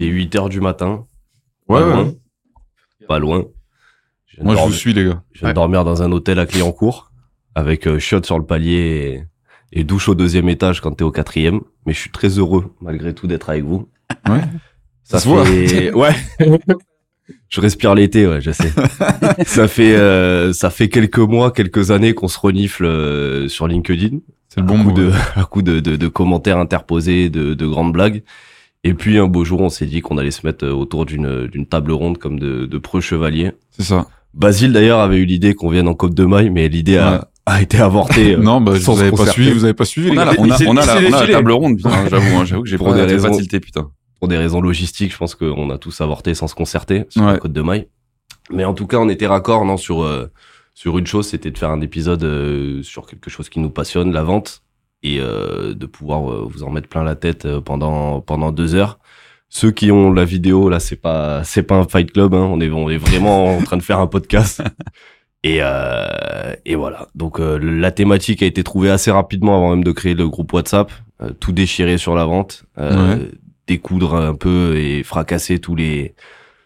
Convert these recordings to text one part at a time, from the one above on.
Il est 8 heures du matin. Ouais, pas ouais. loin. Pas loin. Je Moi, je vous suis, les gars. Je viens de dormir dans un hôtel à Clignancourt avec euh, shot sur le palier et, et douche au deuxième étage quand t'es au quatrième. Mais je suis très heureux malgré tout d'être avec vous. Ouais. Ça, Ça se voit. fait ouais. je respire l'été, ouais, je sais. ça fait euh, ça fait quelques mois, quelques années qu'on se renifle euh, sur LinkedIn. C'est le bon coup de à coup de, de, de commentaires interposés, de, de grandes blagues. Et puis un beau jour, on s'est dit qu'on allait se mettre euh, autour d'une d'une table ronde comme de, de preux chevaliers. C'est ça. Basile d'ailleurs avait eu l'idée qu'on vienne en Côte de Maille, mais l'idée a, a été avortée. euh, non, bah, sans vous avez pas suivi, vous avez pas suivi, On les a gars. la, on a, on la, on a la table ronde, putain, j'avoue, hein, j'avoue que j'ai Pour pas, des raisons- tilté, putain. Pour des raisons logistiques, je pense qu'on a tous avorté sans se concerter sur Ouais. la Côte de Maille. Mais en tout cas, on était raccord non, sur, euh, sur une chose, c'était de faire un épisode euh, sur quelque chose qui nous passionne, la vente, et euh, de pouvoir euh, vous en mettre plein la tête euh, pendant, pendant deux heures. Ceux qui ont la vidéo, là, c'est pas, c'est pas un fight club, hein, on, est, on est vraiment en train de faire un podcast. Et, euh, et voilà. Donc euh, la thématique a été trouvée assez rapidement avant même de créer le groupe WhatsApp. Euh, tout déchirer sur la vente, Ouais. découdre un peu et fracasser tous les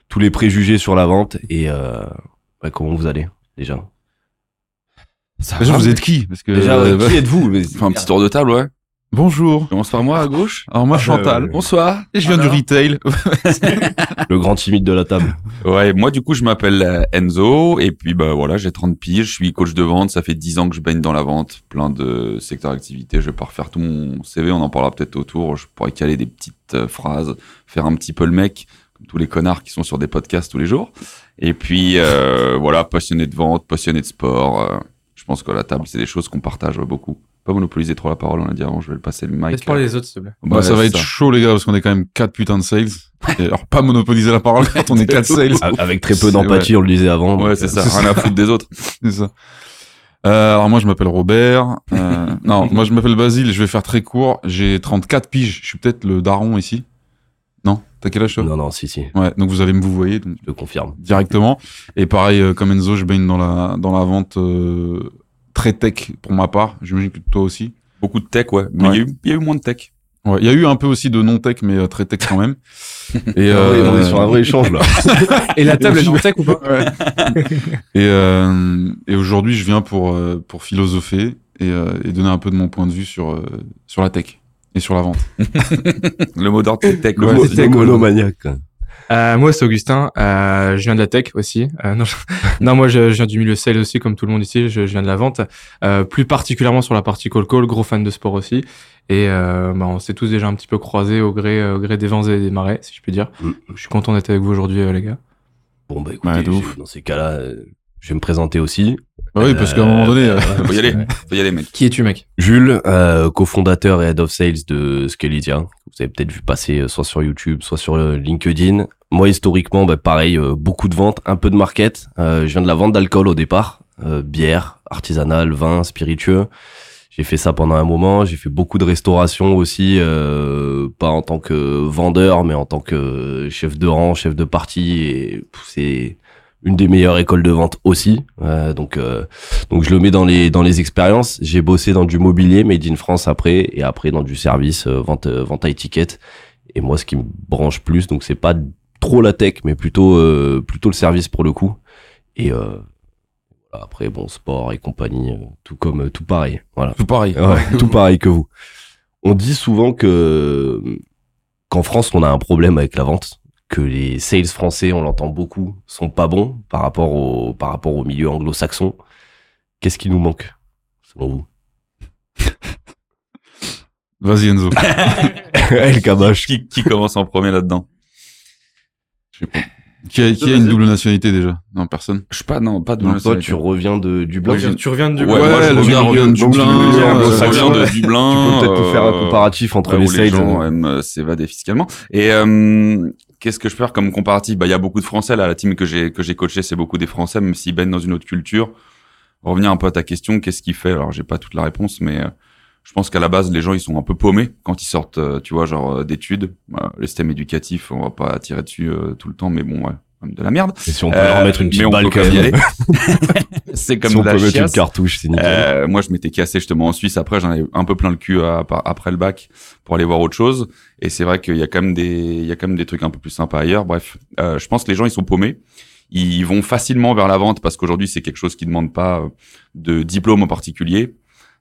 tous les préjugés sur la vente. Et euh, ouais, comment vous allez déjà? Déjà, vous êtes qui Parce que, Déjà, euh, ouais, qui êtes-vous Mais- Enfin, un petit tour de table, ouais. Bonjour. Commence par moi à gauche. Alors, moi, Chantal. Euh, Bonsoir. Et je viens du Alors retail. Le grand timide de la table. Ouais, moi du coup je m'appelle euh, Enzo et puis bah voilà, j'ai 30 piges, je suis coach de vente, ça fait 10 ans que je baigne dans la vente, plein de secteurs d'activité, je vais pas refaire tout mon CV, on en parlera peut-être autour, je pourrais caler des petites euh, phrases, faire un petit peu le mec comme tous les connards qui sont sur des podcasts tous les jours. Et puis euh, voilà, passionné de vente, passionné de sport, euh, je pense que la table c'est des choses qu'on partage beaucoup. Pas monopoliser trop la parole, on a dit avant, je vais le passer le mic. Laisse parler les autres, s'il te plaît. Bah, Ouais, ça va être chaud, les gars, parce qu'on est quand même quatre putains de sales. Et alors, pas monopoliser la parole quand on est quatre sales. Avec très peu d'empathie, on le disait avant. Ouais, c'est euh, ça, rien à foutre des autres. C'est ça. Euh, alors moi je m'appelle Robert. Euh, non, moi je m'appelle Basile. Je vais faire très court. J'ai 34 piges. Je suis peut-être le daron ici. Non T'as quel âge toi Non, non, si, si, Ouais. Donc vous allez me vous voyez donc, je le confirme. directement. Et pareil euh, comme Enzo, je baigne dans la dans la vente euh, très tech pour ma part. J'imagine que toi aussi. Beaucoup de tech, ouais. Mais il Ouais. y, a eu- il y a eu moins de tech. Ouais. Il y a eu un peu aussi de non tech, mais euh, très tech quand même. Et Ah ouais, on euh, est sur un vrai échange là. Et la table, est en tech ou pas Ouais. et euh, et aujourd'hui, je viens pour euh, pour philosopher et, euh, et donner un peu de mon point de vue sur euh, sur la tech et sur la vente. Le mot d'ordre c'est tech. Ouais, ouais. C'est monomaniaque. Euh, moi, c'est Augustin. Euh, je viens de la tech aussi. Euh, non, je- non, moi, je, je viens du milieu sales aussi, comme tout le monde ici. Je, je viens de la vente, euh, plus particulièrement sur la partie call call. Gros fan de sport aussi. Et euh, bah, on s'est tous déjà un petit peu croisés au gré, au gré des vents et des marais, si je puis dire. Mm. Je suis content d'être avec vous aujourd'hui, euh, les gars. Bon, bah écoutez, Ouais, dans ces cas-là, euh, je vais me présenter aussi. Bah oui, parce qu'à un moment donné, euh, Faut y aller. Faut y aller, mec. Qui es-tu, mec? Jules, euh, cofondateur et head of sales de Skeletia. Vous avez peut-être vu passer euh, soit sur YouTube, soit sur euh, LinkedIn. Moi, historiquement, bah, pareil, euh, beaucoup de ventes, un peu de market. Euh, je viens de la vente d'alcool au départ, euh, bière, artisanale, vin, spiritueux. J'ai fait ça pendant un moment. J'ai fait beaucoup de restauration aussi, euh, pas en tant que vendeur, mais en tant que chef de rang, chef de partie. Et c'est une des meilleures écoles de vente aussi. Euh, donc, euh, donc je le mets dans les dans les expériences. J'ai bossé dans du mobilier made in France après et après dans du service euh, vente vente à étiquette. Et moi, ce qui me branche plus, donc c'est pas trop la tech, mais plutôt euh, plutôt le service pour le coup. Et euh, après bon sport et compagnie, tout comme tout pareil. Voilà. tout pareil. Ouais, tout pareil que vous. On dit souvent que qu'en France, on a un problème avec la vente, que les sales français, on l'entend beaucoup, sont pas bons par rapport au par rapport au milieu anglo-saxon. Qu'est-ce qui nous manque selon vous? Vas-y Enzo. El Kabash. Qui, qui commence en premier là-dedans? Qui a, qui a une double nationalité déjà? Non, personne. Je sais pas, non, pas de Toi, nationalité. tu reviens de du blanc. Ouais, tu Tu reviens Ouais, Ouais, je le gars revient de Dublin, je reviens euh, de- ça je vient reviens de- Dublin. peux peut-être nous faire un euh, comparatif entre ouais, les les sales. gens aiment euh, s'évader fiscalement. Et euh, qu'est-ce que je peux faire comme comparatif? Bah, il y a beaucoup de Français là. La team que j'ai que j'ai coaché, c'est beaucoup des Français, même s'ils baignent dans une autre culture. Revenir un peu à ta question, qu'est-ce qui fait? Alors, j'ai pas toute la réponse, mais euh, je pense qu'à la base, les gens ils sont un peu paumés quand ils sortent, euh, tu vois, genre euh, d'études. Voilà, le système éducatif, on va pas tirer dessus tout le temps, mais bon, ouais. De la merde. Et si on peut Euh, leur mettre une petite on balle quand même c'est comme si on de la peut mettre une cartouche, c'est nickel. Euh, moi, je m'étais cassé justement en Suisse. Après, j'en avais un peu plein le cul à- après le bac pour aller voir autre chose. Et c'est vrai qu'il y a quand même des, il y a quand même des trucs un peu plus sympas ailleurs. Bref, euh, je pense que les gens ils sont paumés. Ils vont facilement vers la vente parce qu'aujourd'hui c'est quelque chose qui demande pas euh, de diplôme en particulier.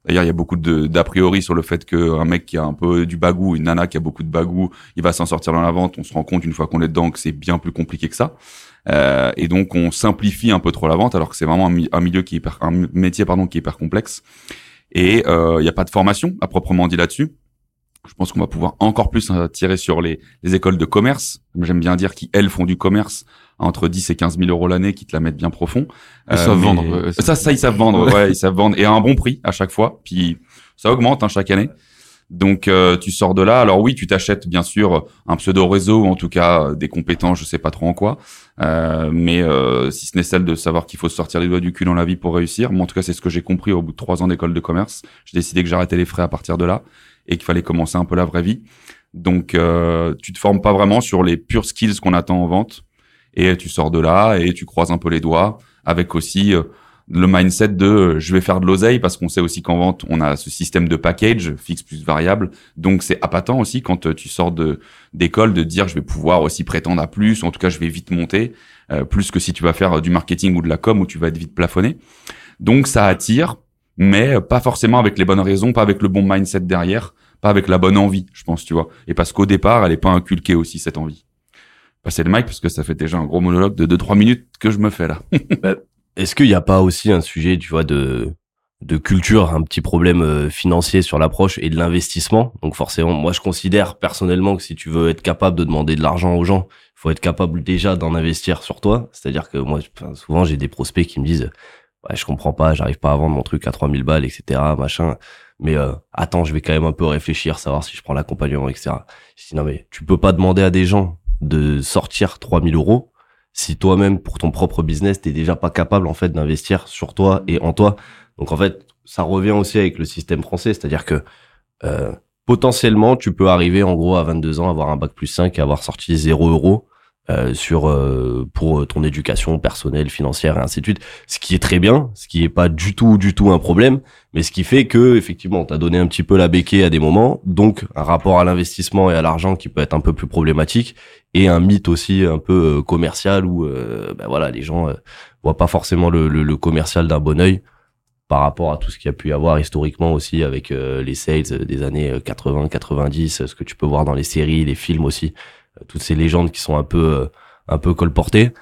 D'ailleurs, il y a beaucoup d'a priori sur le fait qu'un mec qui a un peu du bagou, une nana qui a beaucoup de bagou, il va s'en sortir dans la vente. On se rend compte une fois qu'on est dedans que c'est bien plus compliqué que ça. Euh, et donc on simplifie un peu trop la vente alors que c'est vraiment un, mi- un milieu qui est hyper, un métier pardon qui est hyper complexe. Et euh, il n'y a pas de formation à proprement dit là-dessus. Je pense qu'on va pouvoir encore plus euh, tirer sur les, les écoles de commerce. J'aime bien dire qui elles font du commerce entre 10 et 15 000 euros l'année, qui te la mettent bien profond. Ils savent mais- vendre, ouais, ça, ça, ils savent vendre. Ouais, ils savent vendre et à un bon prix à chaque fois. Puis ça augmente hein, chaque année. Donc euh, tu sors de là. Alors oui, tu t'achètes bien sûr un pseudo réseau ou en tout cas euh, des compétences, je sais pas trop en quoi. Euh, mais euh, si ce n'est celle de savoir qu'il faut se sortir les doigts du cul dans la vie pour réussir. Moi en tout cas c'est ce que j'ai compris au bout de trois ans d'école de commerce. J'ai décidé que j'arrêtais les frais à partir de là et qu'il fallait commencer un peu la vraie vie. Donc euh, tu te formes pas vraiment sur les purs skills qu'on attend en vente et tu sors de là et tu croises un peu les doigts avec aussi euh, le mindset de euh, je vais faire de l'oseille parce qu'on sait aussi qu'en vente on a ce système de package fixe plus variable. Donc c'est appâtant aussi quand euh, tu sors de d'école de dire je vais pouvoir aussi prétendre à plus en tout cas je vais vite monter plus que si tu vas faire du marketing ou de la com où tu vas être vite plafonné. Donc ça attire mais pas forcément avec les bonnes raisons pas avec le bon mindset derrière pas avec la bonne envie je pense tu vois. Et parce qu'au départ elle est pas inculquée aussi cette envie passer le mic parce que ça fait déjà un gros monologue de 2-3 minutes que je me fais là Est-ce qu'il n'y a pas aussi un sujet, tu vois, de culture, un petit problème euh, financier sur l'approche et de l'investissement? Donc forcément, moi je considère personnellement que si tu veux être capable de demander de l'argent aux gens, il faut être capable déjà d'en investir sur toi. C'est-à-dire que moi, souvent j'ai des prospects qui me disent, ouais, je comprends pas, j'arrive pas à vendre mon truc à 3000 balles, etc., machin. Mais euh, attends, je vais quand même un peu réfléchir, savoir si je prends l'accompagnement, etc. Je dis non mais tu peux pas demander à des gens de sortir 3000 euros. Si toi-même pour ton propre business t'es déjà pas capable en fait d'investir sur toi et en toi. Donc en fait, ça revient aussi avec le système français, c'est-à-dire que euh, potentiellement tu peux arriver en gros à 22 ans, avoir un bac plus 5 et avoir sorti 0 euros euh, sur euh, pour ton éducation personnelle, financière et ainsi de suite. Ce qui est très bien, ce qui est pas du tout du tout un problème, mais ce qui fait que effectivement t'as donné un petit peu la béquille à des moments, donc un rapport à l'investissement et à l'argent qui peut être un peu plus problématique et un mythe aussi un peu euh, commercial où euh, ben voilà les gens euh, voient pas forcément le, le, le commercial d'un bon œil par rapport à tout ce qu'il y a pu y avoir historiquement aussi avec euh, les sales des années 80 90 ce que tu peux voir dans les séries les films aussi euh, toutes ces légendes qui sont un peu euh, un peu colportées.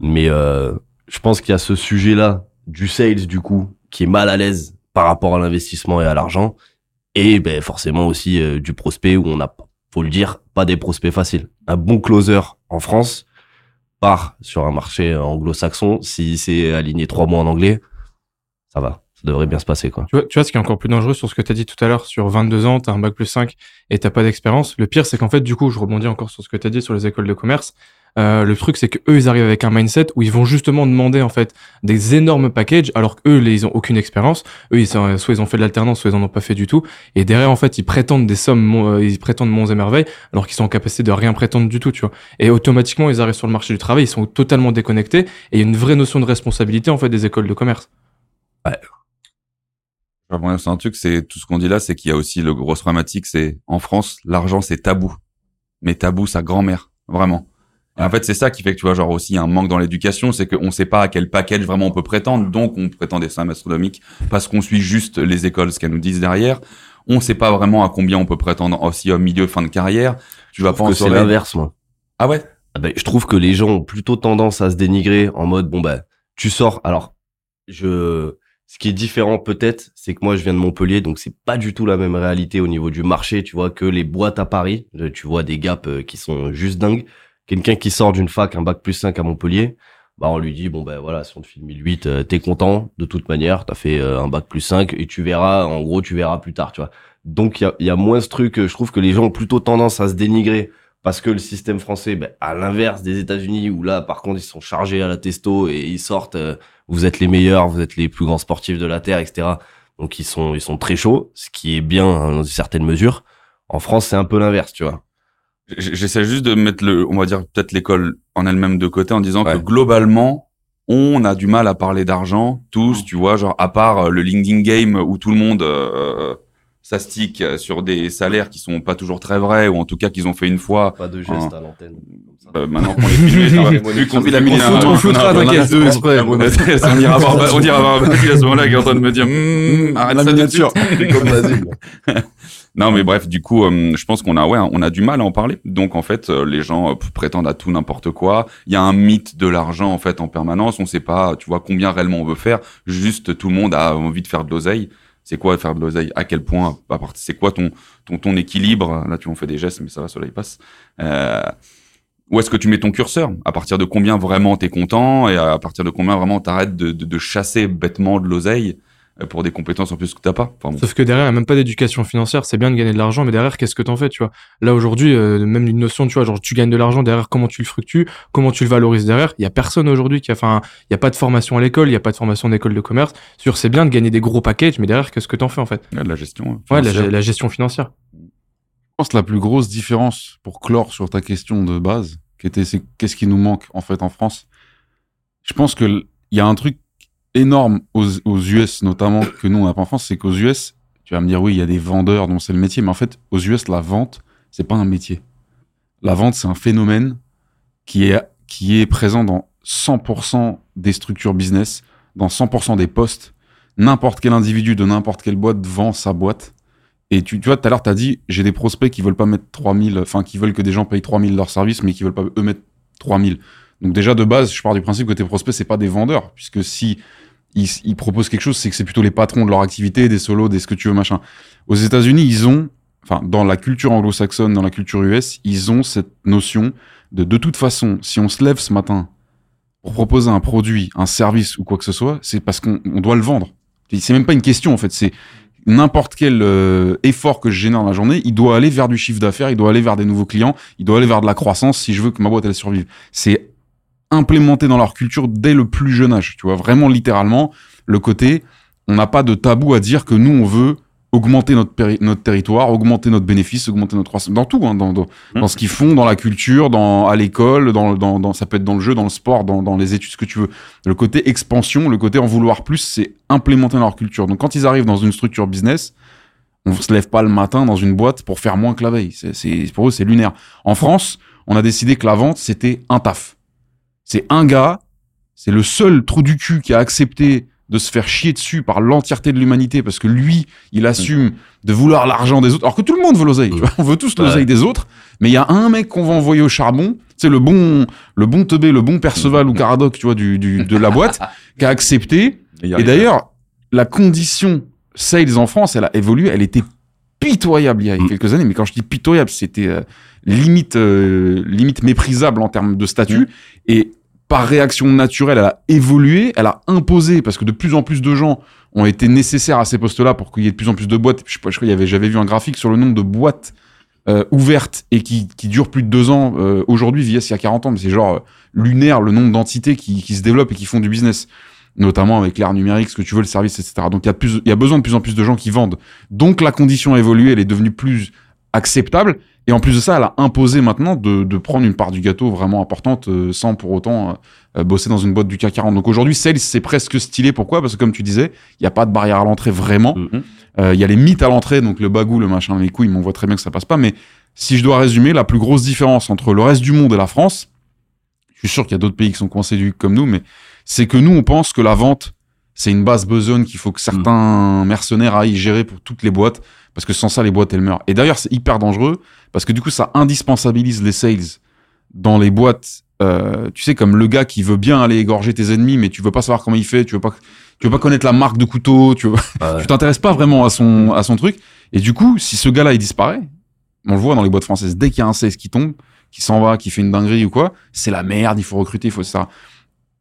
Mais euh, je pense qu'il y a ce sujet là du sales du coup qui est mal à l'aise par rapport à l'investissement et à l'argent. Et ben forcément aussi euh, du prospect où on a faut le dire pas des prospects faciles. Un bon closer en France part sur un marché anglo-saxon. Si c'est aligné trois mois en anglais ça va ça devrait bien se passer quoi Tu vois, tu vois, ce qui est encore plus dangereux sur ce que tu as dit tout à l'heure, sur 22 ans, tu as un bac plus 5 et t'as pas d'expérience. Le pire, c'est qu'en fait, du coup, je rebondis encore sur ce que tu as dit sur les écoles de commerce. Euh, le truc, c'est que eux, ils arrivent avec un mindset où ils vont justement demander en fait des énormes packages, alors qu'eux, ils ont aucune expérience. Eux, ils sont, soit ils ont fait de l'alternance, soit ils en ont pas fait du tout. Et derrière, en fait, ils prétendent des sommes, euh, ils prétendent monts et merveilles, alors qu'ils sont en capacité de rien prétendre du tout, tu vois. Et automatiquement, ils arrivent sur le marché du travail, ils sont totalement déconnectés. Et il y a une vraie notion de responsabilité en fait des écoles de commerce. Je vais rebondir sur un truc, c'est tout ce qu'on dit là, c'est qu'il y a aussi le gros problématique, c'est en France, l'argent c'est tabou. Mais tabou, sa grand-mère, vraiment. Et en fait, c'est ça qui fait que tu vois, genre aussi un manque dans l'éducation, c'est qu'on sait pas à quel package vraiment on peut prétendre, donc on prétend des sommes astronomiques parce qu'on suit juste les écoles, ce qu'elles nous disent derrière. On sait pas vraiment à combien on peut prétendre aussi au milieu fin de carrière. Tu vas pas que c'est l'inverse moi Ah ouais? Ah ben, je trouve que les gens ont plutôt tendance à se dénigrer en mode bon ben tu sors alors je ce qui est différent peut-être c'est que moi je viens de Montpellier donc c'est pas du tout la même réalité au niveau du marché tu vois que les boîtes à Paris. Tu vois des gaps euh, qui sont juste dingues. Quelqu'un qui sort d'une fac un bac plus 5 à Montpellier bah on lui dit bon ben voilà si on te file 1008 euh, t'es content. De toute manière t'as fait euh, un bac plus 5 et tu verras en gros tu verras plus tard tu vois. Donc il y a, moins ce truc euh, je trouve que les gens ont plutôt tendance à se dénigrer parce que le système français, ben, à l'inverse des États-Unis, où là, par contre, ils sont chargés à la testo et ils sortent, vous êtes les meilleurs, vous êtes les plus grands sportifs de la terre, etc. Donc ils sont, ils sont très chauds, ce qui est bien hein, dans une certaine mesure. En France, c'est un peu l'inverse, tu vois. J'essaie juste de mettre le, on va dire peut-être l'école en elle-même de côté en disant que globalement, on a du mal à parler d'argent, tous, tu vois, genre à part euh, le LinkedIn game où tout le monde euh, s'astique euh, sur des salaires qui sont pas toujours très vrais ou en tout cas qu'ils ont fait une fois. Pas de geste à l'antenne. Euh, maintenant qu'on est filmé, ça va plus compliqué. On fout- on foutera, t'inquiète. on ira voir, on ira voir Basile à ce moment-là qui est en train de me dire, Hum, arrête La ça miniature. Non, mais bref, du coup, euh, je pense qu'on a, ouais, on a du mal à en parler. Donc, en fait, euh, les gens euh, prétendent à tout n'importe quoi. Il y a un mythe de l'argent, en fait, en permanence. On sait pas, tu vois, combien réellement on veut faire. Juste, tout le monde a envie de faire de l'oseille. C'est quoi faire de l'oseille? À quel point? À C'est quoi ton, ton, ton équilibre? Là, tu en fais des gestes, mais ça va, y passe. Euh, où est-ce que tu mets ton curseur? À partir de combien vraiment t'es content? Et à partir de combien vraiment t'arrêtes de, de, de chasser bêtement de l'oseille? Pour des compétences en plus que t'as pas. Enfin, bon. Sauf que derrière, il n'y a même pas d'éducation financière. C'est bien de gagner de l'argent, mais derrière, qu'est-ce que t'en fais, tu vois? Là, aujourd'hui, euh, même une notion, tu vois, genre, tu gagnes de l'argent, derrière, comment tu le fructues, comment tu le valorises derrière. Il y a personne aujourd'hui qui a, enfin, il y a pas de formation à l'école, il y a pas de formation d'école de commerce. Sur, c'est bien de gagner des gros packages, mais derrière, qu'est-ce que t'en fais, en fait? Ouais, de la gestion. Ouais, la, financière. la gestion financière. Je pense que la plus grosse différence pour clore sur ta question de base, qui était c'est qu'est-ce qui nous manque en fait en France? Je pense que il y a un truc énorme aux, US notamment que nous on n'a pas en France, c'est qu'aux US, tu vas me dire oui, il y a des vendeurs dont c'est le métier, mais en fait aux US la vente c'est pas un métier. La vente c'est un phénomène qui est qui est présent dans 100% des structures business, dans 100% des postes. N'importe quel individu de n'importe quelle boîte vend sa boîte. Et tu, vois, tout à l'heure, tu as dit, j'ai des prospects qui veulent pas mettre 3000, enfin, qui veulent que des gens payent 3000 leur service, mais qui veulent pas eux mettre 3000. Donc, déjà, de base, je pars du principe que tes prospects, c'est pas des vendeurs, puisque si ils, proposent quelque chose, c'est que c'est plutôt les patrons de leur activité, des solos, des ce que tu veux, machin. Aux États-Unis, ils ont, enfin, dans la culture anglo-saxonne, dans la culture US, ils ont cette notion de, de toute façon, si on se lève ce matin pour proposer un produit, un service ou quoi que ce soit, c'est parce qu'on on doit le vendre. C'est même pas une question, en fait, c'est, n'importe quel euh, effort que je génère dans la journée, il doit aller vers du chiffre d'affaires, il doit aller vers des nouveaux clients, il doit aller vers de la croissance si je veux que ma boîte elle survive. C'est implémenté dans leur culture dès le plus jeune âge, tu vois, vraiment littéralement le côté on n'a pas de tabou à dire que nous on veut augmenter notre notre territoire, augmenter notre bénéfice, augmenter notre croissance dans tout hein, dans dans, dans ce qu'ils font, dans la culture, dans à l'école, dans, dans dans ça peut être dans le jeu, dans le sport, dans dans les études ce que tu veux. Le côté expansion, le côté en vouloir plus, c'est implémenté dans leur culture. Donc quand ils arrivent dans une structure business, on se lève pas le matin dans une boîte pour faire moins que la veille. C'est, c'est, pour eux, c'est lunaire. En France, on a décidé que la vente, c'était un taf. C'est un gars, c'est le seul trou du cul qui a accepté de se faire chier dessus par l'entièreté de l'humanité parce que lui, il assume de vouloir l'argent des autres. Alors que tout le monde veut l'oseille. tu vois. On veut tous l'oseille Ouais. des autres. Mais il y a un mec qu'on va envoyer au charbon. C'est le bon, le bon teubé, le bon Perceval ou Caradoc, tu vois, du, du, de la boîte, qui a accepté et d'ailleurs, la condition sales en France, elle a évolué, elle était pitoyable il y a Mm. quelques années, mais quand je dis pitoyable, c'était euh, limite, euh, limite méprisable en termes de statut. Et par réaction naturelle, elle a évolué, elle a imposé, parce que de plus en plus de gens ont été nécessaires à ces postes-là pour qu'il y ait de plus en plus de boîtes. Je je crois y avait, j'avais vu un graphique sur le nombre de boîtes euh, ouvertes et qui, qui durent plus de deux ans euh, aujourd'hui, VS il y a 40 ans, mais c'est genre euh, lunaire le nombre d'entités qui, qui se développent et qui font du business notamment avec l'art numérique, ce que tu veux, le service, etc. Donc il y a plus, y a besoin de plus en plus de gens qui vendent. Donc la condition a évolué, elle est devenue plus acceptable. Et en plus de ça, elle a imposé maintenant de, de prendre une part du gâteau vraiment importante euh, sans pour autant euh, bosser dans une boîte du CAC 40. Donc aujourd'hui, sales, c'est presque stylé. Pourquoi? Parce que comme tu disais, il n'y a pas de barrière à l'entrée vraiment. Mhm. Euh, Il y a les mythes à l'entrée, donc le bagou, le machin, les couilles, mais on voit très bien que ça passe pas. Mais si je dois résumer, la plus grosse différence entre le reste du monde et la France, je suis sûr qu'il y a d'autres pays qui sont coincés du comme nous, mais c'est que nous, on pense que la vente, c'est une base besogne qu'il faut que certains mercenaires aillent gérer pour toutes les boîtes, parce que sans ça, les boîtes, elles meurent. Et d'ailleurs, c'est hyper dangereux, parce que du coup, ça indispensabilise les sales dans les boîtes. Euh, tu sais, comme le gars qui veut bien aller égorger tes ennemis, mais tu veux pas savoir comment il fait, tu veux pas, tu veux pas connaître la marque de couteau, tu veux, Ouais. tu t'intéresses pas vraiment à son, à son truc. Et du coup, si ce gars-là, il disparaît, on le voit dans les boîtes françaises, dès qu'il y a un sales qui tombe, qui s'en va, qui fait une dinguerie ou quoi, c'est la merde, il faut recruter, il faut ça.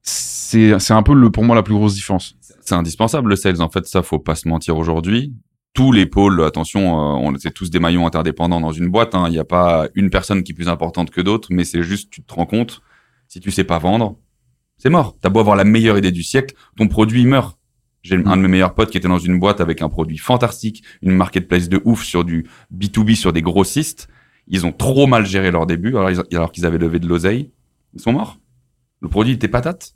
C'est, c'est un peu le, pour moi la plus grosse différence. C'est indispensable le sales. En fait, ça faut pas se mentir aujourd'hui. Tous les pôles, attention, euh, on c'est tous des maillons interdépendants dans une boîte. hein. Il n'y a pas une personne qui est plus importante que d'autres, mais c'est juste tu te rends compte si tu sais pas vendre, c'est mort. T'as beau avoir la meilleure idée du siècle, ton produit meurt. J'ai un de mes meilleurs potes qui était dans une boîte avec un produit fantastique, une marketplace de ouf sur du B2B sur des grossistes. Ils ont trop mal géré leur début, alors, alors qu'ils avaient levé de l'oseille. Ils sont morts. Le produit était patate.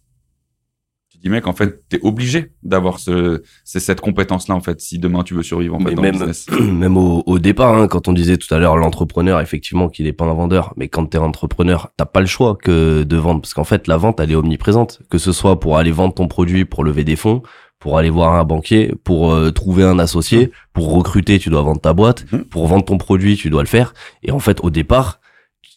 Dis, mec, en fait, t'es obligé d'avoir ce, c'est cette compétence-là, en fait, si demain tu veux survivre, en fait, Mais dans même, le business. même au, au départ, hein, quand on disait tout à l'heure l'entrepreneur, effectivement, qu'il n'est pas un vendeur, mais quand t'es entrepreneur, t'as pas le choix que de vendre, parce qu'en fait, la vente, elle est omniprésente, que ce soit pour aller vendre ton produit, pour lever des fonds, pour aller voir un banquier, pour euh, trouver un associé, pour recruter, tu dois vendre ta boîte, Mhm. pour vendre ton produit, tu dois le faire. Et en fait, au départ,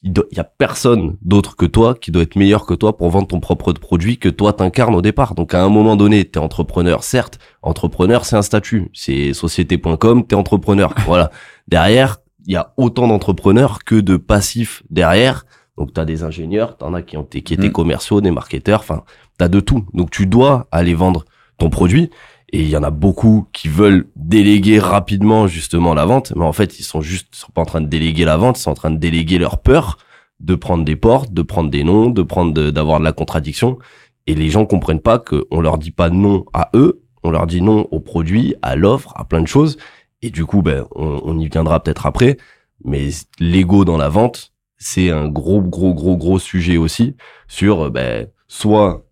il y a personne d'autre que toi qui doit être meilleur que toi pour vendre ton propre produit que toi t'incarnes au départ. Donc à un moment donné, t'es entrepreneur, certes. Entrepreneur, c'est un statut. C'est société.com, t'es entrepreneur. voilà. Derrière, il y a autant d'entrepreneurs que de passifs derrière. Donc t'as des ingénieurs, t'en as qui ont été, qui étaient Mm. commerciaux, des marketeurs. Enfin, t'as de tout. Donc tu dois aller vendre ton produit. Et il y en a beaucoup qui veulent déléguer rapidement justement la vente, mais en fait ils sont juste sont pas en train de déléguer la vente, ils sont en train de déléguer leur peur de prendre des portes, de prendre des noms, de prendre d'avoir de, la contradiction. Et les gens comprennent pas qu'on leur dit pas non à eux, on leur dit non au produit, à l'offre, à plein de choses. Et du coup, ben on, on y viendra peut-être après. Mais l'ego dans la vente, c'est un gros gros gros gros sujet aussi sur ben soit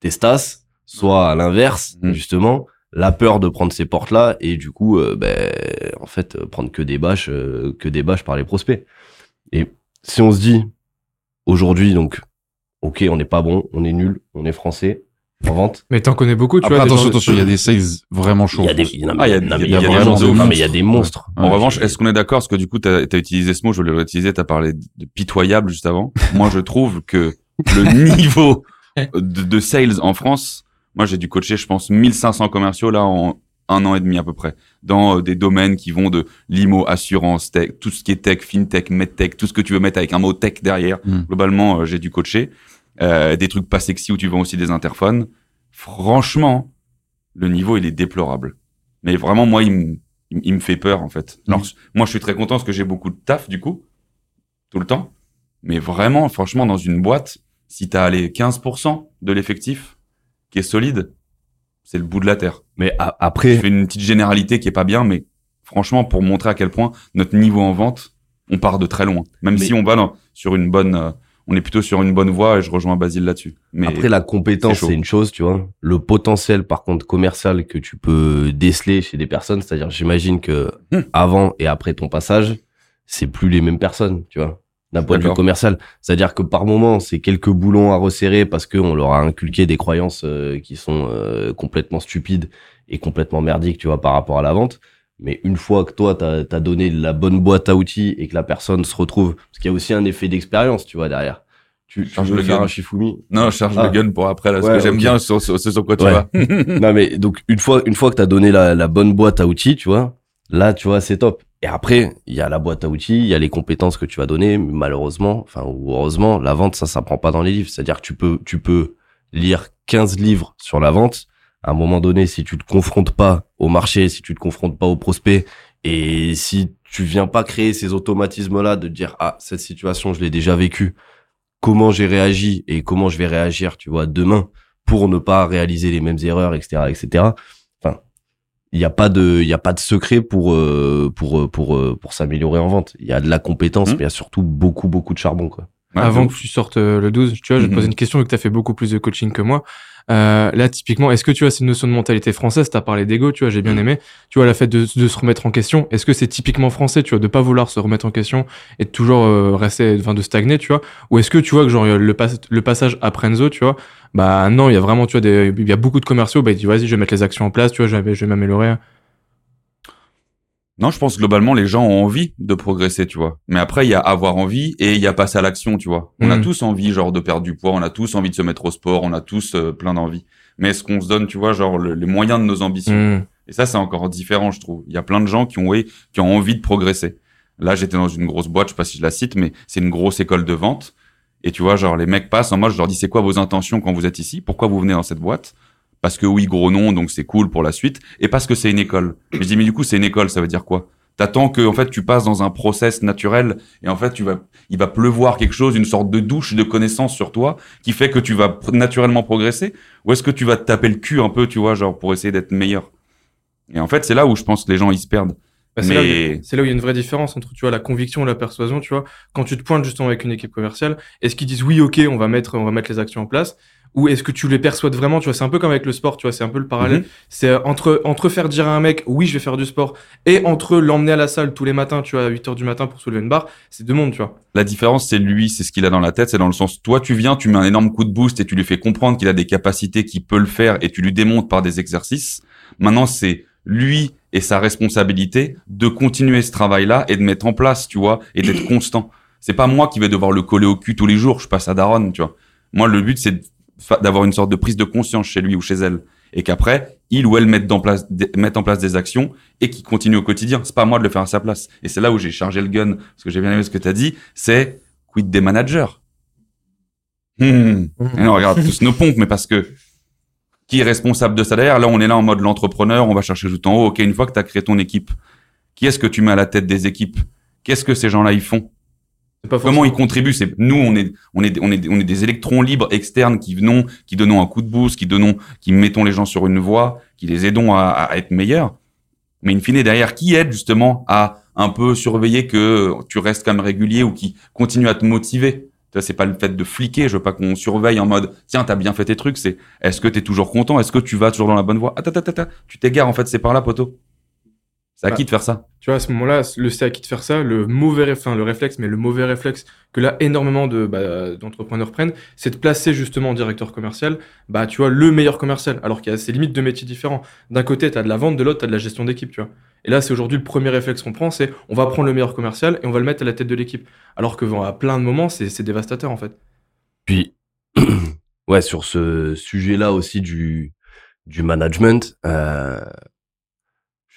tes stas, soit à l'inverse, Mm. justement, la peur de prendre ces portes-là et du coup, euh, ben, en fait, euh, prendre que des bâches, euh, que des bâches par les prospects. Et si on se dit, aujourd'hui, donc, ok, on n'est pas bon, on est nul, on est français, en vente. Mais t'en connais beaucoup, tu Après, vois. attention, attention, il y a des sales vraiment chauds. Il y a en des, il y a, Ah, y y des monstres. Non, mais il y a des monstres. En Ouais, revanche, est-ce qu'on est d'accord Parce que du coup, tu as, utilisé ce mot, je l'ai utilisé, tu as parlé de pitoyable juste avant. moi, je trouve que le niveau de, de sales en France, moi, j'ai dû coacher, je pense, 1500 commerciaux là en un an et demi à peu près, dans euh, des domaines qui vont de l'IMO, assurance, tech, tout ce qui est tech, fintech, medtech, tout ce que tu veux mettre avec un mot tech derrière. Mm. Globalement, euh, j'ai dû coacher. Euh, des trucs pas sexy où tu vends aussi des interphones. Franchement, le niveau, il est déplorable. Mais vraiment, moi, il me, il, me fait peur, en fait. Alors, moi, je suis très content parce que j'ai beaucoup de taf, du coup, tout le temps. Mais vraiment, franchement, dans une boîte, si t'as allé 15% de l'effectif qui est solide, c'est le bout de la terre. Mais a- Je après, fais une petite généralité qui est pas bien, mais franchement, pour montrer à quel point notre niveau en vente, on part de très loin. Même Mais- si on va sur une bonne, euh, on est plutôt sur une bonne voie et je rejoins Basile là-dessus. Mais Après, la compétence, c'est une chose, tu vois. Le potentiel, par contre, commercial que tu peux déceler chez des personnes, c'est-à-dire, j'imagine que Hmm. avant et après ton passage, c'est plus les mêmes personnes, tu vois. D'un point de vue commercial. C'est-à-dire que par moment, c'est quelques boulons à resserrer parce qu'on leur a inculqué des croyances euh, qui sont euh, complètement stupides et complètement merdiques, tu vois, par rapport à la vente. Mais une fois que toi, t'as as donné la bonne boîte à outils et que la personne se retrouve, parce qu'il y a aussi un effet d'expérience, tu vois, derrière. Tu, tu Charge veux le faire gun. un Shifumi, non, je charge Ah. le gun pour après là, parce Ouais, que j'aime bien ce sur quoi tu Ouais. vas. non mais donc une fois une fois que t'as donné la, la bonne boîte à outils, tu vois, là tu vois c'est top. Et après il y a la boîte à outils, il y a les compétences que tu vas donner. Mais malheureusement, enfin ou heureusement, la vente ça ça prend pas dans les livres. C'est-à-dire que tu peux tu peux lire 15 livres sur la vente. À un moment donné, si tu te confrontes pas au marché, si tu te confrontes pas au prospect, et si tu viens pas créer ces automatismes là de dire ah cette situation je l'ai déjà vécue, comment j'ai réagi et comment je vais réagir, tu vois, demain pour ne pas réaliser les mêmes erreurs, etc., etc. Il n'y a pas de, il y a pas de secret pour euh, pour euh, pour euh, pour s'améliorer en vente. Il y a de la compétence, Mhm. mais il y a surtout beaucoup beaucoup de charbon, quoi. Avant que tu sortes le 12, tu vois, je vais te Mhm. poser une question vu que tu as fait beaucoup plus de coaching que moi. Euh, là, typiquement, est-ce que tu as cette notion de mentalité française? Tu as parlé d'ego, tu vois, j'ai bien Mhm. aimé. Tu vois, la fait de, de se remettre en question. Est-ce que c'est typiquement français, tu vois, de pas vouloir se remettre en question et de toujours euh, rester, enfin, de stagner, tu vois? Ou est-ce que tu vois que genre le, pas- le passage à Prenzo, tu vois? Bah non, il y a vraiment, tu vois, il y a beaucoup de commerciaux, bah ils disent vas-y, je vais mettre les actions en place, tu vois, je vais, je vais m'améliorer. Non, je pense que globalement, les gens ont envie de progresser, tu vois. Mais après, il y a avoir envie et il y a passer à l'action, tu vois. On a Mhm. tous envie, genre, de perdre du poids, on a tous envie de se mettre au sport, on a tous euh, plein d'envie. Mais est-ce qu'on se donne, tu vois, genre, le- les moyens de nos ambitions Hmm. Et ça, c'est encore différent, je trouve. Il y a plein de gens qui ont, oui, qui ont envie de progresser. Là, j'étais dans une grosse boîte, je sais pas si je la cite, mais c'est une grosse école de vente. Et tu vois, genre, les mecs passent en moi, je leur dis, c'est quoi vos intentions quand vous êtes ici? Pourquoi vous venez dans cette boîte? Parce que oui, gros nom, donc c'est cool pour la suite. Et parce que c'est une école. Mais je dis, mais du coup, c'est une école, ça veut dire quoi? T'attends que, en fait, tu passes dans un process naturel et en fait, tu vas, il va pleuvoir quelque chose, une sorte de douche de connaissances sur toi qui fait que tu vas naturellement progresser? Ou est-ce que tu vas te taper le cul un peu, tu vois, genre, pour essayer d'être meilleur? Et en fait, c'est là où je pense que les gens, ils se perdent. Bah, c'est là, où il y Mais a- c'est là où il y a une vraie différence entre tu vois la conviction et la persuasion tu vois. Quand tu te pointes justement avec une équipe commerciale est-ce qu'ils disent oui ok on va mettre on va mettre les actions en place? Ou est-ce que tu les persuades vraiment tu vois? C'est un peu comme avec le sport tu vois c'est un peu le parallèle. Mhm. c'est euh, entre entre faire dire à un mec oui je vais faire du sport et entre l'emmener à la salle tous les matins tu vois à 8 heures du matin pour soulever une barre c'est deux mondes tu vois. La différence, c'est lui, c'est ce qu'il a dans la tête, c'est dans le sens, toi, tu viens, tu mets un énorme coup de boost et tu lui fais comprendre qu'il a des capacités, qu'il peut le faire et tu lui démontres par des exercices. Maintenant, c'est lui et sa responsabilité de continuer ce travail-là et de mettre en place, tu vois, et d'être constant. C'est pas moi qui vais devoir le coller au cul tous les jours, je passe à Daron, tu vois. Moi, le but, c'est d'avoir une sorte de prise de conscience chez lui ou chez elle. Et qu'après, il ou elle mette en place, des- mette en place des actions et qui continue au quotidien. C'est pas à moi de le faire à sa place. Et c'est là où j'ai chargé le gun, parce que j'ai bien aimé ce que tu as dit, c'est quid des managers? Hmm. Et non, regarde, tous nos pompes, mais parce que qui est responsable de ça derrière. Là, on est là en mode l'entrepreneur, on va chercher tout en haut. Ok, une fois que tu as créé ton équipe, qui est-ce que tu mets à la tête des équipes? Qu'est-ce que ces gens-là ils font? Pas Comment ils contribuent? C'est nous, on est, on est, on est, on est des électrons libres externes qui venons, qui donnons un coup de boost, qui donnons, qui mettons les gens sur une voie, qui les aidons à, à être meilleurs. Mais in fine, derrière, qui aide justement à un peu surveiller que tu restes quand même régulier ou qui continue à te motiver? C'est pas le fait de fliquer. Je veux pas qu'on surveille en mode tiens, t'as bien fait tes trucs. C'est est-ce que t'es toujours content? Est-ce que tu vas toujours dans la bonne voie? Attends, attends, attends. Tu t'égares en fait. C'est par là, poteau. C'est à Bah, qui de faire ça Tu vois, à ce moment-là, le c'est à qui de faire ça, le mauvais réflexe, enfin, le réflexe, mais le mauvais réflexe que là, énormément de, bah, d'entrepreneurs prennent, c'est de placer justement en directeur commercial, bah, tu vois, le meilleur commercial, alors qu'il y a ces limites de métiers différents. D'un côté, tu as de la vente, de l'autre, tu as de la gestion d'équipe, tu vois. Et là, c'est aujourd'hui le premier réflexe qu'on prend, c'est on va prendre le meilleur commercial et on va le mettre à la tête de l'équipe. Alors que, à plein de moments, c'est, c'est dévastateur, en fait. Puis, ouais, sur ce sujet-là aussi du, du management, euh,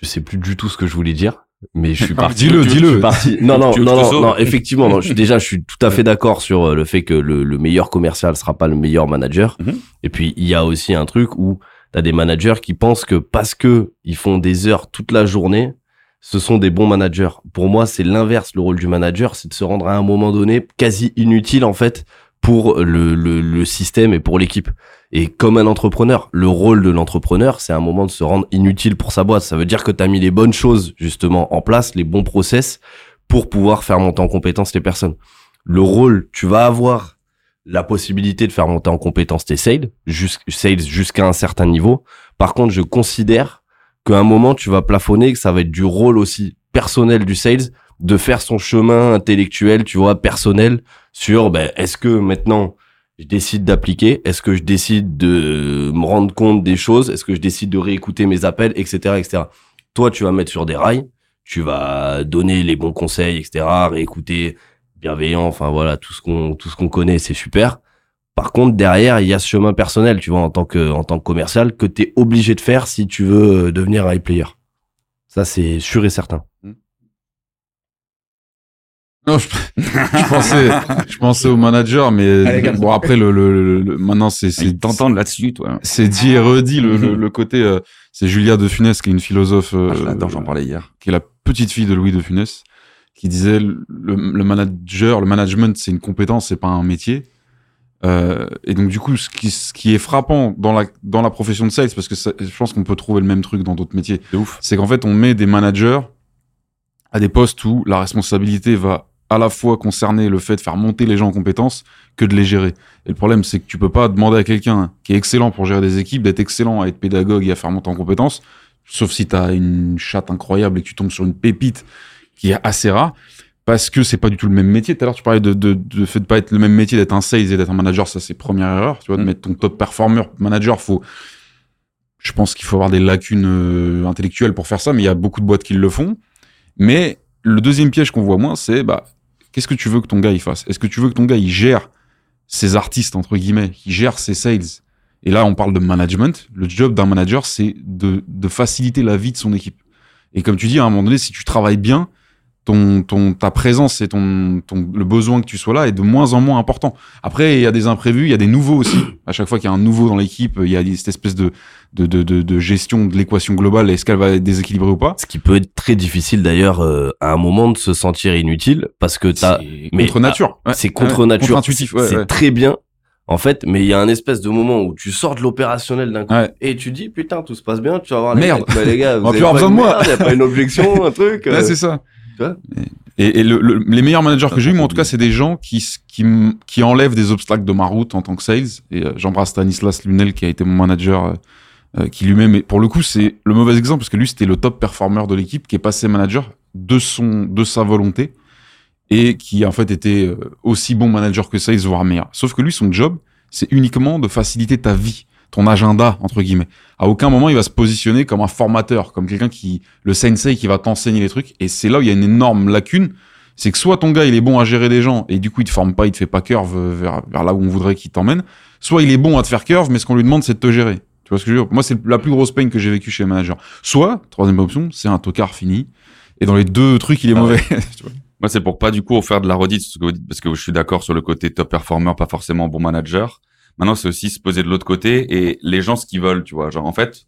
je sais plus du tout ce que je voulais dire, mais je suis parti. Dis-le, dis-le. parti- Non, non, non, non, effectivement, non, je suis, déjà, je suis tout à fait d'accord sur euh, le fait que le, le meilleur commercial sera pas le meilleur manager. Mhm. Et puis, il y a aussi un truc où t'as des managers qui pensent que parce que ils font des heures toute la journée, ce sont des bons managers. Pour moi, c'est l'inverse. Le rôle du manager, c'est de se rendre à un moment donné quasi inutile, en fait, pour le, le, le système et pour l'équipe. Et comme un entrepreneur, le rôle de l'entrepreneur, c'est un moment de se rendre inutile pour sa boîte. Ça veut dire que tu as mis les bonnes choses justement en place, les bons process pour pouvoir faire monter en compétence les personnes. Le rôle, tu vas avoir la possibilité de faire monter en compétence tes sales, sales jusqu'à un certain niveau. Par contre, je considère qu'à un moment, tu vas plafonner, que ça va être du rôle aussi personnel du sales de faire son chemin intellectuel, tu vois, personnel sur ben, est-ce que maintenant je décide d'appliquer, est-ce que je décide de me rendre compte des choses, est-ce que je décide de réécouter mes appels, etc., etc. Toi, tu vas mettre sur des rails, tu vas donner les bons conseils, etc., réécouter, bienveillant, enfin voilà, tout ce qu'on tout ce qu'on connaît, c'est super. Par contre, derrière, il y a ce chemin personnel, tu vois, en tant que en tant que commercial, que tu es obligé de faire si tu veux devenir high player. Ça, c'est sûr et certain. Non, je, je pensais, je pensais au manager, mais Allez, bon après le, le, le- le- maintenant c'est c'est là-dessus, toi. c'est dit et redit le, le, le côté euh, c'est Julia de Funès qui est une philosophe euh, Ah, je l'adore, j'en parlais hier. qui est la petite fille de Louis de Funès qui disait le, le manager le management c'est une compétence c'est pas un métier Euh, et donc du coup ce qui, ce qui est frappant dans la dans la profession de sales parce que ça- je pense qu'on peut trouver le même truc dans d'autres métiers c'est qu'en fait, on met des managers à des postes où la responsabilité va à la fois concerner le fait de faire monter les gens en compétences que de les gérer. Et le problème, c'est que tu peux pas demander à quelqu'un qui est excellent pour gérer des équipes d'être excellent à être pédagogue et à faire monter en compétences, sauf si tu as une chatte incroyable et que tu tombes sur une pépite qui est assez rare, parce que c'est pas du tout le même métier. Tout à l'heure, tu parlais de, de, de fait de pas être le même métier d'être un sales et d'être un manager, ça c'est première erreur. Tu vois, de Mm. mettre ton top performer manager, faut je pense qu'il faut avoir des lacunes euh, intellectuelles pour faire ça, mais il y a beaucoup de boîtes qui le font. Mais le deuxième piège qu'on voit moins, c'est bah, qu'est-ce que tu veux que ton gars il fasse? Est-ce que tu veux que ton gars il gère ses artistes entre guillemets, il gère ses sales? Et là, on parle de management. Le job d'un manager, c'est de, de faciliter la vie de son équipe. Et comme tu dis, à un moment donné, si tu travailles bien, ton, ton, ta présence et ton, ton, le besoin que tu sois là est de moins en moins important. Après, il y a des imprévus, il y a des nouveaux aussi. À chaque fois qu'il y a un nouveau dans l'équipe, il y a cette espèce de, de, de, de, de gestion de l'équation globale. Est-ce qu'elle va être déséquilibrée ou pas Ce qui peut être très difficile d'ailleurs euh, à un moment de se sentir inutile parce que t'as C'est mais- contre nature. Ouais. c'est contre Ouais, nature. ouais, c'est très bien. En fait, mais il y a un espèce de moment où tu sors de l'opérationnel d'un coup et tu dis putain tout se passe bien, tu vas voir les Merde. mecs, bah, les gars, vous On avez pas besoin de moi. merde, y a pas une objection, un truc. Euh, c'est ça. Et et le- le- les meilleurs managers que j'ai eu, moi, en tout cas, c'est des gens qui, qui, enlèvent des obstacles de ma route en tant que sales. Et euh, j'embrasse Stanislas Lunel, qui a été mon manager, euh, euh, qui lui-même, pour le coup, c'est le mauvais exemple, parce que lui, c'était le top performer de l'équipe, qui est passé manager de, son, de sa volonté, et qui, en fait, était aussi bon manager que sales, voire meilleur. Sauf que lui, son job, c'est uniquement de faciliter ta vie, ton agenda, entre guillemets. À aucun moment, il va se positionner comme un formateur, comme quelqu'un qui, le sensei qui va t'enseigner les trucs. Et c'est là où il y a une énorme lacune. C'est que soit ton gars, il est bon à gérer des gens, et du coup, il te forme pas, il te fait pas curve vers, vers là où on voudrait qu'il t'emmène. Soit il est bon à te faire curve, mais ce qu'on lui demande, c'est de te gérer. Tu vois ce que je veux dire? Moi, c'est la plus grosse peine que j'ai vécu chez les managers. Soit, troisième option, c'est un tocard fini. Et dans les deux trucs, il est Ah mauvais. Moi, c'est pour pas du coup faire de la redite, parce que je suis d'accord sur le côté top performer, pas forcément bon manager. Maintenant, c'est aussi se poser de l'autre côté et les gens ce qu'ils veulent, tu vois. Genre, en fait,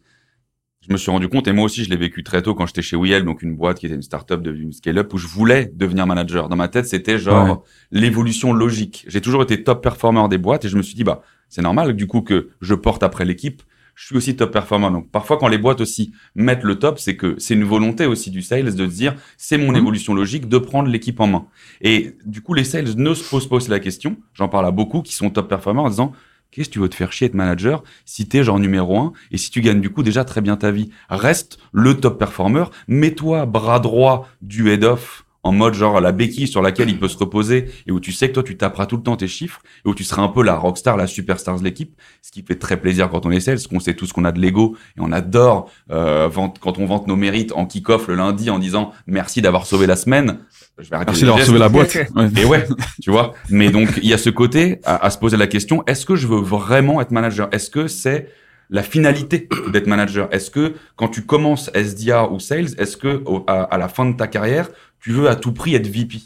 je me suis rendu compte, et moi aussi, je l'ai vécu très tôt quand j'étais chez Wiel, donc une boîte qui était une startup devenue une scale-up, où je voulais devenir manager. Dans ma tête, c'était genre Ouais. l'évolution logique. J'ai toujours été top performer des boîtes et je me suis dit, bah, c'est normal, du coup, que je porte après l'équipe. Je suis aussi top performer. Donc, parfois, quand les boîtes aussi mettent le top, c'est que c'est une volonté aussi du sales de se dire, c'est mon Mhm. évolution logique de prendre l'équipe en main. Et du coup, les sales ne se posent pas aussi la question. J'en parle à beaucoup qui sont top performers en disant, Qu'est-ce que tu veux te faire chier être manager si t'es genre numéro un et si tu gagnes du coup déjà très bien ta vie? Reste le top performer, mets-toi bras droit du head off en mode genre la béquille sur laquelle il peut se reposer et où tu sais que toi tu taperas tout le temps tes chiffres et où tu seras un peu la rockstar, la superstar de l'équipe, ce qui fait très plaisir quand on est sales, parce qu'on sait tous qu'on a de l'ego et on adore euh, vente- quand on vante nos mérites en kick-off le lundi en disant merci d'avoir sauvé la semaine. Je vais arrêter Merci d'avoir sauvé la boîte. Et ouais, tu vois. Mais donc, il y a ce côté à, à se poser la question est-ce que je veux vraiment être manager? Est-ce que c'est la finalité d'être manager? Est-ce que quand tu commences SDR ou sales, est-ce que au- à, à la fin de ta carrière, tu veux à tout prix être VP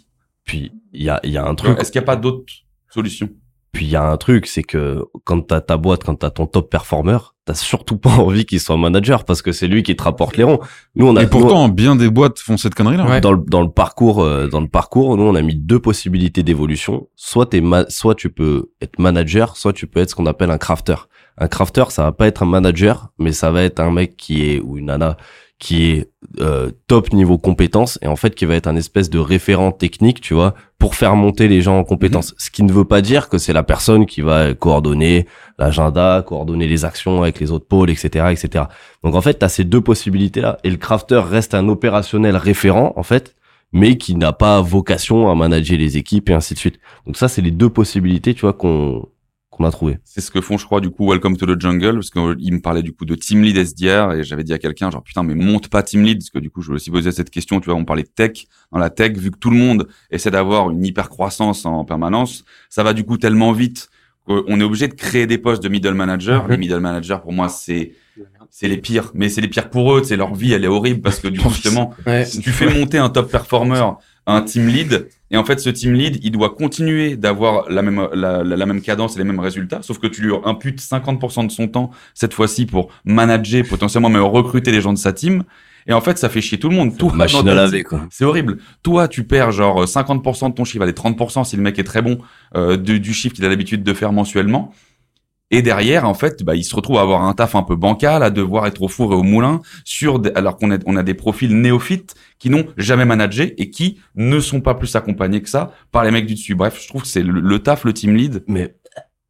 Puis il y a, il y a un truc, Est-ce qu'il n'y a pas d'autres solutions? Puis il y a un truc, c'est que quand t'as ta boîte, quand t'as ton top performer, t'as surtout pas envie qu'il soit manager parce que c'est lui qui te rapporte les ronds. Nous on a Et pourtant, bien des boîtes font cette connerie-là. Ouais. dans le, dans le parcours euh, dans le parcours nous on a mis deux possibilités d'évolution soit t'es ma- soit tu peux être manager soit tu peux être ce qu'on appelle un crafter un crafter ça va pas être un manager mais ça va être un mec qui est ou une nana qui est euh, top niveau compétences et en fait qui va être un espèce de référent technique tu vois pour faire monter les gens en compétences ce qui ne veut pas dire que c'est la personne qui va coordonner l'agenda coordonner les actions avec les autres pôles etc etc donc en fait, tu as ces deux possibilités-là. Et le crafter reste un opérationnel référent, en fait, mais qui n'a pas vocation à manager les équipes et ainsi de suite. Donc ça, c'est les deux possibilités, tu vois, qu'on qu'on a trouvé. C'est ce que font, je crois, du coup, Welcome to the Jungle, parce qu'il me parlait du coup de Team Lead SDR, et j'avais dit à quelqu'un, genre, putain, mais monte pas Team Lead, parce que du coup, je me aussi posé cette question, tu vois, on parlait de tech. Dans la tech, vu que tout le monde essaie d'avoir une hyper croissance en permanence, ça va du coup tellement vite qu'on est obligé de créer des postes de middle manager. Mhm. Les middle managers, pour moi, c'est, c'est les pires. Mais c'est les pires pour eux, c'est leur vie, elle est horrible, parce que du coup, justement, Ouais. tu fais monter un top performer, un team lead, et en fait, ce team lead, il doit continuer d'avoir la même, la, la- même cadence et les mêmes résultats, sauf que tu lui imputes 50% de son temps, cette fois-ci, pour manager, potentiellement même recruter les gens de sa team. Et en fait, ça fait chier tout le monde. Toi, Machine à laver, quoi. C'est horrible. Toi, tu perds genre 50% de ton chiffre, allez, 30% si le mec est très bon, euh, de- du chiffre qu'il a l'habitude de faire mensuellement. Et derrière, en fait, bah, il se retrouve à avoir un taf un peu bancal, à devoir être au four et au moulin, sur des- alors qu'on a, on a des profils néophytes qui n'ont jamais managé et qui ne sont pas plus accompagnés que ça par les mecs du dessus. Bref, je trouve que c'est le, le taf, le team lead. Mais,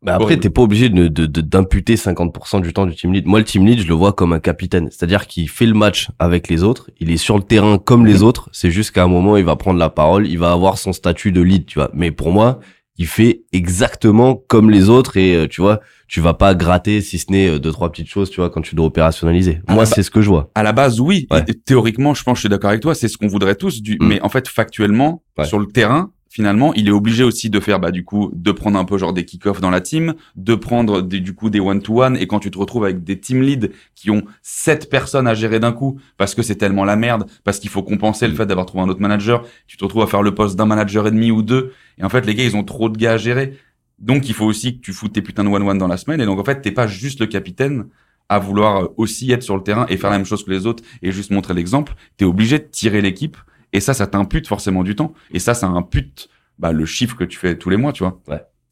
mais après, t'es pas obligé de, de, de- d'imputer 50% du temps du team lead. Moi, le team lead, je le vois comme un capitaine. C'est-à-dire qu'il fait le match avec les autres. Il est sur le terrain comme les autres. C'est juste qu'à un moment, il va prendre la parole. Il va avoir son statut de lead, tu vois. Mais pour moi, il fait exactement comme les autres et euh, tu vois, tu vas pas gratter si ce n'est euh, deux trois petites choses, tu vois, quand tu dois opérationnaliser. Ah Moi, bah- c'est ce que je vois. À la base, oui. Ouais. Théoriquement, je pense que je suis d'accord avec toi. C'est ce qu'on voudrait tous. Du... Mm. Mais en fait, factuellement, Ouais. sur le terrain, finalement, il est obligé aussi de faire, bah, du coup, de prendre un peu genre des kick-offs dans la team, de prendre des, du coup des one-to-one. Et quand tu te retrouves avec des team leads qui ont sept personnes à gérer d'un coup, parce que c'est tellement la merde, parce qu'il faut compenser le Mm. fait d'avoir trouvé un autre manager, tu te retrouves à faire le poste d'un manager et demi ou deux. Et en fait, les gars, ils ont trop de gars à gérer. Donc, il faut aussi que tu foutes tes putains de one-one dans la semaine. Et donc, en fait, t'es pas juste le capitaine à vouloir aussi être sur le terrain et faire la même chose que les autres et juste montrer l'exemple. T'es obligé de tirer l'équipe. Et ça, ça t'impute forcément du temps. Et ça, ça impute bah, le chiffre que tu fais tous les mois, tu vois.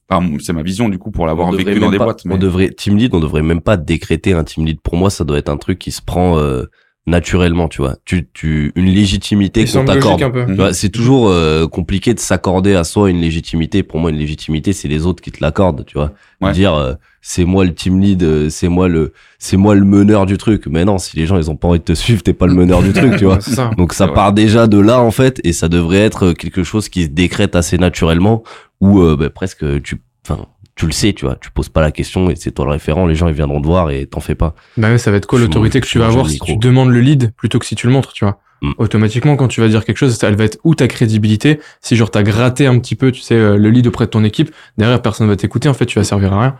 Enfin, c'est ma vision du coup pour l'avoir vécu dans des pas- boîtes. Mais... On devrait team lead, on devrait même pas décréter un team lead. Pour moi, ça doit être un truc qui se prend euh, naturellement, tu vois. Tu, tu, une légitimité Il qu'on t'accorde. vois, c'est toujours euh, compliqué de s'accorder à soi une légitimité. Pour moi, une légitimité, c'est les autres qui te l'accordent, tu vois. Ouais. Dire euh, c'est moi le team lead, euh, c'est moi le, c'est moi le meneur du truc. Mais non, si les gens ils ont pas envie de te suivre, t'es pas le meneur du truc, tu vois. Ça. Donc ça vrai. part déjà de là en fait, et ça devrait être quelque chose qui se décrète assez naturellement, ou euh, bah, presque tu, enfin, tu le sais, tu vois, tu poses pas la question et c'est toi le référent, les gens ils viendront te voir et t'en fais pas. Bah ouais, ça va être quoi l'autorité que tu vas avoir si tu demandes le lead plutôt que si tu le montres, tu vois. Mm. Automatiquement, quand tu vas dire quelque chose, ça- elle va être où ta crédibilité. Si genre t'as gratté un petit peu, tu sais, euh, le lead auprès de ton équipe, derrière personne va t'écouter, en fait, tu vas servir à rien.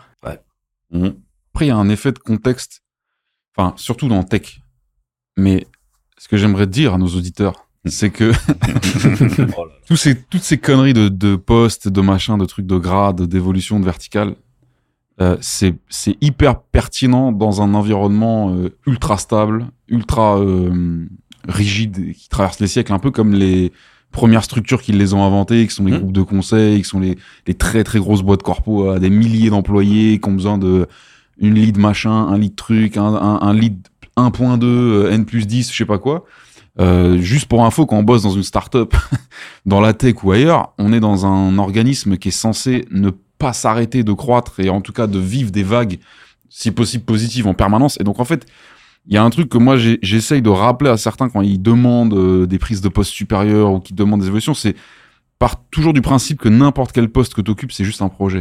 Mhm. Après, il y a un effet de contexte, enfin, surtout dans tech. Mais ce que j'aimerais dire à nos auditeurs, c'est que tous ces, toutes ces conneries de, de postes, de machin, de trucs de grade, d'évolution, de verticale, euh, c'est hyper pertinent dans un environnement euh, ultra stable, ultra euh, rigide, qui traverse les siècles, un peu comme les premières structures qui les ont inventées, qui sont les Mhm. groupes de conseil, qui sont les, les très très grosses boîtes corpo à des milliers d'employés, qui ont besoin de une lead machin, un lead truc, un, un, un lead 1.2, euh, N plus 10, je sais pas quoi. Euh, juste pour info, quand on bosse dans une startup, dans la tech ou ailleurs, on est dans un organisme qui est censé ne pas s'arrêter de croître et en tout cas de vivre des vagues, si possible positives en permanence. Et donc en fait, il y a un truc que moi j'essaye de rappeler à certains quand ils demandent euh, des prises de poste supérieures ou qui demandent des évolutions, c'est part toujours du principe que n'importe quel poste que tu occupes, c'est juste un projet.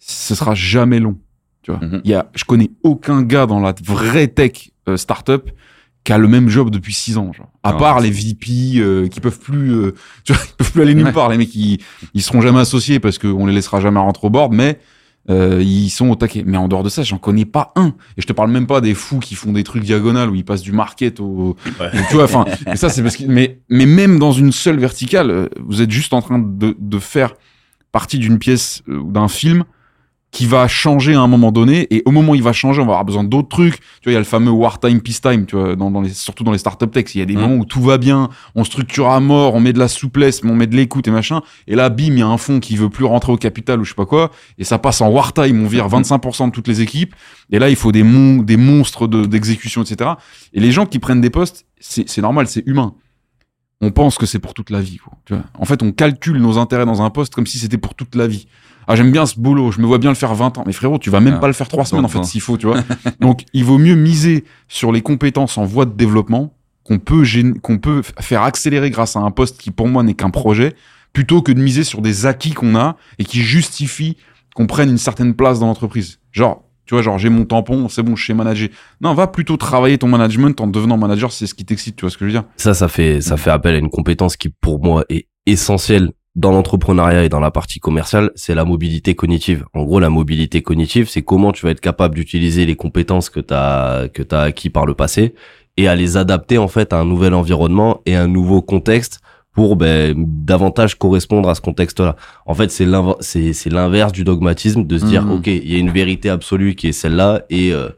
Ce sera jamais long. Tu vois. Il y a, je connais aucun gars dans la vraie tech euh, startup qui a le même job depuis six ans. Genre. À Non, part les VP euh, qui peuvent plus, euh, tu vois, ils peuvent plus aller nulle Ouais. part. Les mecs, ils, ils seront jamais associés parce qu'on les laissera jamais rentrer au board, mais euh, ils sont au taquet. Mais en dehors de ça, j'en connais pas un. Et je te parle même pas des fous qui font des trucs diagonales où ils passent du market au, tu vois. Enfin, ça c'est parce que, mais mais même dans une seule verticale, euh, vous êtes juste en train de, de faire partie d'une pièce euh, ou d'un film qui va changer à un moment donné et au moment où il va changer on va avoir besoin d'autres trucs tu vois il y a le fameux wartime peacetime tu vois dans, dans les surtout dans les startup tech il y a des Mhm. moments où tout va bien on structure à mort on met de la souplesse mais on met de l'écoute et machin et là bim il y a un fonds qui veut plus rentrer au capital ou je sais pas quoi et ça passe en wartime on vire 25% de toutes les équipes et là il faut des mon- des monstres de- d'exécution etc et les gens qui prennent des postes c'est c'est normal c'est humain on pense que c'est pour toute la vie. Quoi, tu vois. En fait, on calcule nos intérêts dans un poste comme si c'était pour toute la vie. Ah, j'aime bien ce boulot, je me vois bien le faire 20 ans. Mais frérot, tu vas même Ah, pas le faire trois semaines, en fait, s'il faut, tu vois. Donc, il vaut mieux miser sur les compétences en voie de développement qu'on peut, qu'on peut faire accélérer grâce à un poste qui, pour moi, n'est qu'un projet, plutôt que de miser sur des acquis qu'on a et qui justifient qu'on prenne une certaine place dans l'entreprise. Genre, tu vois, genre, j'ai mon tampon, c'est bon, je sais manager. Non, va plutôt travailler ton management en devenant manager, c'est ce qui t'excite, tu vois ce que je veux dire. Ça, ça fait, ça fait appel à une compétence qui, pour moi, est essentielle dans l'entrepreneuriat et dans la partie commerciale, c'est la mobilité cognitive. En gros, la mobilité cognitive, c'est comment tu vas être capable d'utiliser les compétences que tu as que tu as acquis par le passé et à les adapter en fait à un nouvel environnement et un nouveau contexte pour ben, davantage correspondre à ce contexte-là. En fait, c'est l'inv- c'est c'est l'inverse du dogmatisme de se dire Mhm. OK, il y a une vérité absolue qui est celle-là et euh,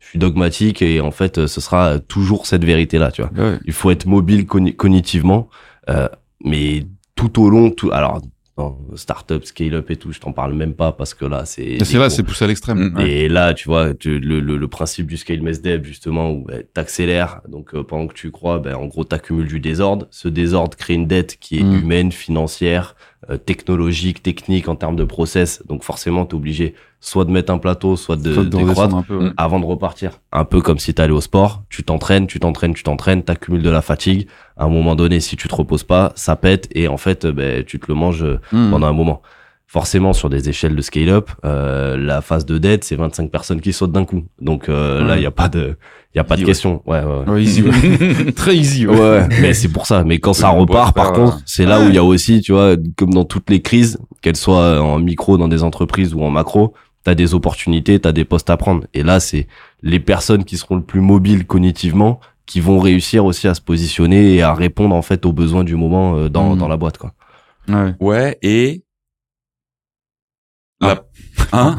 je suis dogmatique et en fait, euh, ce sera toujours cette vérité-là, tu vois Ouais. il faut être mobile cogni- cognitivement euh, mais tout au long tout alors dans startup scale up et tout je t'en parle même pas parce que là c'est c'est là, c'est poussé à l'extrême. Mm. Ouais. et là tu vois tu- le, le, le principe du scale mess dev justement où ben, t'accélères donc euh, pendant que tu crois ben, en gros t'accumules du désordre ce désordre crée une dette qui est Mm. humaine financière euh, technologique technique en termes de process donc forcément t'es obligé soit de mettre un plateau soit de, décroître un peu. ouais. avant de repartir. Un peu comme si t'allais au sport, tu t'entraînes, tu t'entraînes, tu t'entraînes, t'accumules de la fatigue. À un moment donné, si tu te reposes pas, ça pète et en fait, euh, ben, tu te le manges euh, Mm. pendant un moment. Forcément, sur des échelles de scale-up, euh, la phase de dette, c'est 25 personnes qui sautent d'un coup. Donc euh, là, il y a pas de, il y a pas de Easy, question. Ouais, ouais. ouais. Ouais, easy. Très easy. Ouais. Mais c'est pour ça. Mais quand ça repart, par contre, c'est là où il y a aussi, tu vois, comme dans toutes les crises, qu'elles soient en micro dans des entreprises ou en macro, t'as des opportunités, t'as des postes à prendre. Et là, c'est les personnes qui seront le plus mobiles cognitivement qui vont réussir aussi à se positionner et à répondre en fait aux besoins du moment euh, dans, Mhm. dans la boîte, quoi. Ouais. Ouais, et. Ah. Hein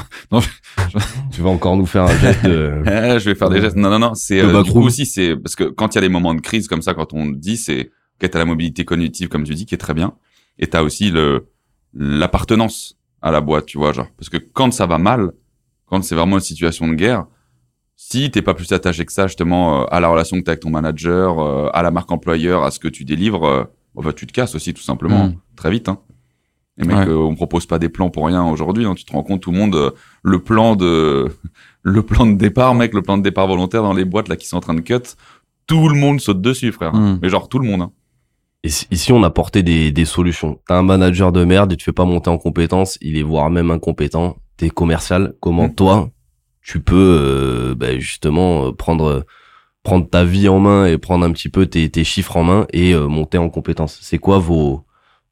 Tu vas encore nous faire un geste de... Eh, je vais faire des gestes. Non, non, non. C'est euh, du coup aussi, c'est parce que quand il y a des moments de crise comme ça, quand on dit, c'est ok, t'as la mobilité cognitive comme tu dis, qui est très bien, et t'as aussi le l'appartenance à la boîte, tu vois, genre. Parce que quand ça va mal, quand c'est vraiment une situation de guerre, si t'es pas plus attaché que ça, justement, euh, à la relation que t'as avec ton manager, euh, à la marque employeur, à ce que tu délivres, euh, bah, tu te casses aussi, tout simplement, Mm. très vite, hein. Les mecs, Ouais. on propose pas des plans pour rien aujourd'hui, hein. Tu te rends compte, tout le monde, le plan de, le plan de départ, mec, le plan de départ volontaire dans les boîtes, là, qui sont en train de cut, tout le monde saute dessus, frère. Mm. Mais genre, tout le monde, hein. Et si- ici, on apportait des, des solutions? T'as un manager de merde, il te fait pas monter en compétences, il est voire même incompétent. T'es commercial. Comment Mm. toi, tu peux euh, bah, justement euh, prendre prendre ta vie en main et prendre un petit peu tes, tes chiffres en main et euh, monter en compétences. C'est quoi vos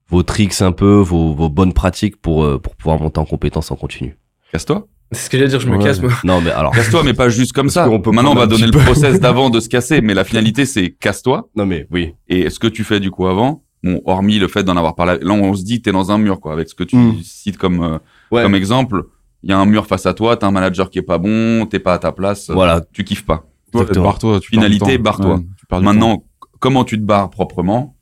vos tricks un peu, vos, vos bonnes pratiques pour euh, pour pouvoir monter en compétences en continu? Casse-toi. C'est ce que j'allais dire, je me Ouais. casse, moi. Non, mais alors. Casse-toi, mais pas juste comme ça. peut Maintenant, on va donner le process d'avant de se casser, mais la finalité, c'est casse-toi. Non, mais oui. Et ce que tu fais du coup avant, bon, hormis le fait d'en avoir parlé, là, on se dit, t'es dans un mur, quoi, avec ce que tu Mm. cites comme, euh, Ouais. comme exemple. Il y a un mur face à toi, t'as un manager qui est pas bon, t'es pas à ta place, Voilà. tu kiffes pas. Toi, barre-toi. Finalité, barre-toi. Ouais, temps. Maintenant, comment tu te barres proprement?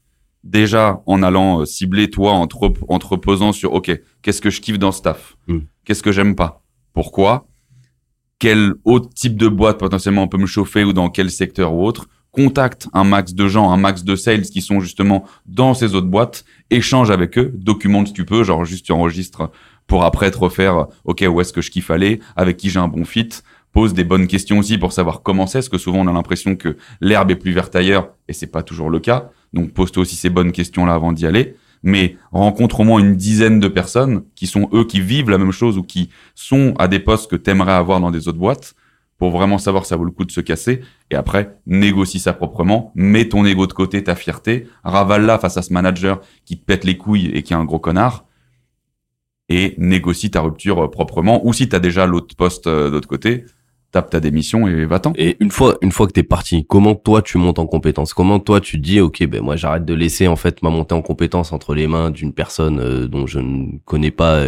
Déjà, en allant euh, cibler toi, en te, rep- en te reposant sur, OK, qu'est-ce que je kiffe dans ce taf? Mm. Qu'est-ce que j'aime pas? Pourquoi? Quel autre type de boîte potentiellement on peut me chauffer ou dans quel secteur ou autre? Contacte un max de gens, un max de sales qui sont justement dans ces autres boîtes, échange avec eux, documente si tu peux, genre juste tu enregistres pour après te refaire, OK, où est-ce que je kiffe aller, avec qui j'ai un bon fit, pose des bonnes questions aussi pour savoir comment c'est, parce que souvent on a l'impression que l'herbe est plus verte ailleurs, et c'est pas toujours le cas. Donc pose-toi aussi ces bonnes questions-là avant d'y aller. Mais rencontre au moins une dizaine de personnes qui sont eux qui vivent la même chose ou qui sont à des postes que t'aimerais avoir dans des autres boîtes pour vraiment savoir ça vaut le coup de se casser. Et après, négocie ça proprement, mets ton ego de côté, ta fierté, ravale-la face à ce manager qui te pète les couilles et qui est un gros connard et négocie ta rupture euh, proprement. Ou si t'as déjà l'autre poste euh, de côté, tape ta démission et va-t'en. Et une fois, une fois que t'es parti, comment toi tu montes en compétence? Comment toi tu dis, ok, ben moi j'arrête de laisser en fait ma montée en compétence entre les mains d'une personne euh, dont je ne connais pas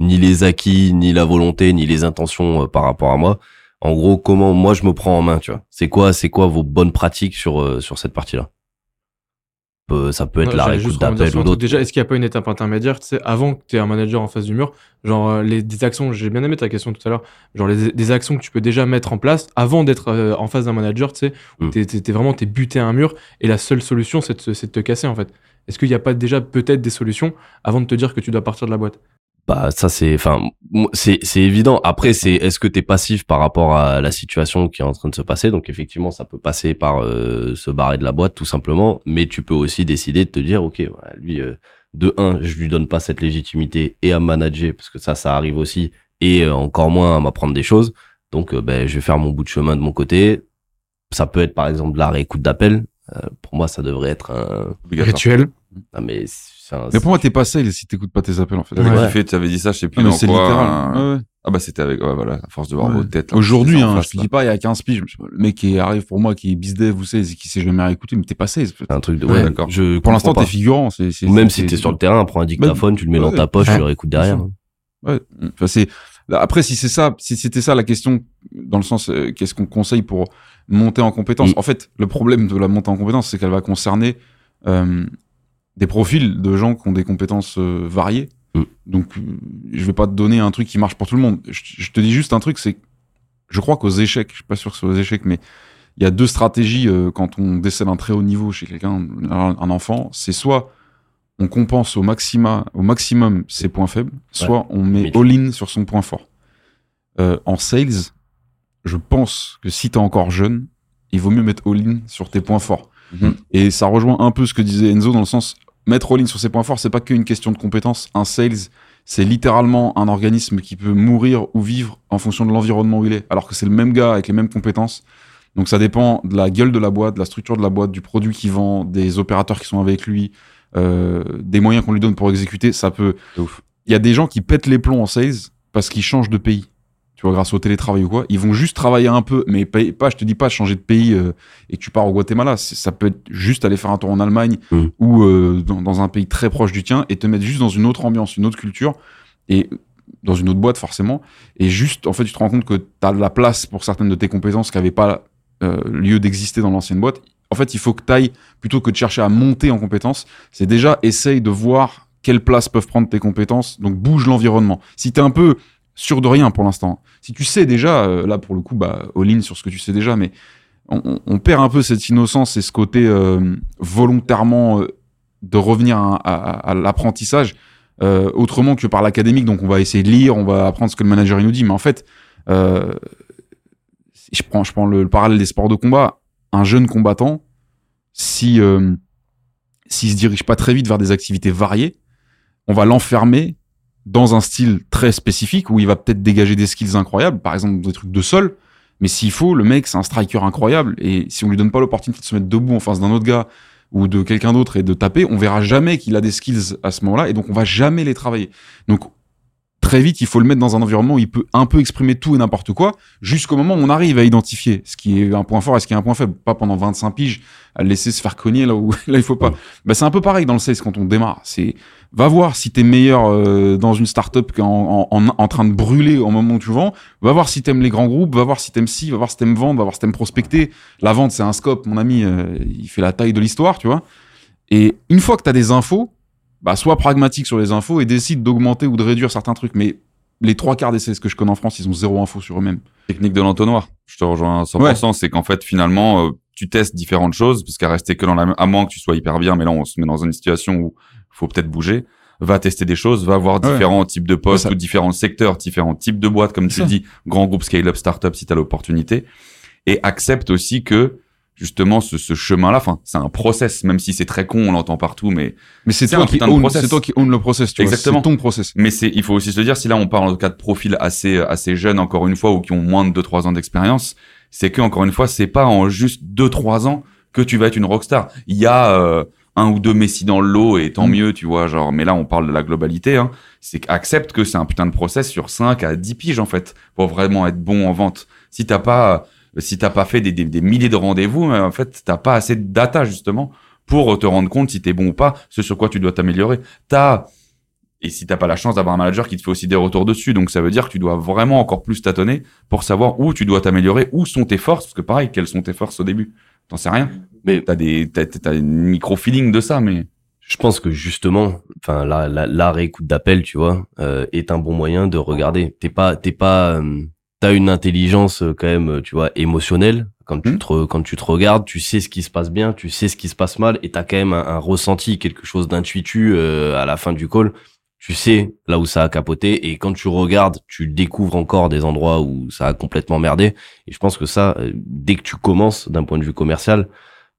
ni les acquis, ni la volonté, ni les intentions par rapport à moi? En gros, comment moi je me prends en main, tu vois? C'est quoi, c'est quoi vos bonnes pratiques sur sur cette partie-là? Peut- Ça peut être Ouais, la rebondir d'appel ou d'autres. Déjà, est-ce qu'il n'y a pas une étape intermédiaire, tu sais, avant que tu aies un manager en face du mur Genre, euh, les, des actions, j'ai bien aimé ta question tout à l'heure, genre les, des actions que tu peux déjà mettre en place avant d'être euh, en face d'un manager, tu sais, où Mm. t'es, t'es- t'es vraiment, t'es buté à un mur et la seule solution, c'est de, c'est de te casser, en fait. Est-ce qu'il n'y a pas déjà peut-être des solutions avant de te dire que tu dois partir de la boîte? Bah ça c'est enfin c'est c'est évident. Après c'est est-ce que t'es passif par rapport à la situation qui est en train de se passer? Donc effectivement ça peut passer par euh, se barrer de la boîte tout simplement. Mais tu peux aussi décider de te dire ok voilà, lui euh, de un je lui donne pas cette légitimité et à me manager parce que ça ça arrive aussi et euh, encore moins à m'apprendre des choses. Donc euh, ben je vais faire mon bout de chemin de mon côté. Ça peut être par exemple de la réécoute d'appel. Euh, pour moi ça devrait être un. Rituel ah, mais c'est un- Mais pour moi, t'es pas sale si t'écoutes pas tes appels, en fait. T'avais Ouais. kiffé, t'avais dit ça, je sais plus Ah, mais c'est littéral. euh, Ouais, ouais. Ah bah c'était avec, ouais, voilà, à force de voir Ouais. vos têtes. là, Aujourd'hui, hein, face, je te dis pas, il y a 15 piges, le mec qui arrive pour moi, qui est bizdev ou sait, qui sait jamais réécouter, mais t'es pas sale. c'est un truc de Ouais, ouais, d'accord. Je Pour l'instant, t'es figurant. c'est c'est- Ou même c'est- si t'es sur le terrain, prends un dictaphone, tu le mets dans ta poche, tu le réécoutes derrière. Ouais. Enfin, c'est après si c'est ça, si c'était ça la question dans le sens euh, qu'est-ce qu'on conseille pour monter en compétence? Mm. En fait, le problème de la montée en compétence, c'est qu'elle va concerner euh, des profils de gens qui ont des compétences euh, variées. Mm. Donc, euh, je vais pas te donner un truc qui marche pour tout le monde. Je, je te dis juste un truc, c'est je crois qu'aux échecs, je suis pas sûr que c'est aux échecs, mais il y a deux stratégies euh, quand on décèle un très haut niveau chez quelqu'un, un, enfant. C'est soit on compense au, maxima, au maximum ses points faibles, soit on met all-in sur son point fort. Euh, en sales, je pense que si t'es encore jeune, il vaut mieux mettre all-in sur tes points forts. Mhm. Et ça rejoint un peu ce que disait Enzo dans le sens, mettre all-in sur ses points forts, c'est pas qu'une question de compétence. Un sales, c'est littéralement un organisme qui peut mourir ou vivre en fonction de l'environnement où il est, alors que c'est le même gars avec les mêmes compétences. Donc ça dépend de la gueule de la boîte, de la structure de la boîte, du produit qu'il vend, des opérateurs qui sont avec lui, euh, des moyens qu'on lui donne pour exécuter. Ça peut. Il y a des gens qui pètent les plombs en sales parce qu'ils changent de pays. Tu vois, grâce au télétravail ou quoi, ils vont juste travailler un peu, mais pas, je te dis pas changer de pays euh, et que tu pars au Guatemala. Ça peut être juste aller faire un tour en Allemagne Mm. ou euh, dans, dans un pays très proche du tien et te mettre juste dans une autre ambiance, une autre culture et dans une autre boîte forcément. Et juste, en fait, tu te rends compte que tu as de la place pour certaines de tes compétences qui n'avaient pas euh, lieu d'exister dans l'ancienne boîte. En fait, il faut que tu ailles, plutôt que de chercher à monter en compétences, c'est déjà essaye de voir quelle place peuvent prendre tes compétences. Donc bouge l'environnement. Si t'es un peu sûr de rien pour l'instant, si tu sais déjà, euh, là pour le coup, bah, all-in sur ce que tu sais déjà, mais on, perd un peu cette innocence et ce côté euh, volontairement euh, de revenir à, l'apprentissage autrement que par l'académique. Donc on va essayer de lire, on va apprendre ce que le manager il nous dit, mais en fait, je prends, le, le parallèle des sports de combat. Un jeune combattant, si s'il se dirige pas très vite vers des activités variées, on va l'enfermer dans un style très spécifique où il va peut-être dégager des skills incroyables, par exemple des trucs de sol. Mais s'il faut, le mec, c'est un striker incroyable. Et si on lui donne pas l'opportunité de se mettre debout en face d'un autre gars ou de quelqu'un d'autre et de taper, on verra jamais qu'il a des skills à ce moment-là. Et donc, on va jamais les travailler. Donc, très vite, il faut le mettre dans un environnement où il peut un peu exprimer tout et n'importe quoi, jusqu'au moment où on arrive à identifier ce qui est un point fort et ce qui est un point faible. Pas pendant 25 piges à le laisser se faire cogner là où là il faut pas. Ouais. Bah, c'est un peu pareil dans le sales quand on démarre. C'est va voir si t'es meilleur euh, dans une startup qu'en en, en, en train de brûler au moment où tu vends. Va voir si t'aimes les grands groupes, va voir si t'aimes ci, va voir si t'aimes vendre, va voir si t'aimes prospecter. La vente c'est un scope, mon ami, euh, il fait la taille de l'histoire, tu vois. Et une fois que t'as des infos, bah sois pragmatique sur les infos et décide d'augmenter ou de réduire certains trucs. Mais les trois quarts des sales que je connais en France, ils ont zéro info sur eux-mêmes. technique de l'entonnoir. Je te rejoins à 100%. C'est qu'en fait, finalement, euh, tu testes différentes choses, parce qu'à rester que dans la même, à moins que tu sois hyper bien, mais là, on se met dans une situation où faut peut-être bouger. Va tester des choses, va voir Ouais. différents types de postes Ouais, ça- ou différents secteurs, différents types de boîtes, comme tu Ça. dis, grand groupe, scale-up, start-up, si tu as l'opportunité. Et accepte aussi que, justement, ce, ce chemin-là, enfin, c'est un process, même si c'est très con, on l'entend partout, mais Mais c'est toi qui own, c'est toi qui own le process, tu Exactement. vois. C'est ton process. Mais c'est, il faut aussi se dire, si là on parle en tout cas de profils assez, assez jeunes, encore une fois, ou qui ont moins de 2-3 ans d'expérience, c'est que, encore une fois, c'est pas en juste 2-3 ans que tu vas être une rockstar. Il y a euh, un ou deux Messi dans le lot et tant Mm. mieux, tu vois, genre, mais là on parle de la globalité, hein. C'est qu'accepte que c'est un putain de process sur 5 à 10 piges, en fait, pour vraiment être bon en vente. Si t'as pas, si t'as pas fait des, des, des milliers de rendez-vous, euh, en fait, t'as pas assez de data, justement, pour te rendre compte si t'es bon ou pas, ce sur quoi tu dois t'améliorer. T'as, et si t'as pas la chance d'avoir un manager qui te fait aussi des retours dessus, donc ça veut dire que tu dois vraiment encore plus tâtonner pour savoir où tu dois t'améliorer, où sont tes forces, parce que pareil, quelles sont tes forces au début? T'en sais rien. Mais T'as des, t'as, t'as une micro feeling de ça, mais je pense que justement, enfin la, la, la réécoute d'appel, tu vois, euh, est un bon moyen de regarder. T'es pas, t'es pas, euh, t'as une intelligence euh, quand même, euh, tu vois, émotionnelle. Quand tu Hmm. te, quand tu te regardes, tu sais ce qui se passe bien, tu sais ce qui se passe mal, et t'as quand même un, un ressenti, quelque chose d'intuitu euh, à la fin du call. Tu sais là où ça a capoté, et quand tu regardes, tu découvres encore des endroits où ça a complètement merdé. Et je pense que ça, euh, dès que tu commences d'un point de vue commercial,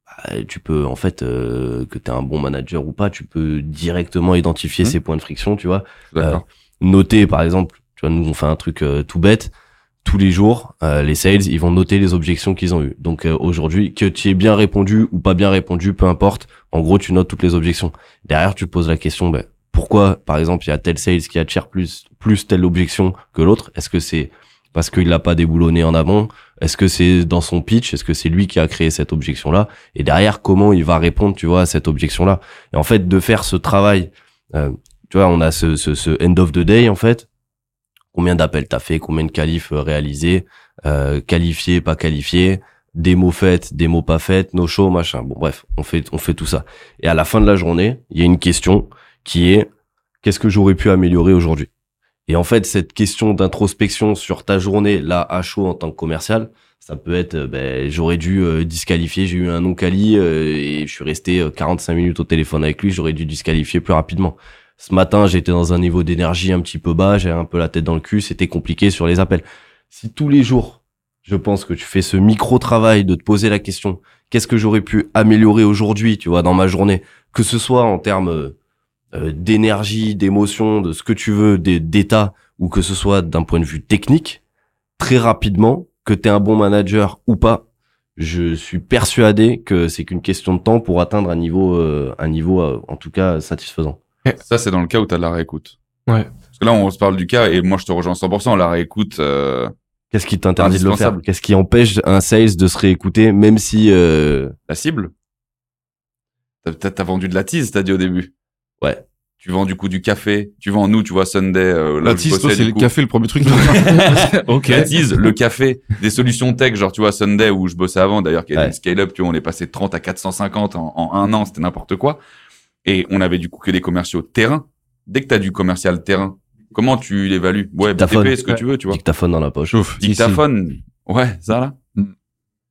bah, tu peux en fait euh, que tu es un bon manager ou pas, tu peux directement identifier Mhm. ces points de friction, tu vois. d'accord. Noter par exemple, tu vois nous on fait un truc euh, tout bête, tous les jours euh, les sales, ils vont noter les objections qu'ils ont eues. Donc euh, aujourd'hui que tu aies bien répondu ou pas bien répondu, peu importe, en gros tu notes toutes les objections. Derrière tu poses la question ben, pourquoi par exemple il y a tel sales qui attire plus plus telle objection que l'autre? Est-ce que c'est parce qu'il l'a pas déboulonné en avant Est-ce que c'est dans son pitch? Est-ce que c'est lui qui a créé cette objection-là? Et derrière, comment il va répondre, tu vois, à cette objection-là? Et en fait, de faire ce travail, euh, tu vois, on a ce, ce, ce end of the day, en fait. Combien d'appels t'as fait Combien de qualifs euh, réalisés euh, Qualifiés, pas qualifiés Démos faites, démos pas faites, no show, machin. Bon, bref, on fait, on fait tout ça. Et à la fin de la journée, il y a une question qui est qu'est-ce que j'aurais pu améliorer aujourd'hui? Et en fait, cette question d'introspection sur ta journée, là, à chaud en tant que commercial, ça peut être, euh, ben, j'aurais dû euh, disqualifier, j'ai eu un non-quali euh, et je suis resté euh, 45 minutes au téléphone avec lui, j'aurais dû disqualifier plus rapidement. Ce matin, j'étais dans un niveau d'énergie un petit peu bas, j'avais un peu la tête dans le cul, c'était compliqué sur les appels. Si tous les jours, je pense que tu fais ce micro-travail de te poser la question, qu'est-ce que j'aurais pu améliorer aujourd'hui, tu vois, dans ma journée, que ce soit en termes euh, euh, d'énergie, d'émotion, de ce que tu veux, d'état, ou que ce soit d'un point de vue technique, très rapidement, que tu es un bon manager ou pas, je suis persuadé que c'est qu'une question de temps pour atteindre un niveau, euh, un niveau en tout cas satisfaisant. Ça, c'est dans le cas où t'as de la réécoute. Ouais. Parce que là, on se parle du cas, et moi, je te rejoins 100%, la réécoute, euh, Qu'est-ce qui t'interdit de le faire? Qu'est-ce qui empêche un sales de se réécouter, même si euh, la cible? T'as, t'as- t'as vendu de la tease, t'as dit au début. Ouais. Tu vends du coup du café. Tu vends, nous, tu vois, Sunday, euh, là La tease, c'est le coup. café, le premier truc. ok. La tease, le café, des solutions tech, genre, tu vois, Sunday, où je bossais avant, d'ailleurs, qui était Ouais. une scale-up, tu vois, on est passé de 30 à 450 en, en un an, c'était n'importe quoi. Et on avait du coup que des commerciaux terrain, dès que t'as du commercial terrain, comment tu l'évalues? Ouais, Dictaphone. BTP, ce que tu veux, tu vois? Dictaphone dans la poche. Chauffe. ici. Dictaphone, ouais, ça là.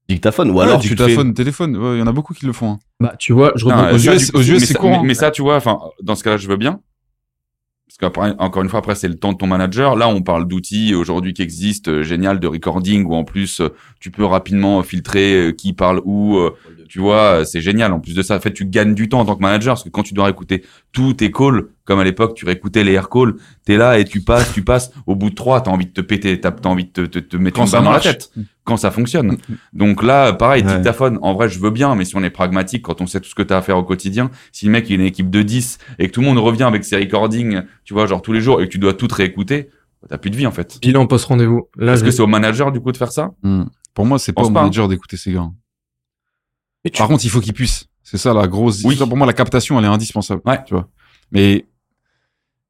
Dictaphone. Ou Ouais, alors tu te fais... dictaphone, téléphone. Ouais, Il y en a beaucoup qui le font. hein. Bah, tu vois, je Non, rebondis- aux US c'est ça- courant. Mais, mais ça, tu vois, enfin, dans ce cas-là, je veux bien. Parce qu'après, encore une fois, après, c'est le temps de ton manager. Là, on parle d'outils aujourd'hui qui existent, euh, génial, de recording, où en plus, euh, tu peux rapidement filtrer euh, qui parle où. Tu vois, euh, c'est génial. En plus de ça, en fait, tu gagnes du temps en tant que manager, parce que quand tu dois réécouter tous tes calls, comme à l'époque, tu réécoutais les air calls, t'es là et tu passes, tu passes. Au bout de trois, t'as envie de te péter, t'as t'as envie de te, te, te mettre Quand une ça dans la marche. tête. Quand ça fonctionne. Donc là, pareil, Ouais. dictaphone, en vrai, je veux bien, mais si on est pragmatique, quand on sait tout ce que tu as à faire au quotidien, si le mec il a une équipe de 10 et que tout le monde revient avec ses recordings, tu vois, genre tous les jours, et que tu dois tout réécouter, t'as plus de vie en fait. bilan post rendez-vous. Là, Est-ce que c'est au manager du coup de faire ça? Hmm. Pour moi, c'est pas au manager d'écouter ces gars. Tu- Par contre, il faut qu'il puisse. C'est ça la grosse. Oui. ça, Pour moi, la captation, elle est indispensable. Ouais. Tu vois. Mais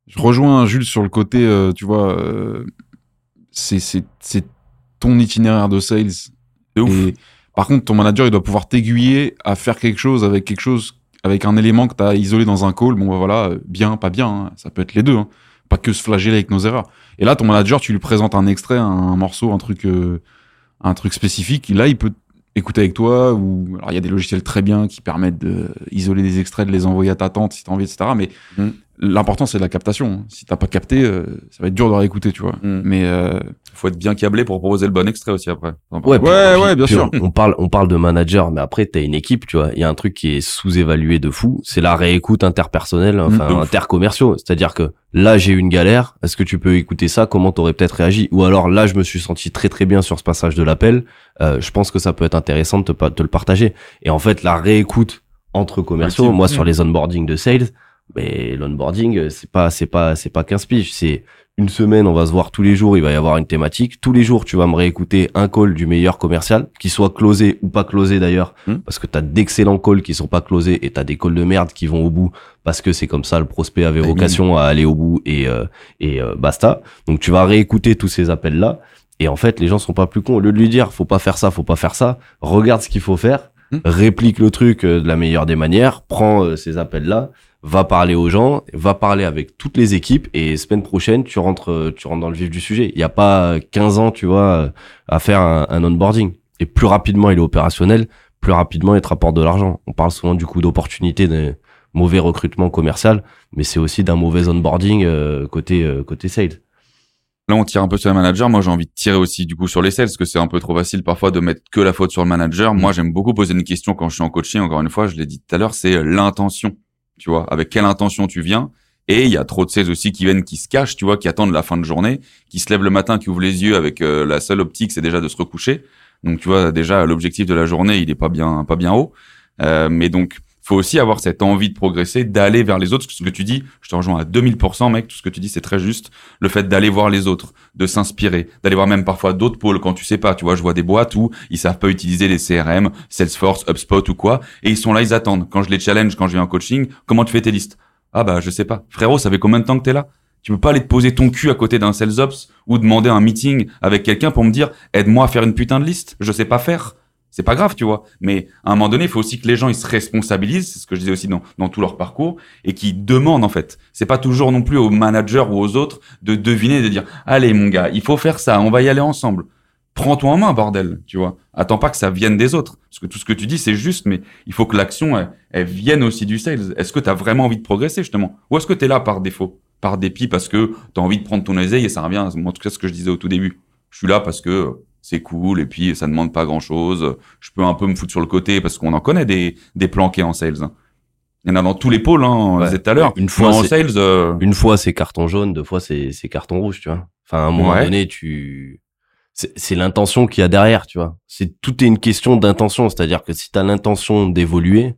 je rejoins Jules sur le côté, euh, tu vois, euh, c'est c'est c'est ton itinéraire de sales. De ouf. Et par contre, ton manager, il doit pouvoir t'aiguiller à faire quelque chose avec quelque chose, avec un élément que tu as isolé dans un call. Bon, bah, voilà, bien, pas bien. hein. Ça peut être les deux. hein. Pas que se flageller avec nos erreurs. Et là, ton manager, tu lui présentes un extrait, un, morceau, un truc, euh, un truc spécifique. Là, il peut écouter avec toi. Ou alors, il y a des logiciels très bien qui permettent de isoler des extraits, de les envoyer à ta tante si t'as envie, etc. Mais Mhm. L'important, c'est de la captation. Si t'as pas capté, euh, ça va être dur de réécouter, tu vois. Mm. Mais euh, Faut être bien câblé pour proposer le bon extrait aussi après. Ouais, Ouais, puis- ouais, bien puis sûr. On, on parle, on parle de manager, mais après t'as une équipe, tu vois. Il y a un truc qui est sous-évalué de fou, c'est la réécoute interpersonnelle, enfin de ouf. intercommerciaux. C'est-à-dire que là j'ai eu une galère, est-ce que tu peux écouter ça? Comment t'aurais peut-être réagi? Ou alors là je me suis senti très très bien sur ce passage de l'appel. Euh, je pense que ça peut être intéressant de te, te le partager. Et en fait la réécoute entre commerciaux, moi Mm. sur les onboarding de sales, mais l'onboarding euh, c'est pas c'est pas c'est pas 15 piges, c'est une semaine, on va se voir tous les jours, il va y avoir une thématique. Tous les jours, tu vas me réécouter un call du meilleur commercial, qui soit closé ou pas closé d'ailleurs, Hmm. parce que t'as d'excellents calls qui sont pas closés et t'as des calls de merde qui vont au bout, parce que c'est comme ça, le prospect avait Timing. vocation à aller au bout et, euh, et euh, basta. Donc tu vas réécouter tous ces appels-là, et en fait, les gens sont pas plus cons. Au lieu de lui dire, faut pas faire ça, faut pas faire ça, regarde ce qu'il faut faire, Hmm. réplique le truc euh, de la meilleure des manières, prends euh, ces appels-là, va parler aux gens, va parler avec toutes les équipes et semaine prochaine tu rentres euh, tu rentres dans le vif du sujet. Il n'y a pas euh, 15 ans, tu vois, euh, à faire un, un onboarding. Et plus rapidement il est opérationnel, plus rapidement il te rapporte de l'argent. On parle souvent du coup d'opportunité de mauvais recrutement commercial, mais c'est aussi d'un mauvais onboarding euh, côté euh, côté sales. Là, on tire un peu sur le manager. Moi, j'ai envie de tirer aussi du coup sur les sales, parce que c'est un peu trop facile parfois de mettre que la faute sur le manager. Moi, j'aime beaucoup poser une question quand je suis en coaching. Encore une fois, je l'ai dit tout à l'heure, c'est euh, l'intention. Tu vois, avec quelle intention tu viens. Et il y a trop de sales aussi qui viennent, qui se cachent, tu vois, qui attendent la fin de journée, qui se lèvent le matin, qui ouvrent les yeux avec euh, la seule optique, c'est déjà de se recoucher. Donc, tu vois, déjà, l'objectif de la journée, il est pas bien, pas bien haut. Euh, mais donc, faut aussi avoir cette envie de progresser, d'aller vers les autres. Ce que tu dis, je te rejoins à 2000%, mec. Tout ce que tu dis, c'est très juste. Le fait d'aller voir les autres, de s'inspirer, d'aller voir même parfois d'autres pôles quand tu sais pas. Tu vois, je vois des boîtes où ils savent pas utiliser les CRM, Salesforce, HubSpot ou quoi, et ils sont là, ils attendent. Quand je les challenge, quand je viens en coaching, comment tu fais tes listes? Ah bah je sais pas. Frérot, ça fait combien de temps que t'es là? Tu peux pas aller te poser ton cul à côté d'un sales ops ou demander un meeting avec quelqu'un pour me dire aide-moi à faire une putain de liste. Je sais pas faire. C'est pas grave, tu vois. Mais à un moment donné, il faut aussi que les gens ils se responsabilisent, c'est ce que je disais aussi dans, dans tout leur parcours, et qu'ils demandent en fait. C'est pas toujours non plus aux managers ou aux autres de deviner, de dire allez mon gars, il faut faire ça, on va y aller ensemble. Prends-toi en main, bordel, tu vois. Attends pas que ça vienne des autres, parce que tout ce que tu dis c'est juste, mais il faut que l'action elle, elle vienne aussi du sales. Est-ce que tu as vraiment envie de progresser justement, ou est-ce que tu es là par défaut, par dépit, parce que tu as envie de prendre ton aisé et ça revient. En tout cas, ce que je disais au tout début. Je suis là parce que c'est cool et puis ça demande pas grand chose. Je peux un peu me foutre sur le côté parce qu'on en connaît des, des planqués en sales. Il y en a dans tous les pôles, hein, Ouais. tout à l'heure. Une fois, en sales, euh, Une fois c'est carton jaune, deux fois c'est carton rouge, tu vois. Enfin à un moment Ouais. donné, tu c'est c'est l'intention qu'il y a derrière, tu vois. C'est tout est une question d'intention, c'est-à-dire que si tu as l'intention d'évoluer,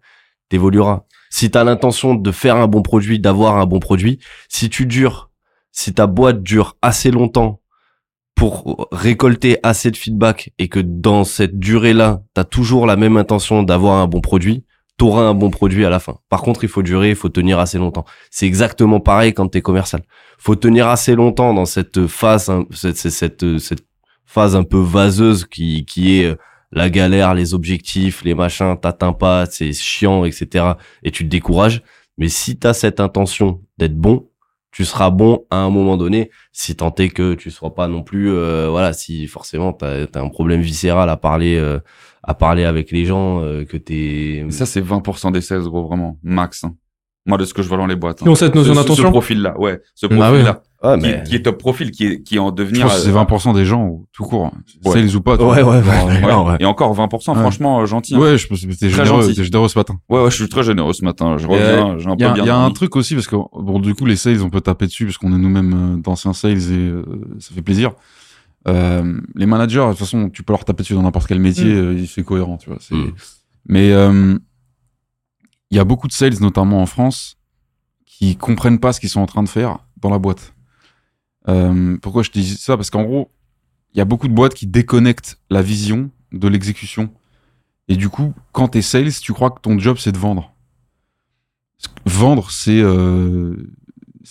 t'évolueras. Si tu as l'intention de faire un bon produit, d'avoir un bon produit, si tu dures, si ta boîte dure assez longtemps pour récolter assez de feedback et que dans cette durée-là, tu as toujours la même intention d'avoir un bon produit, tu auras un bon produit à la fin. Par contre, il faut durer, il faut tenir assez longtemps. C'est exactement pareil quand tu es commercial. faut tenir assez longtemps dans cette phase, cette, cette, cette, cette phase un peu vaseuse qui, qui est euh, la galère, les objectifs, les machins, t'atteins pas, c'est chiant, etc. Et tu te décourages. Mais si tu as cette intention d'être bon, tu seras bon à un moment donné, si tant est que tu sois pas non plus, euh, voilà, si forcément t'as as un problème viscéral à parler, euh, à parler avec les gens, euh, que t'es. Ça, c'est 20% des sales, gros, vraiment. Max. hein. Moi, de ce que je vois dans les boîtes. hein. Ils ont cette notion d'attention Ce profil-là, ouais. Ce Bah profil-là. Ouais, qui, mais. qui est top profil, qui est, qui est en Je devenir. pense que c'est euh, 20% des gens, ou tout court. Ouais. Sales ou pas. toi. Ouais, ouais, ouais. Et encore 20%, Ouais. franchement, euh, gentil. hein. Ouais, je pense que t'es Très généreux, t'es généreux ce matin. Ouais, ouais, je suis très généreux ce matin. Je reviens, j'ai un Il y peu a, bien il y a un truc aussi parce que bon du coup les sales on peut taper dessus parce qu'on est nous-mêmes euh, d'anciens sales et euh, ça fait plaisir. Euh, les managers de toute façon tu peux leur taper dessus dans n'importe quel métier, Mm. euh, c'est cohérent tu vois. Mm. Mais euh, il y a beaucoup de sales notamment en France qui comprennent pas ce qu'ils sont en train de faire dans la boîte. Euh, pourquoi je te dis ça? Parce qu'en gros il y a beaucoup de boîtes qui déconnectent la vision de l'exécution. Et du coup, quand t'es sales, tu crois que ton job c'est de vendre. Vendre, c'est euh,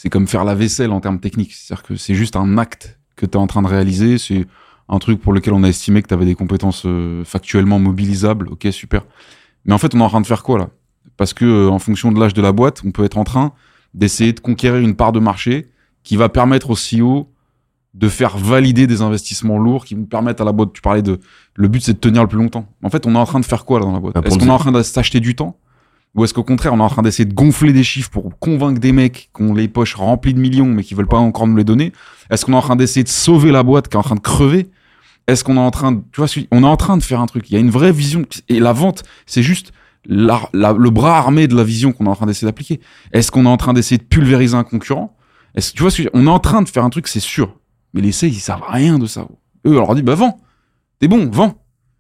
comme faire la vaisselle en termes techniques. C'est-à-dire que c'est juste un acte que tu es en train de réaliser. C'est un truc pour lequel on a estimé que tu avais des compétences euh, factuellement mobilisables. Ok, super. Mais en fait, on est en train de faire quoi là? Parce que euh, en fonction de l'âge de la boîte, on peut être en train d'essayer de conquérir une part de marché qui va permettre au CEO de faire valider des investissements lourds qui vont permettre à la boîte. Tu parlais de le but, c'est de tenir le plus longtemps. En fait, on est en train de faire quoi là dans la boîte? Un Est-ce qu'on est en train de s'acheter du temps? Ou est-ce qu'au contraire, on est en train d'essayer de gonfler des chiffres pour convaincre des mecs qui ont les poches remplies de millions mais qui veulent pas encore nous les donner? Est-ce qu'on est en train d'essayer de sauver la boîte qui est en train de crever? Est-ce qu'on est en train de, tu vois, on est en train de faire un truc. Il y a une vraie vision et la vente, c'est juste la- la- le bras armé de la vision qu'on est en train d'essayer d'appliquer. Est-ce qu'on est en train d'essayer de pulvériser un concurrent? Est-ce que tu vois ce que On est en train de faire un truc, c'est sûr. Mais les sales, ils savent rien de ça. Eux, on leur dit, bah vends. T'es bon, vends.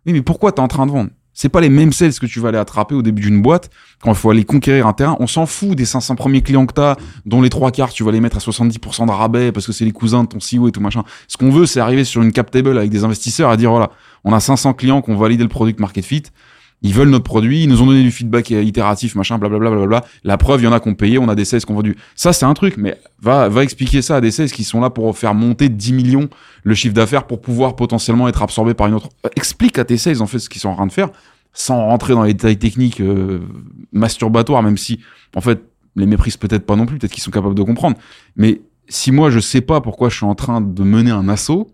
Oui, mais pourquoi t'es en train de vendre? C'est pas les mêmes sales que tu vas aller attraper au début d'une boîte quand il faut aller conquérir un terrain. On s'en fout des 500 premiers clients que t'as, dont les trois quarts tu vas les mettre à 70% de rabais parce que c'est les cousins de ton CEO et tout machin. Ce qu'on veut, c'est arriver sur une cap table avec des investisseurs à dire voilà, on a 500 clients qui ont validé le product market fit. Ils veulent notre produit, ils nous ont donné du feedback itératif, machin, blablabla. La preuve, il y en a qui ont payé, on a des sales qui ont vendu. Ça, c'est un truc, mais va, va expliquer ça à des sales qui sont là pour faire monter de 10 millions le chiffre d'affaires pour pouvoir potentiellement être absorbé par une autre. Euh, Explique à tes sales, en fait, ce qu'ils sont en train de faire, sans rentrer dans les détails techniques euh, masturbatoires, même si, en fait, les méprisent peut-être pas non plus, peut-être qu'ils sont capables de comprendre. Mais si moi, je sais pas pourquoi je suis en train de mener un assaut,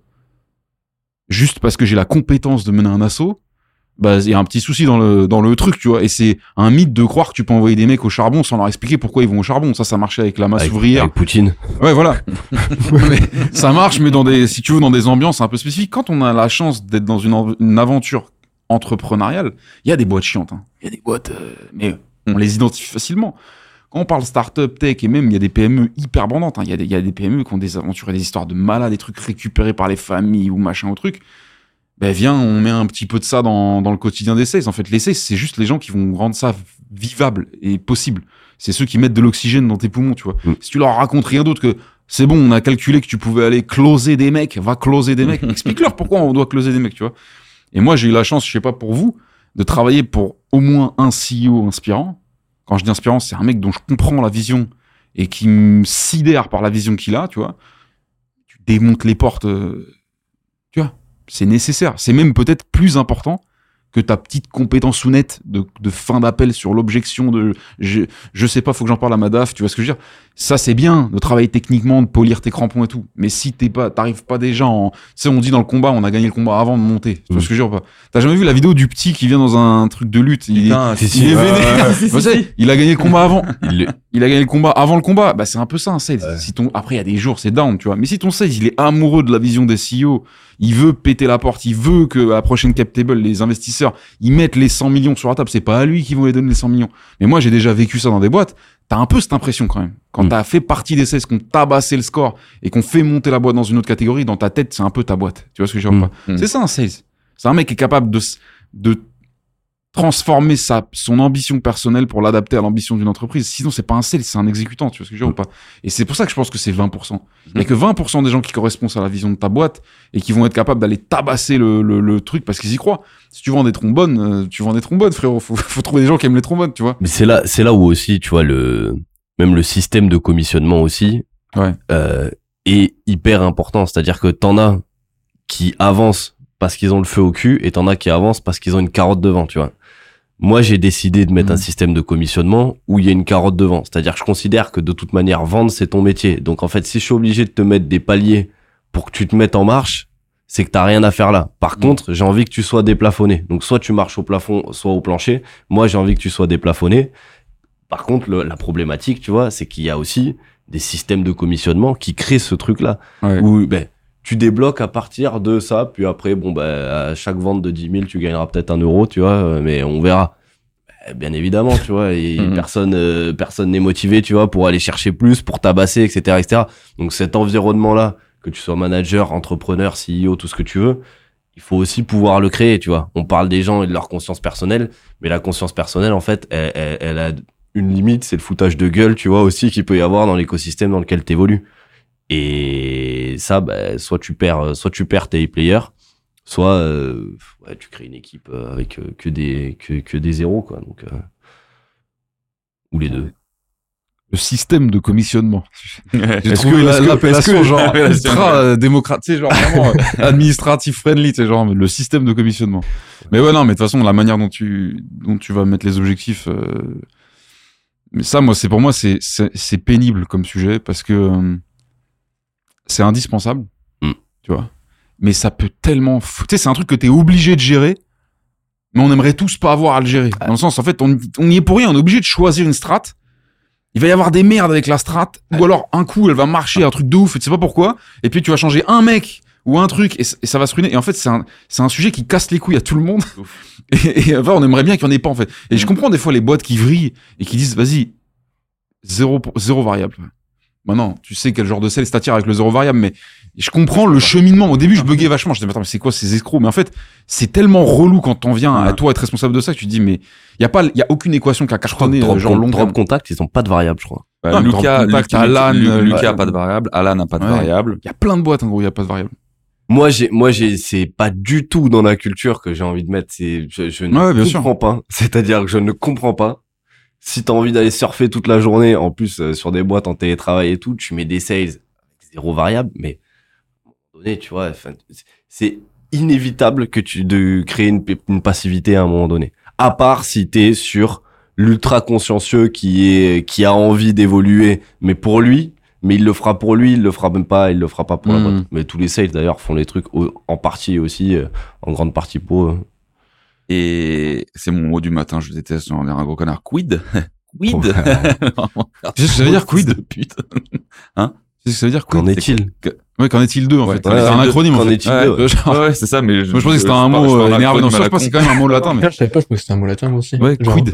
juste parce que j'ai la compétence de mener un assaut, bah, il y a un petit souci dans le, dans le truc, tu vois. Et c'est un mythe de croire que tu peux envoyer des mecs au charbon sans leur expliquer pourquoi ils vont au charbon. Ça, ça marchait avec la masse Avec, ouvrière. avec Poutine. Ouais, voilà. Mais ça marche, mais dans des, si tu veux, dans des ambiances un peu spécifiques. Quand on a la chance d'être dans une, une aventure entrepreneuriale, il y a des boîtes chiantes. hein. Il y a des boîtes, euh, mais on les identifie facilement. Quand on parle start-up, tech, et même, il y a des PME hyper abondantes. hein. Il y, a des- il y a des PME qui ont des aventures et des histoires de malades, des trucs récupérés par les familles ou machin ou truc. Ben viens, on met un petit peu de ça dans, dans le quotidien des sales. En fait, les sales, c'est juste les gens qui vont rendre ça vivable et possible. C'est ceux qui mettent de l'oxygène dans tes poumons, tu vois. Mm. Si tu leur racontes rien d'autre que c'est bon, on a calculé que tu pouvais aller closer des mecs, va closer des mecs. Explique-leur pourquoi on doit closer des mecs, tu vois. Et moi, j'ai eu la chance, je sais pas pour vous, de travailler pour au moins un CEO inspirant. Quand je dis inspirant, c'est un mec dont je comprends la vision et qui me sidère par la vision qu'il a, tu vois. Tu démontes les portes, euh, tu vois. C'est nécessaire. C'est même peut-être plus important que ta petite compétence ou nette de, de fin d'appel sur l'objection de je, je sais pas, faut que j'en parle à ma DAF, tu vois ce que je veux dire? Ça c'est bien de travailler techniquement, de polir tes crampons et tout. Mais si t'es pas, t'arrives pas déjà en, tu sais, on dit dans le combat, on a gagné le combat avant de monter. Tu vois Mm. ce que je veux dire pas? T'as jamais vu la vidéo du petit qui vient dans un truc de lutte? Il, est- si, il si, est ouais, vénère. ouais, Vous savez, il a gagné le combat avant. Il a gagné le combat avant le combat. Bah, c'est un peu ça, un sales. Si ton, après, il y a des jours, c'est down, tu vois. Mais si ton sales, il est amoureux de la vision des CEO, il veut péter la porte, il veut que à la prochaine cap table, les investisseurs, ils mettent les 100 millions sur la table. C'est pas à lui qu'ils vont les donner les 100 millions. Mais moi, j'ai déjà vécu ça dans des boîtes. T'as un peu cette impression quand même. Quand Mm. t'as fait partie des sales, qu'on tabassé le score et qu'on fait monter la boîte dans une autre catégorie, dans ta tête, c'est un peu ta boîte. Tu vois ce que je veux dire Mm. Mm. C'est ça un sales. C'est un mec qui est capable de, de transformer sa, son ambition personnelle pour l'adapter à l'ambition d'une entreprise. Sinon, c'est pas un sales, c'est un exécutant, tu vois ce que je veux dire ou pas? Et c'est pour ça que je pense que c'est 20%. Il y a que 20% des gens qui correspondent à la vision de ta boîte et qui vont être capables d'aller tabasser le, le, le truc parce qu'ils y croient. Si tu vends des trombones, euh, tu vends des trombones, frérot. Faut, faut trouver des gens qui aiment les trombones, tu vois. Mais c'est là, c'est là où aussi, tu vois, le, même le système de commissionnement aussi, Ouais. euh, est hyper important. C'est-à-dire que t'en as qui avancent parce qu'ils ont le feu au cul et t'en as qui avancent parce qu'ils ont une carotte devant, tu vois. Moi, j'ai décidé de mettre un système de commissionnement où il y a une carotte devant. C'est-à-dire que je considère que de toute manière, vendre, c'est ton métier. Donc, en fait, si je suis obligé de te mettre des paliers pour que tu te mettes en marche, c'est que t'as rien à faire là. Par Mhm. contre, j'ai envie que tu sois déplafonné. Donc, soit tu marches au plafond, soit au plancher. Moi, j'ai envie que tu sois déplafonné. Par contre, le- la problématique, tu vois, c'est qu'il y a aussi des systèmes de commissionnement qui créent ce truc-là Ouais. où ben, tu débloques à partir de ça, puis après, bon, ben, à chaque vente de 10 000, tu gagneras peut-être un euro, tu vois, euh, mais on verra. Ben, Bien évidemment, tu vois, et Mhm. personne, euh, personne n'est motivé, tu vois, pour aller chercher plus, pour tabasser, etc., etc. Donc cet environnement-là, que tu sois manager, entrepreneur, CEO, tout ce que tu veux, il faut aussi pouvoir le créer, tu vois. On parle des gens et de leur conscience personnelle, mais la conscience personnelle, en fait, elle, elle- elle a une limite, c'est le foutage de gueule, tu vois, aussi qu'il peut y avoir dans l'écosystème dans lequel tu évolues. Et ça, bah, soit tu perds, euh, soit tu perds tes players, soit euh, ouais, tu crées une équipe euh, avec euh, que des que, que des zéros, quoi. Donc euh, ou les deux. Le système de commissionnement. J'ai Est-ce trouvé que- la- est-ce que- l'appellation genre ultra sais, genre vraiment administratif friendly, sais, genre le système de commissionnement. Mais ouais, non, mais de toute façon, la manière dont tu, dont tu vas mettre les objectifs, euh, mais ça, moi, c'est pour moi, c'est, c'est, c'est pénible comme sujet parce que euh, c'est indispensable, Mm. tu vois. Mais ça peut tellement, tu sais, c'est un truc que t'es obligé de gérer, mais on aimerait tous pas avoir à le gérer. Dans le sens, en fait, on, on y est pour rien, on est obligé de choisir une strate. Il va y avoir des merdes avec la strat, ou alors un coup elle va marcher, un truc de ouf, et tu sais pas pourquoi, et puis tu vas changer un mec ou un truc, et, ça va se ruiner. Et en fait, c'est un, c'est un sujet qui casse les couilles à tout le monde. Et, et enfin, on aimerait bien qu'il n'y en ait pas en fait. Et je comprends des fois les boîtes qui vrillent et qui disent vas-y, zéro, zéro variable. Maintenant, tu sais quel genre de sel t'attire avec le zéro variable, mais je comprends le cheminement. Au début, je buguais vachement. Je disais, mais attends, mais c'est quoi ces escrocs? Mais en fait, c'est tellement relou quand t'en viens à toi être responsable de ça que tu te dis, mais il y a pas, il y a aucune équation qui a cartonné, drop, euh, genre long drop terme. contact, ils ont pas de variable, je crois. Bah, Non, mais Lucas, Contact, Lucas, Alan, Lucas a pas de variable, Alan n'a pas de Ouais. variable. Il y a plein de boîtes, en gros, il y a pas de variable. Moi, j'ai, moi, j'ai, c'est pas du tout dans la culture que j'ai envie de mettre. C'est, je, je ne Ouais, sûr. comprends pas. C'est-à-dire que je ne comprends pas. Si t'as envie d'aller surfer toute la journée, en plus euh, sur des boîtes en télétravail et tout, tu mets des sales avec zéro variable, mais à un moment donné, tu vois, c'est inévitable que tu de créer une, une passivité à un moment donné. À part si t'es sur l'ultra consciencieux qui est qui a envie d'évoluer, mais pour lui, mais il le fera pour lui, il le fera même pas, il le fera pas pour la Mhm. boîte. Mais tous les sales d'ailleurs font les trucs au- en partie aussi, euh, en grande partie pour eux. Et c'est mon mot du matin, je déteste, j'en ai un gros connard. Quid? Quid? Tu sais ce que ça veut dire, quid? De pute. C'est ce que ça veut dire Qu'en quid est-il Ouais, qu'en est-il d'eux, en fait? Qu'en C'est un acronyme, en Qu'en fait? est-il Ouais. d'eux Genre- Ouais, ouais, c'est ça, mais je, pensais que c'était un mot euh, énervé. Non, je pense que c'est quand même un mot latin. Je savais pas, je pensais que c'était un mot latin aussi. Ouais, quid?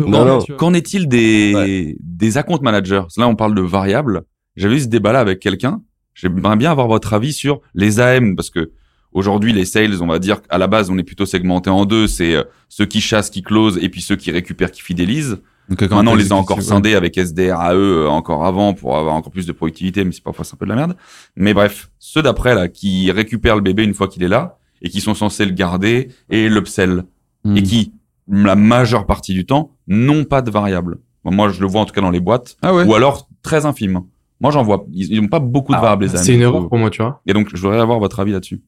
Qu'en est-il des, des account managers? Là, on parle de variables. J'avais eu ce débat-là avec quelqu'un. J'aimerais bien avoir votre avis sur les AM, parce que aujourd'hui, les sales, on va dire qu'à la base, on est plutôt segmenté en deux. C'est euh, ceux qui chassent, qui closent, et puis ceux qui récupèrent, qui fidélisent. Donc, quand Maintenant, on les a encore exécutif, ouais. scindés avec SDR AE euh, encore avant pour avoir encore plus de productivité, mais c'est parfois un peu de la merde. Mais bref, ceux d'après là qui récupèrent le bébé une fois qu'il est là et qui sont censés le garder et l'upsell Hmm. et qui la majeure partie du temps n'ont pas de variable. Bon, Moi, je le vois en tout cas dans les boîtes Ah ouais. ou alors très infime. Moi, j'en vois. Ils n'ont pas beaucoup de Ah, variables les C'est une erreur pour moi, tu vois. Et donc, je voudrais avoir votre avis là-dessus.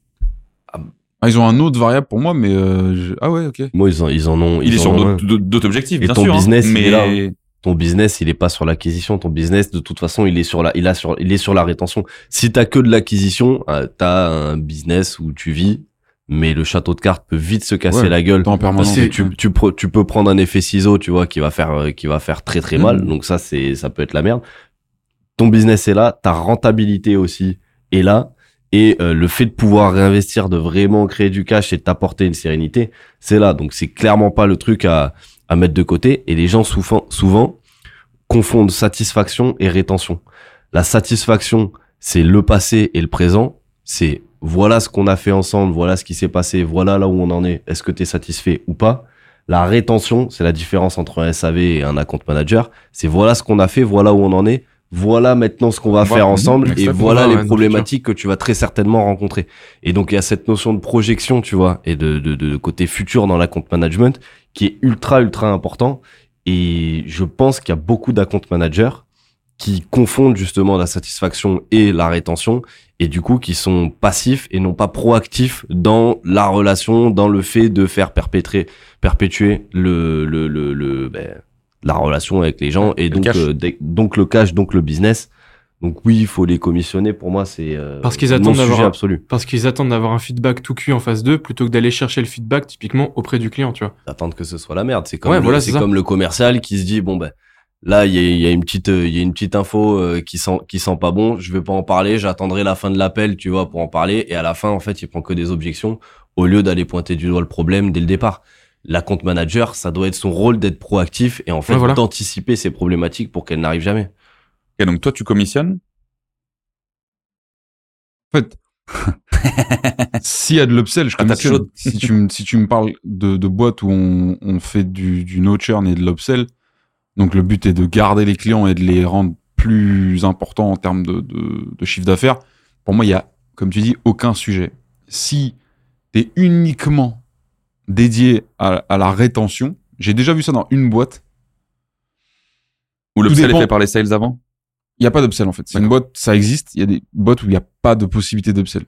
Ah, ils ont un autre variable pour moi, mais euh, je- ah ouais, ok. Moi, ils en, ils en ont. Il ils est en sur d'autres objectifs, Et bien ton sûr. hein, business, il mais est là, hein. Ton business, il est pas sur l'acquisition. Ton business, de toute façon, il est sur la, il a sur, il est sur la rétention. Si t'as que de l'acquisition, euh, t'as un business où tu vis, mais le château de cartes peut vite se casser Ouais, la gueule. En permanence. Tu, tu, peux prendre un effet ciseau, tu vois, qui va faire, euh, qui va faire très très mal. Mhm. Donc ça, c'est, ça peut être la merde. Ton business est là, ta rentabilité aussi est là. Et euh, le fait de pouvoir réinvestir, de vraiment créer du cash et de t'apporter une sérénité, c'est là. Donc c'est clairement pas le truc à, à mettre de côté. Et les gens souvent, souvent confondent satisfaction et rétention. La satisfaction, c'est le passé et le présent. C'est voilà ce qu'on a fait ensemble, voilà ce qui s'est passé, voilà là où on en est. Est-ce que tu es satisfait ou pas? La rétention, c'est la différence entre un SAV et un account manager. C'est voilà ce qu'on a fait, voilà où on en est. Voilà maintenant ce qu'on va faire ensemble et voilà les problématiques que tu vas très certainement rencontrer. Et donc il y a cette notion de projection, tu vois, et de, de, de côté futur dans l'account management qui est ultra ultra important. Et je pense qu'il y a beaucoup d'account managers qui confondent justement la satisfaction et la rétention et du coup qui sont passifs et non pas proactifs dans la relation, dans le fait de faire perpétrer, perpétuer le, le, le, le ben, la relation avec les gens et Le donc euh, donc le cash, donc le business. Donc oui, il faut les commissionner. Pour moi, c'est euh, Parce qu'ils attendent d'avoir- absolu. Parce qu'ils attendent d'avoir un feedback tout cuit en phase 2 plutôt que d'aller chercher le feedback typiquement auprès du client, tu vois. Attendre que ce soit la merde. C'est comme Ouais, le, voilà, c'est comme le commercial qui se dit bon ben là il y a, il y a une petite euh, il y a une petite info euh, qui sent qui sent pas bon. Je vais pas en parler. J'attendrai la fin de l'appel, tu vois, pour en parler. Et à la fin, en fait, il prend que des objections au lieu d'aller pointer du doigt le problème dès le départ. La compte manager, ça doit être son rôle d'être proactif et en fait Ouais, voilà. d'anticiper ces problématiques pour qu'elles n'arrivent jamais. Et donc toi, tu commissionnes? En fait, s'il y a de l'upsell, je Ah, commissionne. si, tu, me- si tu me parles de, de boîtes où on, on fait du, du no churn et de l'upsell, donc le but est de garder les clients et de les rendre plus importants en termes de, de, de chiffre d'affaires, pour moi, il y a, comme tu dis, aucun sujet. Si tu es uniquement dédié à, à la rétention, j'ai déjà vu ça dans une boîte, Ou sel est fait par les sales avant? Il n'y a pas d'upsell en fait. C'est une boîte, ça existe. Il y a des boîtes où il n'y a pas de possibilité d'upsell.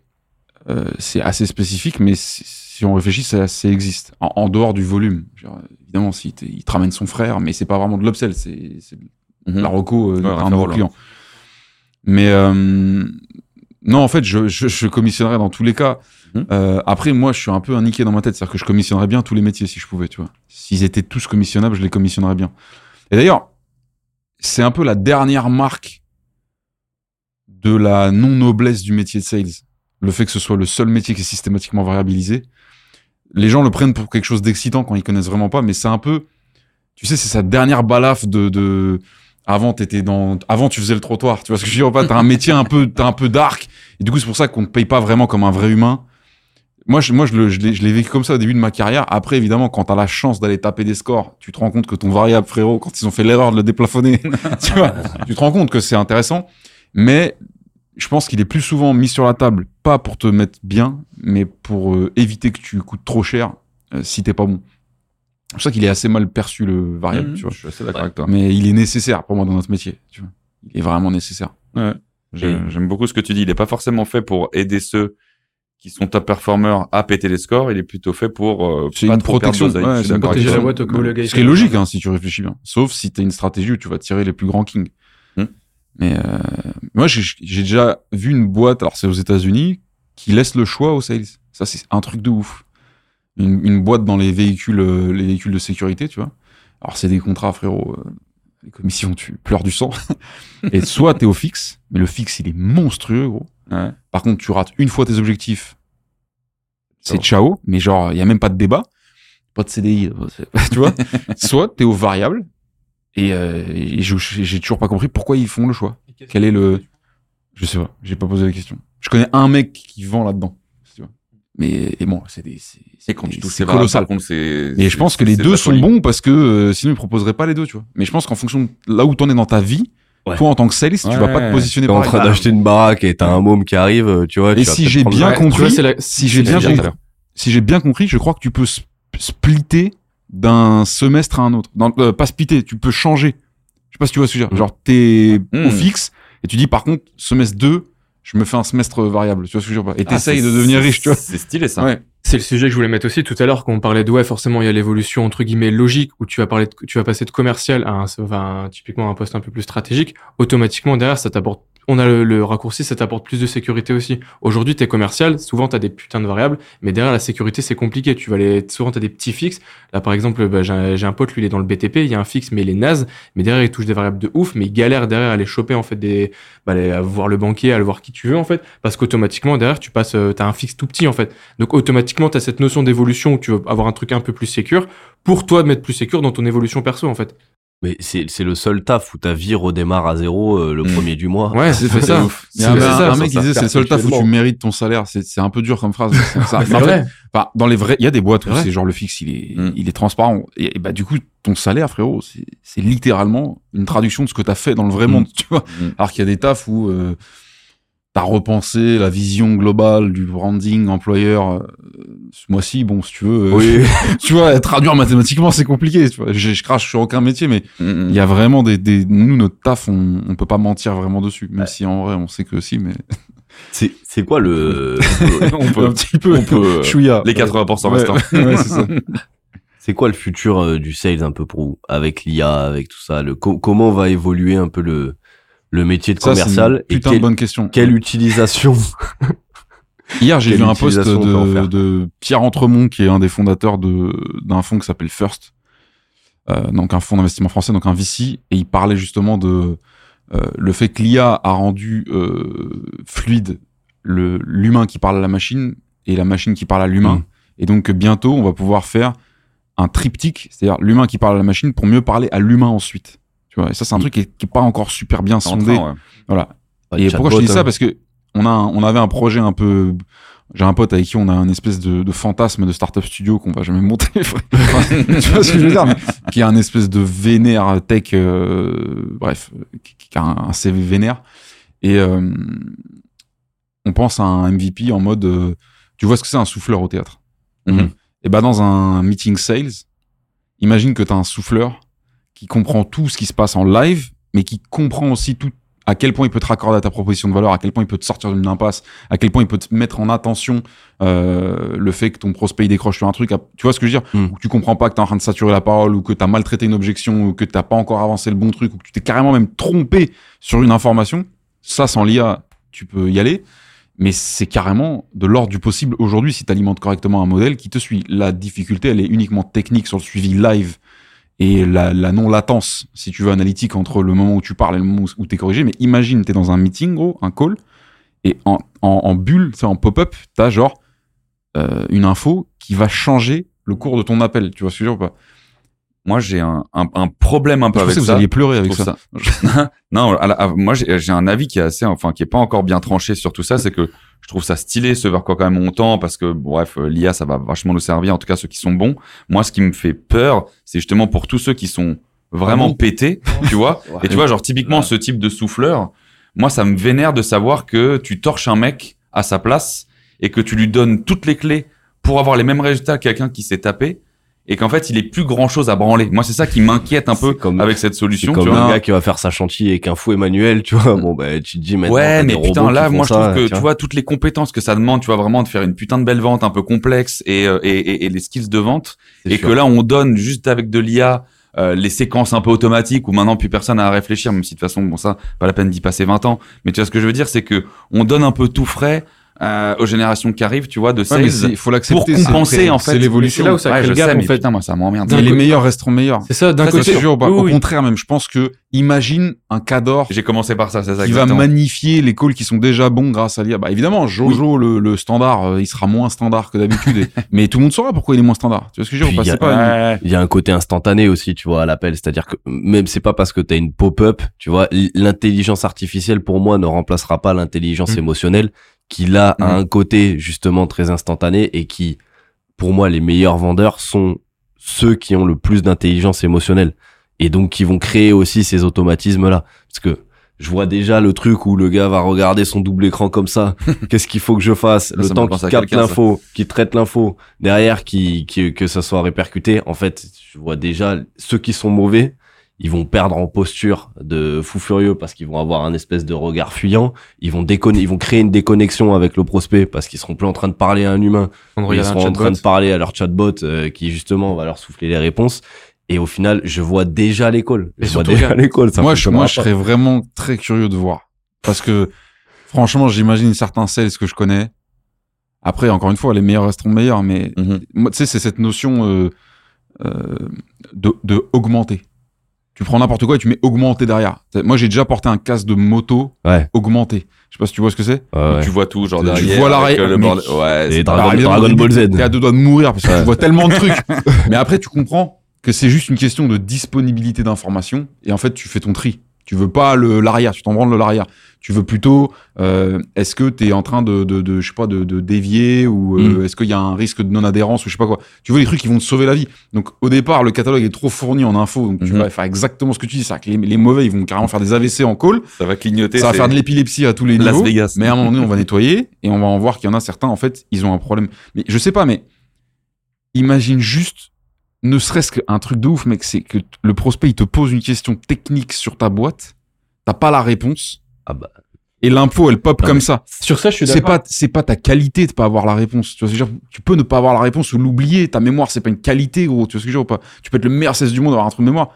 Euh, c'est assez spécifique, mais si, on réfléchit, ça, ça existe. En, en dehors du volume. Genre, évidemment, si il te ramène son frère, mais c'est pas vraiment de l'upsell, c'est de Mhm. la reco euh, Ouais, d'un nouveau client. Mais euh, non, en fait, je, je, je commissionnerais dans tous les cas. Mhm. Euh, après, moi, je suis un peu un niqué dans ma tête. C'est-à-dire que je commissionnerais bien tous les métiers si je pouvais, tu vois. S'ils étaient tous commissionnables, je les commissionnerais bien. Et d'ailleurs, c'est un peu la dernière marque de la non-noblesse du métier de sales. Le fait que ce soit le seul métier qui est systématiquement variabilisé. Les gens le prennent pour quelque chose d'excitant quand ils connaissent vraiment pas, mais c'est un peu, tu sais, c'est sa dernière balafre de, de, avant t'étais dans, avant tu faisais le trottoir, tu vois ce que je veux dire t'as un métier un peu, t'as un peu dark, et du coup c'est pour ça qu'on te paye pas vraiment comme un vrai humain. Moi, je, moi, je le- je l'ai je l'ai vécu comme ça au début de ma carrière. Après, évidemment, quand t'as la chance d'aller taper des scores, tu te rends compte que ton variable, frérot, quand ils ont fait l'erreur de le déplafonner, tu vois, tu te rends compte que c'est intéressant. Mais je pense qu'il est plus souvent mis sur la table, pas pour te mettre bien, mais pour euh, éviter que tu coûtes trop cher euh, si t'es pas bon. C'est pour ça qu'il est assez mal perçu le variable, Mhm. tu vois. Je suis assez d'accord avec toi. Mais il est nécessaire pour moi dans notre métier, tu vois. Il est vraiment nécessaire. Ouais. J'ai- J'aime beaucoup ce que tu dis. Il n'est pas forcément fait pour aider ceux qui sont top performers à péter les scores. Il est plutôt fait pour euh, C'est pas une protection. ouais, c'est protéger la boîte au cas où le gars, il Ce qui est logique, hein, si tu réfléchis bien. Sauf si t'as une stratégie où tu vas tirer les plus grands kings. Hmm. Mais euh, moi, j'ai j'ai déjà vu une boîte, alors c'est aux États-Unis, qui laisse le choix aux sales. Ça, c'est un truc de ouf. Une, une boîte dans les véhicules, euh, les véhicules de sécurité, tu vois. Alors, c'est des contrats, frérot. euh, les commissions, tu pleures du sang. Et soit t'es au fixe, mais le fixe, il est monstrueux, gros. Ouais. Par contre, tu rates une fois tes objectifs, c'est Ciao. mais genre, il y a même pas de débat. Pas de CDI, euh, tu vois? Soit t'es au variable, et, euh, et je- j'ai toujours pas compris pourquoi ils font le choix. Quel est le... Je sais pas, j'ai pas posé la question. Je connais un mec qui vend là-dedans. tu vois. Mais et bon, c'est des... c'est- quand tu c'est ces variables, colossal. contre. Et je pense que les deux sont bons parce que euh, sinon ils proposeraient pas les deux, tu vois. Mais je pense qu'en fonction de là où t'en es dans ta vie, Ouais. toi en tant que sales, tu vas pas te positionner T'es en train d'acheter une baraque et t'as un môme qui arrive, euh, tu vois. Et tu si j'ai bien compris, vois, c'est la- si j'ai bien compris, si j'ai bien compris, je crois que tu peux sp- splitter d'un semestre à un autre. Dans- euh, pas splitter, tu peux changer. Je sais pas si tu vois ce que je veux dire. Genre, t'es Mm. au fixe et tu dis par contre, semestre 2, je me fais un semestre variable. Tu vois ce que je veux dire Et Ah, t'essayes c'est- de devenir riche, tu vois. C'est stylé ça. Ouais. C'est le sujet que je voulais mettre aussi tout à l'heure quand on parlait de ouais forcément il y a l'évolution entre guillemets logique où tu vas parler de- tu vas passer de commercial à un, enfin, typiquement un poste un peu plus stratégique. Automatiquement derrière ça t'apporte on a le, le raccourci ça t'apporte plus de sécurité aussi. Aujourd'hui t'es commercial souvent t'as des putains de variables mais derrière la sécurité c'est compliqué. Tu vas aller souvent t'as des petits fixes. Là par exemple bah, j'ai un, pote lui il est dans le BTP il y a un fixe mais il est naze mais derrière il touche des variables de ouf mais il galère derrière à aller choper en fait des bah, à voir le banquier à voir qui tu veux en fait parce qu'automatiquement derrière tu passes euh, t'as un fixe tout petit en fait. Donc automatiquement, tu as cette notion d'évolution où tu veux avoir un truc un peu plus sécure pour toi de mettre plus sécure dans ton évolution perso en fait. Mais c'est c'est le seul taf où ta vie redémarre à zéro euh, le Mm. premier du mois. Ouais, c'est ça. ouf. Il y a C'est- un, c'est ça, un mec qui disait c'est le seul taf où tu mérites ton salaire. C'est c'est un peu dur comme phrase. ça. Mais Mais en fait, dans les vrais, il y a des boîtes où C'est genre le fixe, il est, Mm. il est transparent. Et, et bah du coup, ton salaire, frérot, c'est c'est littéralement une traduction de ce que t'as fait dans le vrai Mm. monde, tu vois. Mm. Alors qu'il y a des tafs où, euh, t'as repensé la vision globale du branding employeur euh, ce mois-ci. Bon, si tu veux, euh, Oui. tu vois, traduire mathématiquement, c'est compliqué. Tu vois. Je, je crache sur aucun métier, mais Mm, il y a vraiment des, des, nous, notre taf, on, on peut pas mentir vraiment dessus. Même si en vrai, on sait que si, mais C'est c'est quoi le on un peut, petit peu. on peut, euh, chouïa. les 80% Ouais, restants. ouais, c'est ça. c'est quoi le futur du sales un peu pour vous avec l'IA avec tout ça le co- comment va évoluer un peu le le métier de Ça, c'est une commercial et putain de quelle, bonne question. quelle utilisation Hier, j'ai vu un post de, Pierre Entremont, qui est un des fondateurs de d'un fonds qui s'appelle First, euh, donc un fonds d'investissement français, donc un VC, et il parlait justement de euh, le fait que l'IA a rendu euh, fluide l'humain qui parle à la machine et la machine qui parle à l'humain, Mm. et donc que bientôt on va pouvoir faire un triptyque, c'est-à-dire l'humain qui parle à la machine pour mieux parler à l'humain ensuite. Tu vois, et ça c'est un truc qui est, qui est pas encore super bien sondé. train, ouais. Voilà. Et pourquoi je chatbot, dis ça? hein. Parce que on a, un- on avait un projet un peu. J'ai un pote avec qui on a un espèce de, de fantasme de startup studio qu'on va jamais monter. Tu vois ce que je veux dire? Mais Qui a un espèce de vénère tech, euh, bref, qui, qui a un, un CV vénère. Et euh, on pense à un MVP en mode, euh, tu vois ce que c'est un souffleur au théâtre? Mhm. Et ben dans un meeting sales, imagine que tu as un souffleur qui comprend tout ce qui se passe en live, mais qui comprend aussi tout à quel point il peut te raccorder à ta proposition de valeur, à quel point il peut te sortir d'une impasse, à quel point il peut te mettre en attention euh, le fait que ton prospect il décroche sur un truc. Tu vois ce que je veux dire Mm. Ou que tu comprends pas que tu es en train de saturer la parole, ou que tu as maltraité une objection, ou que tu pas encore avancé le bon truc, ou que tu t'es carrément même trompé sur une information. Ça, sans l'IA, tu peux y aller. Mais c'est carrément de l'ordre du possible aujourd'hui si tu alimentes correctement un modèle qui te suit. La difficulté, elle est uniquement technique sur le suivi live et la, la non-latence, si tu veux, analytique entre le moment où tu parles et le moment où tu es corrigé. Mais imagine, tu es dans un meeting, gros, un call, et en, en, en bulle, en pop-up, tu as genre euh, une info qui va changer le cours de ton appel. Tu vois ce que je veux dire ou pas? Moi, j'ai un, un, un problème un peu Je avec que vous ça. alliez pleurer avec ça. non, à la- à- moi j'ai un avis qui est assez, enfin qui est pas encore bien tranché sur tout ça, c'est que je trouve ça stylé, ce vers quoi quand même on tend, parce que bref, euh, l'IA ça va vachement nous servir, en tout cas ceux qui sont bons. Moi, ce qui me fait peur, c'est justement pour tous ceux qui sont vraiment Ah pétés, tu vois. Et tu vois, genre typiquement ce type de souffleur, moi ça me vénère de savoir que tu torches un mec à sa place et que tu lui donnes toutes les clés pour avoir les mêmes résultats que quelqu'un qui s'est tapé. Et qu'en fait, il est plus grand chose à branler. Moi, c'est ça qui m'inquiète un peu C'est comme- avec cette c'est solution. comme tu vois. un gars qui va faire sa chantier avec un fou Emmanuel tu vois bon bah tu te dis maintenant Ouais, mais putain, là, moi, je ça, trouve que, tu vois. vois, toutes les compétences que ça demande, tu vois, vraiment de faire une putain de belle vente un peu complexe et, euh, et, et, et les skills de vente. C'est Et sûr. que là, on donne juste avec de l'IA, euh, les séquences un peu automatiques où maintenant plus personne n'a à réfléchir, même si de toute façon, bon, ça, pas la peine d'y passer 20 ans. Mais tu vois, ce que je veux dire, c'est que on donne un peu tout frais, euh, aux générations qui arrivent, tu vois, de Ouais, sales. mais il faut l'accepter. pour compenser, en fait. C'est l'évolution. C'est là où ça ouais, crée je le gap, sais, en fait. putain, moi, ça m'emmerde. Et les meilleurs resteront meilleurs. C'est ça, d'un côté. c'est sûr ou pas oui, Au contraire, même, je pense que imagine un cador J'ai commencé par ça, c'est ça. qui va exactement. magnifier les calls qui sont déjà bons grâce à l'IA. Bah évidemment, Jojo, le, le standard, euh, il sera moins standard que d'habitude. mais tout le monde saura pourquoi il est moins standard. Tu vois ce que je veux dire il y pas? a- Ouais. il y un côté instantané aussi, tu vois, à l'appel. C'est-à-dire que même c'est pas parce que t'as une pop-up, tu vois, l'intelligence artificielle pour moi ne remplacera pas l'intelligence Mm. émotionnelle, qui là a Mm. un côté justement très instantané et qui, pour moi, les meilleurs vendeurs sont ceux qui ont le plus d'intelligence émotionnelle et donc qui vont créer aussi ces automatismes-là. Parce que je vois déjà le truc où le gars va regarder son double écran comme ça. Qu'est-ce qu'il faut que je fasse Le ça temps qu'il capte l'info, qu'il traite l'info, derrière qui, qui- que ça soit répercuté. En fait, je vois déjà ceux qui sont mauvais, ils vont perdre en posture de fou furieux parce qu'ils vont avoir un espèce de regard fuyant. Ils vont déconner, ils vont créer une déconnexion avec le prospect parce qu'ils seront plus en train de parler à un humain, On ils seront en train de parler à leur chatbot euh, qui justement va leur souffler les réponses. Et au final, je vois déjà l'école. Je vois déjà l'école. Moi, je, moi, serais vraiment très curieux de voir. Parce que, franchement, j'imagine certains sales que je connais. Après, encore une fois, les meilleurs resteront meilleurs, mais Mhm. tu sais, c'est cette notion euh, euh, de, de augmenter. Tu prends n'importe quoi et tu mets augmenter derrière. Moi, j'ai déjà porté un casque de moto Ouais. augmenté. Je sais pas si tu vois ce que c'est. Ouais. Tu vois tout, genre Tu derrière. vois avec, l'arrière, euh, le. Ouais, Et c'est Dragon- Dragon Ball Z. T'es à deux doigts de mourir parce que Ouais. tu vois tellement de trucs. mais après, tu comprends que c'est juste une question de disponibilité d'informations et en fait, tu fais ton tri. Tu veux pas le l'arrière, tu t'en branles de l'arrière. Tu veux plutôt, euh, est-ce que tu es en train de, de, de, je sais pas, de, de dévier ou euh, est-ce qu'il y a un risque de non-adhérence ou je sais pas quoi. Tu veux les trucs qui vont te sauver la vie. Donc au départ, le catalogue est trop fourni en infos, donc tu Mhm. vas faire exactement ce que tu dis. C'est-à-dire que les, les mauvais, ils vont carrément faire des AVC en call. Ça va clignoter. Ça va c'est faire de l'épilepsie à tous les Las niveaux. Vegas. Mais à un moment donné, on va nettoyer et on va en voir qu'il y en a certains, en fait, ils ont un problème. Mais je sais pas, mais imagine juste, ne serait-ce qu'un truc de ouf, mec, c'est que le prospect, il te pose une question technique sur ta boîte, t'as pas la réponse, Ah bah, et l'info, elle pop Non, comme ça. Sur ça, je suis C'est d'accord. pas, c'est pas ta qualité de pas avoir la réponse. Tu vois ce que je veux dire? Tu peux ne pas avoir la réponse ou l'oublier. Ta mémoire, c'est pas une qualité, gros. Tu vois ce que je veux dire ou pas? Tu peux être le meilleur 16 du monde, avoir un truc de mémoire.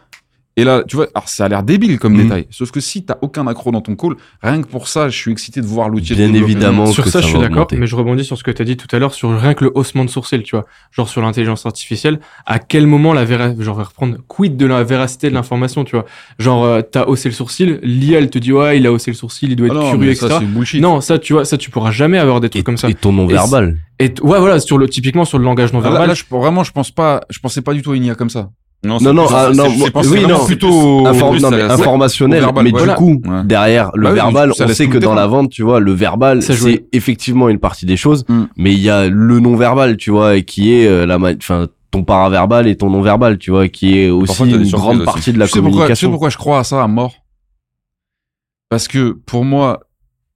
Et là, tu vois, alors ça a l'air débile comme Mhm. détail. Sauf que si t'as aucun accro dans ton call, rien que pour ça, je suis excité de voir l'outil. bien évidemment Sur que ça, je suis d'accord, mais je rebondis sur ce que tu as dit tout à l'heure sur rien que le haussement de sourcil, tu vois. Genre sur l'intelligence artificielle, à quel moment la véra... genre, je vais reprendre quid de la véracité de l'information, tu vois. Genre, euh, t'as haussé le sourcil, l'IA, elle te dit, ouais, il a haussé le sourcil, il doit Ah être non, curieux, mais ça, etc. c'est bullshit. Non, ça, tu vois, ça, tu pourras jamais avoir des trucs Et, comme ça. et ton non verbal. Et ouais, voilà, sur le, typiquement sur le langage non Là, verbal. là, je, vraiment, je pense pas, je pensais pas du tout à une IA comme ça. Non, Non, non, c'est- ah, non, oui, non, plutôt- Inform- plus, non, ça mais laisse- informationnel, verbal, mais voilà. du coup, Ouais. derrière le Bah oui, verbal, on sait que dans la vente, tu vois, le verbal, c'est effectivement une partie des choses, Mm. mais il y a le non-verbal, tu vois, qui est euh, la, enfin, ton paraverbal et ton non-verbal, tu vois, qui est aussi Parfois, une grande aussi. partie de la tu sais pourquoi, tu sais communication. pourquoi je crois à ça à mort? Parce que pour moi,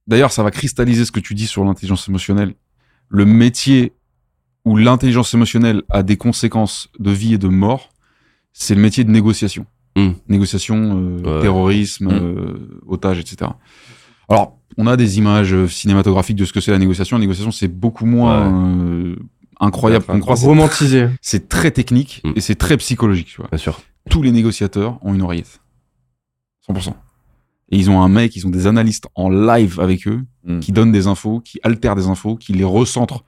d'ailleurs, ça va cristalliser ce que tu dis sur l'intelligence émotionnelle. Le métier où l'intelligence émotionnelle a des conséquences de vie et de mort, c'est le métier de négociation. Mm. Négociation, euh, Ouais. terrorisme, Mm. euh, otage, etc. Alors, on a des images euh, cinématographiques de ce que c'est la négociation. La négociation, c'est beaucoup moins euh, incroyable qu'on croit. C'est- romantisé. C'est très technique Mm. et c'est très psychologique, tu vois Bien sûr. tous les négociateurs ont une oreillette. 100%. Et ils ont un mec, ils ont des analystes en live avec eux, Mm. qui donnent des infos, qui altèrent des infos, qui les recentrent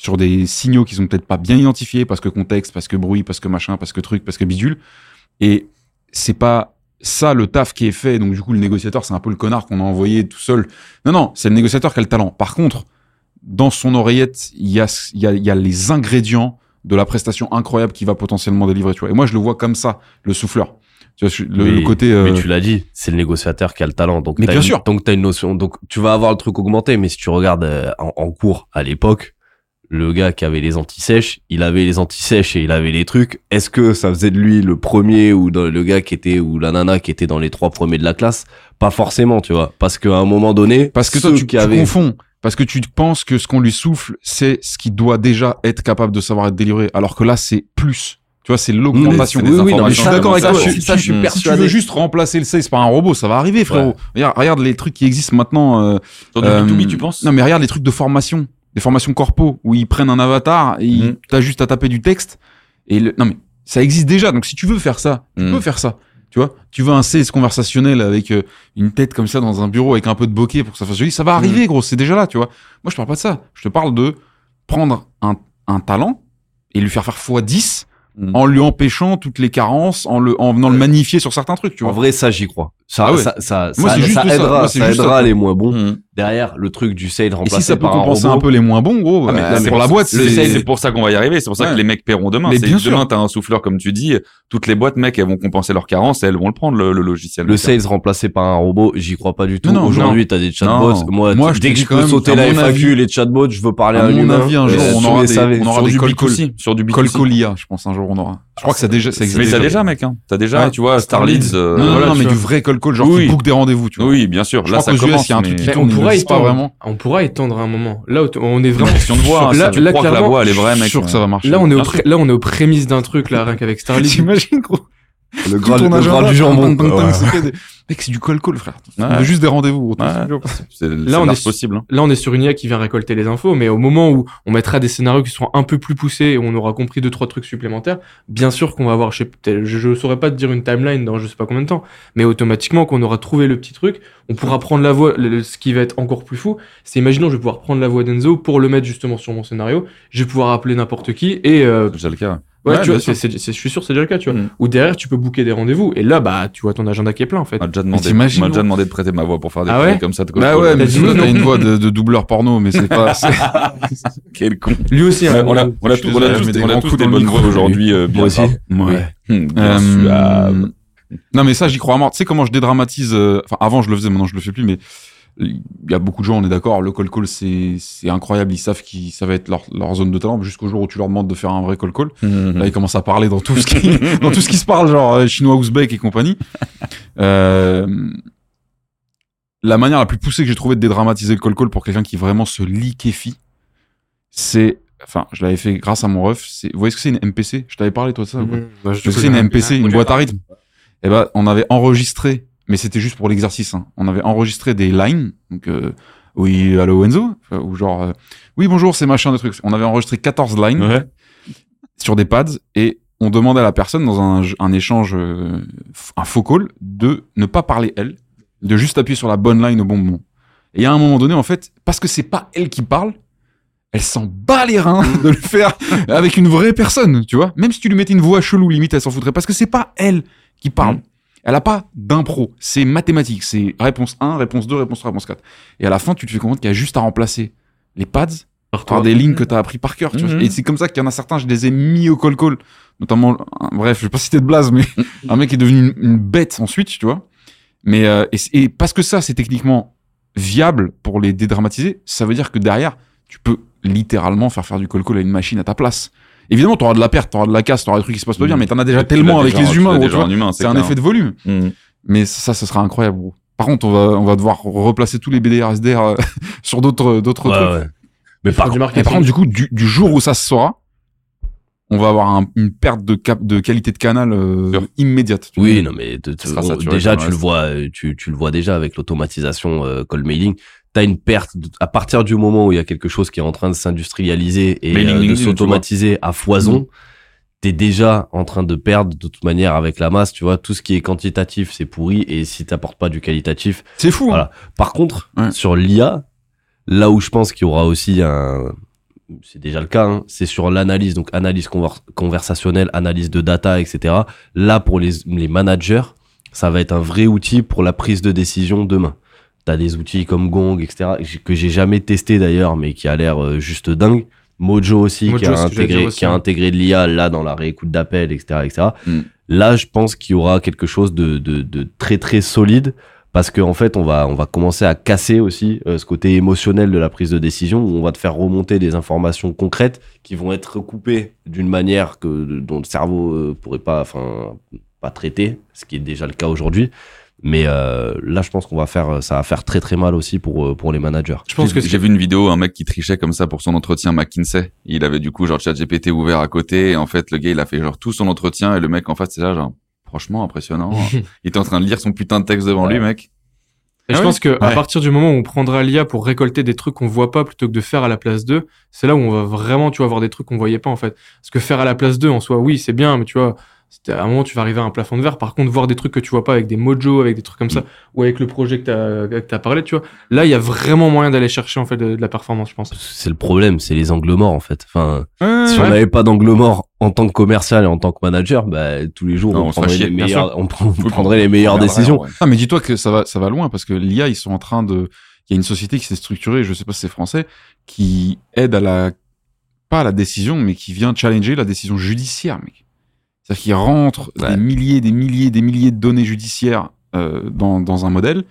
sur des signaux qui sont peut-être pas bien identifiés, parce que contexte, parce que bruit, parce que machin, parce que truc, parce que bidule. Et c'est pas ça le taf qui est fait. Donc du coup, le négociateur, c'est un peu le connard qu'on a envoyé tout seul. Non, non, c'est le négociateur qui a le talent. Par contre, dans son oreillette, il y a, il y a, y a les ingrédients de la prestation incroyable qu'il va potentiellement délivrer. Tu vois. Et moi, je le vois comme ça, le souffleur. Tu vois, le, Mais- le côté. euh, Mais tu l'as dit, c'est le négociateur qui a le talent. Donc Mais bien une- sûr. Donc t'as une notion. Donc tu vas avoir le truc augmenté. Mais si tu regardes euh, en, en cours à l'époque, le gars qui avait les anti-sèches, il avait les anti-sèches et il avait les trucs. Est-ce que ça faisait de lui le premier ou dans- le gars qui était ou la nana qui était dans les trois premiers de la classe? Pas forcément, tu vois. Parce qu'à un moment donné, Parce que toi, tu, qui tu avaient confonds. Parce que tu penses que ce qu'on lui souffle, c'est ce qu'il doit déjà être capable de savoir être délivré. Alors que là, c'est plus. Tu vois, c'est l'augmentation. des oui, oui, non, mais je suis informations d'accord avec ça, toi. je suis- ça, je suis tu- Si tu persuadé. veux juste remplacer le sales par un robot, ça va arriver, frérot. Regarde, regarde les trucs qui existent maintenant. euh, du euh, B2B, tu penses? Non, mais regarde les trucs de formation, des formations corpo où ils prennent un avatar et ils- Mhm. t'as juste à taper du texte. Et le- non, mais ça existe déjà. Donc si tu veux faire ça, tu Mhm. peux faire ça. Tu vois, tu veux un sales conversationnel avec euh, une tête comme ça dans un bureau avec un peu de bokeh pour que ça fasse joli, ça va arriver, gros. C'est déjà là, tu vois. Moi, je parle pas de ça. Je te parle de prendre un, un talent et lui faire faire x 10 Mhm. en lui empêchant toutes les carences, en, le, en venant le magnifier sur certains trucs, tu En vois. vrai, ça, j'y crois. Ça, Ah ouais. ça, ça, Moi, ça, juste aidera, ça aidera les moins bons. Mhm. Derrière, le truc du sale Et remplacé si ça peut par compenser un peu les moins bons, gros, Ah, mais c'est pour la boîte, Le c'est... pour ça qu'on va y arriver. C'est pour ça Ouais. que les mecs paieront demain. Mais bien demain, sûr. t'as un souffleur, comme tu dis. Toutes les boîtes, mec, elles vont compenser leurs carences et elles vont le prendre, le, le logiciel. Le sales remplacé par un robot, j'y crois pas du tout. Non, non, Aujourd'hui, t'as des chatbots. Moi, Moi, dès que je peux sauter la FAQ, les chatbots, je veux parler à, un mon humain. avis, un jour, euh, on aura des- on aura Sur des du call B2C. Sur du B2C. Colcolia, je pense un jour on aura. Je crois que ça déjà, ça existe Mais t'as déjà. mec, hein. T'as déjà, Ouais. tu vois, Star Leads. euh, Non, non, voilà, non, mais vois. du vrai call call, genre Oui. qui book des rendez-vous, tu vois. Oui, bien sûr. Je Là, crois ça commence. il y a un truc qui tourne, on pourra étendre, vraiment. on pourra étendre à un moment. Là, on est vraiment. Question de voix. Là- là, crois que la clairement, voix, elle est vraie, Je suis mec. sûr que ça va marcher. Là, on est, là, on aux prémices d'un truc, là, rien qu'avec Starlink. T'imagines, gros? Le ton le du jambon. Mec, c'est du call call, frère. Ouais. On veut juste des rendez-vous. Ouais. Là, on est- possible. hein. Là, on est sur une IA qui vient récolter les infos, mais au moment où on mettra des scénarios qui seront un peu plus poussés et où on aura compris deux, trois trucs supplémentaires, bien sûr qu'on va avoir, je sais peut-être, je, je saurais pas te dire une timeline dans je sais pas combien de temps, mais automatiquement, qu'on aura trouvé le petit truc, on pourra prendre la voix, le- ce qui va être encore plus fou, c'est imaginons, je vais pouvoir prendre la voix d'Enzo pour le mettre justement sur mon scénario, je vais pouvoir appeler n'importe qui et, euh, C'est déjà le cas. Ouais, Ouais, tu vois, sûr. c'est- c'est- je suis sûr, c'est déjà le cas, tu vois. Mm. Ou derrière, tu peux booker des rendez-vous et là, bah, tu vois ton agenda qui est plein, en fait. On m'a déjà demandé, t'imagines, on m'a déjà gros demandé de prêter ma voix pour faire des Ah trucs ouais comme ça de Bah ouais, mais T'as tu dit vois, non. t'as une voix de, de doubleur porno, mais c'est pas. c'est- Quel con. Lui aussi, hein, on a, on- on a, je suis tous- on a tous des, des on a tous des bonnes voix aujourd'hui. euh, bien graves. Ouais. Hum, Euh. Non, mais ça, j'y crois à mort. Tu sais comment je dédramatise euh, Enfin, avant, je le faisais, maintenant, je le fais plus, mais il y a beaucoup de gens, on est d'accord, le call call, c'est c'est incroyable. Ils savent que ça va être leur, leur zone de talent jusqu'au jour où tu leur demandes de faire un vrai call call. Là, ils commencent à parler dans tout ce qui, dans tout ce qui se parle, genre euh, chinois, ouzbek et compagnie. Euh, la manière la plus poussée que j'ai trouvé de dédramatiser le call call pour quelqu'un qui vraiment se liquéfie, c'est, enfin, je l'avais fait grâce à mon ref. C'est, vous voyez ce que c'est une MPC Je t'avais parlé toi de ça ou Mmh, bah, je sais, c'est une MPC, une boîte à rythme. Eh ben, on avait enregistré, mais c'était juste pour l'exercice. Hein. On avait enregistré des lines. Donc, euh, oui, allô Enzo? Ou genre, euh, oui, bonjour, c'est machin de trucs. On avait enregistré 14 lines Ouais. sur des pads et on demandait à la personne dans un, un échange, euh, un faux call, de ne pas parler elle, de juste appuyer sur la bonne line au bon moment. Et à un moment donné, en fait, parce que c'est pas elle qui parle, elle s'en bat les reins de le faire avec une vraie personne, tu vois. Même si tu lui mettais une voix chelou, limite, elle s'en foutrait. Parce que c'est pas elle qui parle. Elle a pas d'impro. C'est mathématique. C'est réponse 1, réponse 2, réponse 3, réponse 4. Et à la fin, tu te fais comprendre qu'il y a juste à remplacer les pads par des lignes que tu as appris par cœur. tu vois. Mhm. Et c'est comme ça qu'il y en a certains, je les ai mis au call-call. Notamment, bref, je vais pas citer de blase, mais un mec est devenu une, une bête en switch, tu vois. Mais euh, et, et parce que ça, c'est techniquement viable pour les dédramatiser, ça veut dire que derrière, tu peux littéralement faire faire du call-call à une machine à ta place. Évidemment, tu auras de la perte, tu auras de la casse, tu auras des trucs qui se passent pas bien, mais tu en as déjà tellement avec les humains, C'est un effet de volume. Mhm. Mais ça, ce sera incroyable. Par contre, on va, on va devoir replacer tous les BDR SDR euh, sur d'autres, d'autres Ouais, trucs. ouais. Mais par du contre, par contre, du coup, du, du jour où ça se saura, on va avoir un- une perte de, cap, de qualité de canal euh, immédiate. tu Oui, vois. non, mais on- saturé déjà, tu le vois, euh, tu, tu le vois déjà avec l'automatisation euh, call mailing. T'as une perte de- à partir du moment où il y a quelque chose qui est en train de s'industrialiser et euh, de tu s'automatiser à Mm. foison. T'es déjà en train de perdre de toute manière avec la masse, tu vois. Tout ce qui est quantitatif, c'est pourri. Et si t'apportes pas du qualitatif, C'est fou. hein. Voilà. Par contre, Ouais. sur l'IA, là où je pense qu'il y aura aussi un, c'est déjà le cas, hein, c'est sur l'analyse, donc analyse conver- conversationnelle, analyse de data, etc. Là, pour les, les managers, ça va être un vrai outil pour la prise de décision demain. T'as des outils comme Gong, etc., que j'ai jamais testé d'ailleurs, mais qui a l'air euh, juste dingue. Mojo aussi, Mojo, qui, a intégré, dire aussi, qui a ouais. intégré de l'IA là dans la réécoute d'appels, etc., etc. Mm. Là, je pense qu'il y aura quelque chose de, de, de très très solide parce qu'en en fait, on va on va commencer à casser aussi euh, ce côté émotionnel de la prise de décision où on va te faire remonter des informations concrètes qui vont être recoupées d'une manière que dont le cerveau euh, pourrait pas enfin pas traiter, ce qui est déjà le cas aujourd'hui. Mais euh, là, je pense qu'on va faire ça va faire très très mal aussi pour euh, pour les managers. Je pense que J'ai vu une vidéo, un mec qui trichait comme ça pour son entretien McKinsey. Il avait du coup genre ChatGPT ouvert à côté. Et en fait, le gars, il a fait genre tout son entretien et le mec en face, c'est là genre franchement impressionnant. il était en train de lire son putain de texte devant lui, mec. Et Ah je oui pense que à partir du moment où on prendra l'IA pour récolter des trucs qu'on voit pas plutôt que de faire à la place d'eux, c'est là où on va vraiment, tu vois, avoir des trucs qu'on voyait pas en fait. Parce que faire à la place d'eux en soi, oui, c'est bien, mais tu vois, à un moment tu vas arriver à un plafond de verre. Par contre, voir des trucs que tu vois pas avec des mojo, avec des trucs comme ça, ou avec le projet que t'as que t'as parlé, tu vois, là il y a vraiment moyen d'aller chercher en fait de, de la performance, je pense. C'est le problème, c'est les angles morts en fait. Enfin, si Ouais. on n'avait pas d'angle mort en tant que commercial et en tant que manager, bah, tous les jours Non, on, on prendrait chier, les meilleures, on, prend- on Oui, prendrait les meilleures regarderait, décisions. ouais. Ah, mais dis-toi que ça va, ça va loin parce que l'IA, ils sont en train de. Il y a une société qui s'est structurée, je sais pas si c'est français, qui aide à la. Pas à la décision, mais qui vient challenger la décision judiciaire, mec. C'est-à-dire qu'ils rentrent Ouais. des milliers, des milliers, des milliers de données judiciaires euh, dans, dans un modèle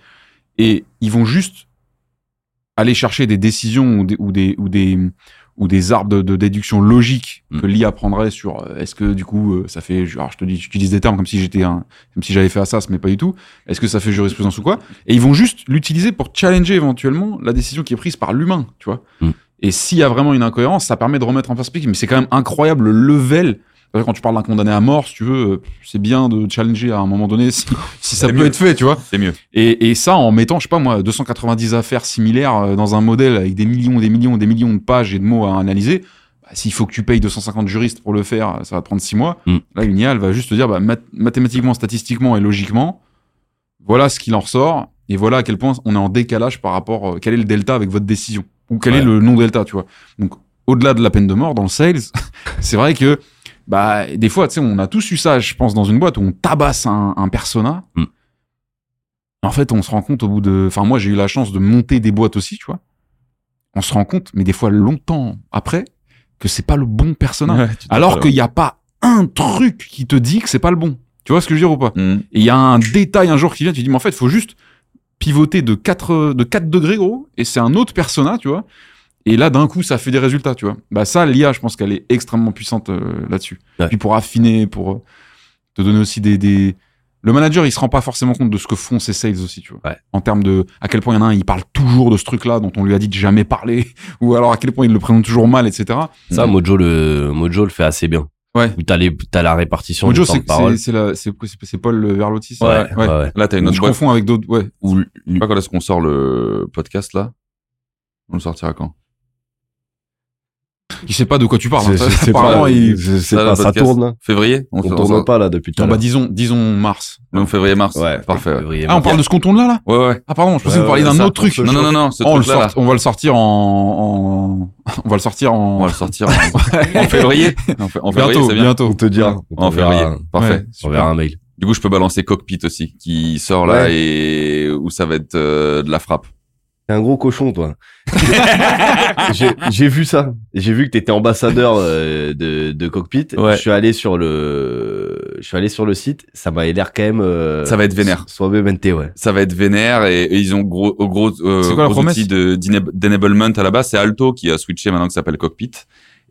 et ils vont juste aller chercher des décisions ou des, ou des, ou des, ou des arbres de, de déduction logique que Mm. l'IA prendrait sur euh, est-ce que du coup euh, ça fait alors je te dis j'utilise des termes comme si j'étais un comme si j'avais fait Assas mais pas du tout est-ce que ça fait jurisprudence ou quoi? Et ils vont juste l'utiliser pour challenger éventuellement la décision qui est prise par l'humain tu vois? Mm. et s'il y a vraiment une incohérence ça permet de remettre en perspective mais c'est quand même incroyable le level quand tu parles d'un condamné à mort si tu veux euh, c'est bien de challenger à un moment donné si, si ça peut mieux. être fait tu vois C'est mieux. et, et ça, en mettant, je sais pas moi, 290 affaires similaires euh, dans un modèle avec des millions, des millions, des millions de pages et de mots à analyser, bah, s'il faut que tu payes 250 juristes pour le faire, ça va te prendre 6 mois. Mm. Là, une IA, elle va juste te dire, bah, mat- mathématiquement, statistiquement et logiquement, voilà ce qu'il en ressort, et voilà à quel point on est en décalage par rapport, euh, quel est le delta avec votre décision, ou quel est le non-delta, tu vois. Donc, au-delà de la peine de mort, dans le sales, c'est vrai que, bah, des fois, tu sais, on a tous eu ça, je pense, dans une boîte où on tabasse un, un persona. Mm. En fait, on se rend compte au bout de. Enfin, moi, j'ai eu la chance de monter des boîtes aussi, tu vois. On se rend compte, mais des fois longtemps après, que c'est pas le bon persona. Ouais, Alors qu'il n'y a pas un truc qui te dit que c'est pas le bon. Tu vois ce que je veux dire ou pas? Mhm. Et il y a un détail un jour qui vient, tu dis, mais en fait, il faut juste pivoter de 4, de 4 degrés, gros, et c'est un autre persona, tu vois. Et là, d'un coup, ça fait des résultats, tu vois. Bah, ça, l'IA, je pense qu'elle est extrêmement puissante euh, là-dessus. Ouais. Puis pour affiner, pour euh, te donner aussi des, des. Le manager, il se rend pas forcément compte de ce que font ses sales aussi, tu vois. Ouais. En termes de à quel point il y en a un, il parle toujours de ce truc-là dont on lui a dit de jamais parler, ou alors à quel point il le présente toujours mal, etc. Ça, Mojo le, Mojo le fait assez bien. Ouais. Où t'as les, t'as la répartition Mojo, du temps c'est de parole. c'est- c'est la- c'est c'est- c'est Paul Verlotti, ça Ouais, ouais, ouais. Là, t'as une autre Je boîte. confonds avec d'autres, ouais. Où, je sais pas quand est-ce qu'on sort le podcast, là. On le sortira quand? Il sait pas de quoi tu parles. hein. C'est- pas, pas, ça tourne. Février On sort- tourne pas là depuis tout à Non, bah, l'heure. disons, disons mars. Non, février-mars. Ouais, Parfait. ouais. février, Ah, on parle de ce qu'on tourne là, là Ouais, ouais. Ah, pardon, je pensais que vous parliez d'un autre truc. on Non, non, non, non, ce Oh, on, le là. on va le sortir en, en... on va le sortir On en, va le sortir en, en février. En, février, bientôt, c'est bien. bientôt. On te dira. On En février. Parfait. On super. verra un mail. Du coup, je peux balancer Cockpit aussi, qui sort là Ouais. et où ça va être euh, de la frappe. T'es un gros cochon, toi. J'ai- vu ça. J'ai vu que t'étais ambassadeur euh, de, de Cockpit. Ouais. Je suis allé sur le, je suis allé sur le site. Ça m'avait l'air quand même. euh, Ça va être vénère. Soit BMNT, ouais. Ça va être vénère et, et ils ont gros, au gros, euh, quoi gros de d'enablement à la base. C'est Alto qui a switché maintenant que ça s'appelle Cockpit.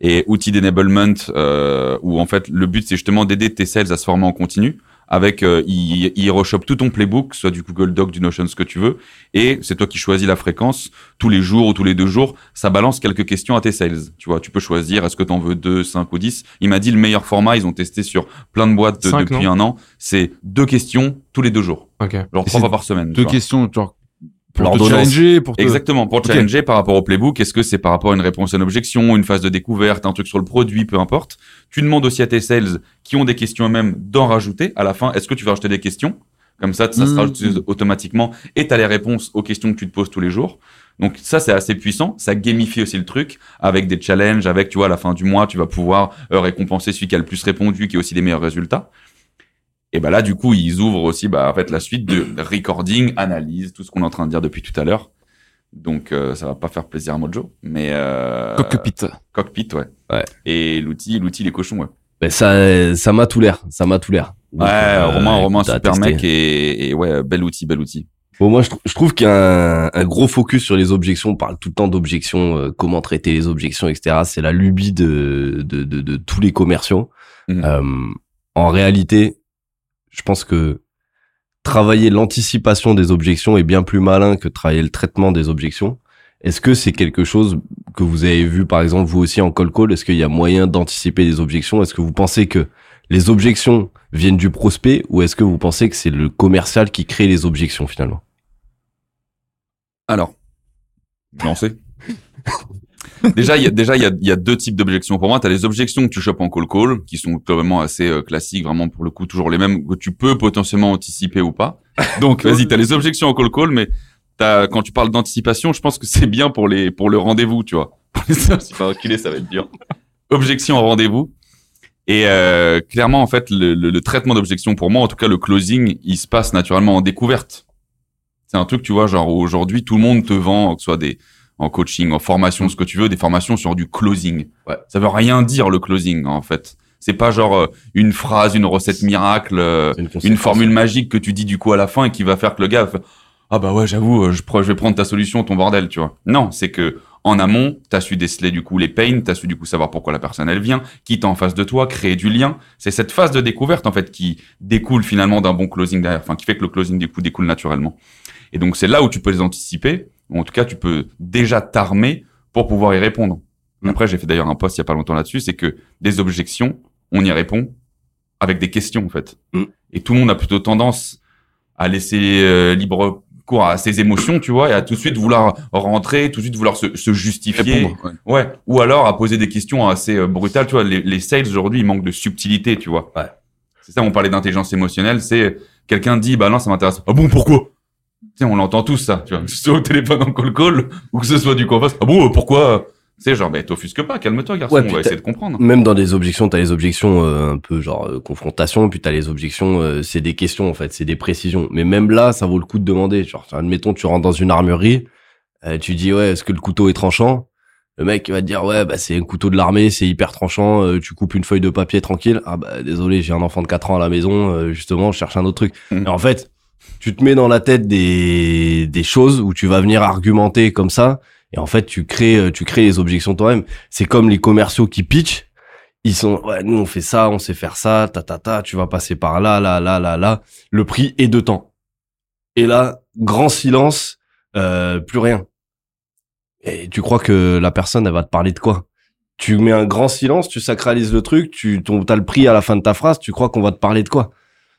Et outil d'enablement euh, où en fait le but c'est justement d'aider tes sales à se former en continu. Avec, euh, il, il rechoppe tout ton playbook, soit du Google Doc, du Notion, ce que tu veux, et c'est toi qui choisis la fréquence tous les jours ou tous les deux jours. Ça balance quelques questions à tes sales. Tu vois, tu peux choisir est-ce que tu en veux deux, cinq ou dix? Il m'a dit le meilleur format. Ils ont testé sur plein de boîtes depuis un an. C'est deux questions tous les deux jours, Ok. genre Et trois fois par semaine. Deux questions, genre, pour te challenger, pour te... Exactement, pour challenger par rapport au playbook, est-ce que c'est par rapport à une réponse à une objection, une phase de découverte, un truc sur le produit, peu importe. Tu demandes aussi à tes sales qui ont des questions eux-mêmes d'en rajouter. À la fin, est-ce que tu vas rajouter des questions? Comme ça, ça se Mhm. rajoute automatiquement et tu as les réponses aux questions que tu te poses tous les jours. Donc ça, c'est assez puissant. Ça gamifie aussi le truc avec des challenges, avec, tu vois, à la fin du mois, tu vas pouvoir euh, récompenser celui qui a le plus répondu, qui a aussi les meilleurs résultats. Et ben là, du coup, ils ouvrent aussi bah, en fait, la suite de recording, analyse, tout ce qu'on est en train de dire depuis tout à l'heure. Donc, euh, ça va pas faire plaisir à Mojo, mais euh, Cockpit. cockpit, ouais. Ouais. Et l'outil, l'outil, les cochons, ouais. Ben, ça, ça m'a tout l'air. Ça m'a tout l'air. Ouais, euh, Romain, Romain, super mec et, et ouais, bel outil, bel outil. Bon, moi, je, je trouve qu'il y a un, un gros focus sur les objections. On parle tout le temps d'objections, euh, comment traiter les objections, etc. C'est la lubie de, de, de, de tous les commerciaux. Mhm. Euh, en réalité, je pense que travailler l'anticipation des objections est bien plus malin que travailler le traitement des objections. Est-ce que c'est quelque chose que vous avez vu, par exemple, vous aussi en call call? Est-ce qu'il y a moyen d'anticiper les objections? Est-ce que vous pensez que les objections viennent du prospect ou est-ce que vous pensez que c'est le commercial qui crée les objections finalement? Alors, lancer. déjà, il y a, déjà, il y a, y a deux types d'objections. Pour moi, tu as les objections que tu chopes en call call, qui sont globalement assez euh, classiques, vraiment pour le coup toujours les mêmes, que tu peux potentiellement anticiper ou pas. Donc, vas-y, tu as les objections en call call, mais quand tu parles d'anticipation, je pense que c'est bien pour les, pour le rendez-vous, tu vois. si pas reculer, ça va être dur. Objection en rendez-vous. Et euh, clairement, en fait, le, le- le traitement d'objection pour moi, en tout cas le closing, il se passe naturellement en découverte. C'est un truc, tu vois, genre aujourd'hui, tout le monde te vend, que ce soit des en coaching, en formation, ce que tu veux, des formations sur du closing. Ouais. Ça veut rien dire le closing, en fait. C'est pas genre euh, une phrase, une recette miracle, euh, une conséquence. formule magique que tu dis du coup à la fin et qui va faire que le gars ah bah ouais j'avoue euh, je, je vais prendre ta solution ton bordel tu vois non c'est que en amont t'as su déceler du coup les pains t'as su du coup savoir pourquoi la personne elle vient qui est en face de toi créer du lien c'est cette phase de découverte en fait qui découle finalement d'un bon closing derrière enfin qui fait que le closing du coup découle naturellement et donc c'est là où tu peux les anticiper en tout cas tu peux déjà t'armer pour pouvoir y répondre après j'ai fait d'ailleurs un post il y a pas longtemps là-dessus c'est que des objections on y répond avec des questions en fait Mm. et tout le monde a plutôt tendance à laisser euh, libre cours à ses émotions, tu vois, et à tout de suite vouloir rentrer, tout de suite vouloir se, se justifier. Répondre. ouais. Ouais. Ou alors à poser des questions assez euh, brutales, tu vois. Les, les sales aujourd'hui, ils manquent de subtilité, tu vois. Ouais. C'est ça, on parlait d'intelligence émotionnelle, c'est quelqu'un dit, bah non, ça m'intéresse. Ah bon, pourquoi? On l'entend tous, ça, tu vois. Que ce soit au téléphone en call call, ou que ce soit du en face. Ah bon, euh, pourquoi C'est genre, bah t'offusques pas, calme-toi, garçon, Ouais, on va essayer de comprendre. Même dans des objections, t'as les objections euh, un peu genre euh, confrontation, puis t'as les objections, euh, c'est des questions en fait, c'est des précisions. Mais même là, ça vaut le coup de demander. Genre, admettons, tu rentres dans une armurerie, euh, tu dis ouais, est-ce que le couteau est tranchant? Le mec il va te dire ouais bah c'est un couteau de l'armée, c'est hyper tranchant, euh, tu coupes une feuille de papier tranquille. Ah bah désolé, j'ai un enfant de 4 ans à la maison, euh, justement, je cherche un autre truc. Et en fait, tu te mets dans la tête des des choses où tu vas venir argumenter comme ça et en fait, tu crées euh, tu crées les objections toi-même. C'est comme les commerciaux qui pitchent. Ils sont ouais nous on fait ça on sait faire ça ta ta ta tu vas passer par là là là là là. Le prix est de temps. Et là grand silence euh, plus rien. Et tu crois que la personne elle va te parler de quoi? Tu mets un grand silence tu sacralises le truc tu t'as le prix à la fin de ta phrase tu crois qu'on va te parler de quoi?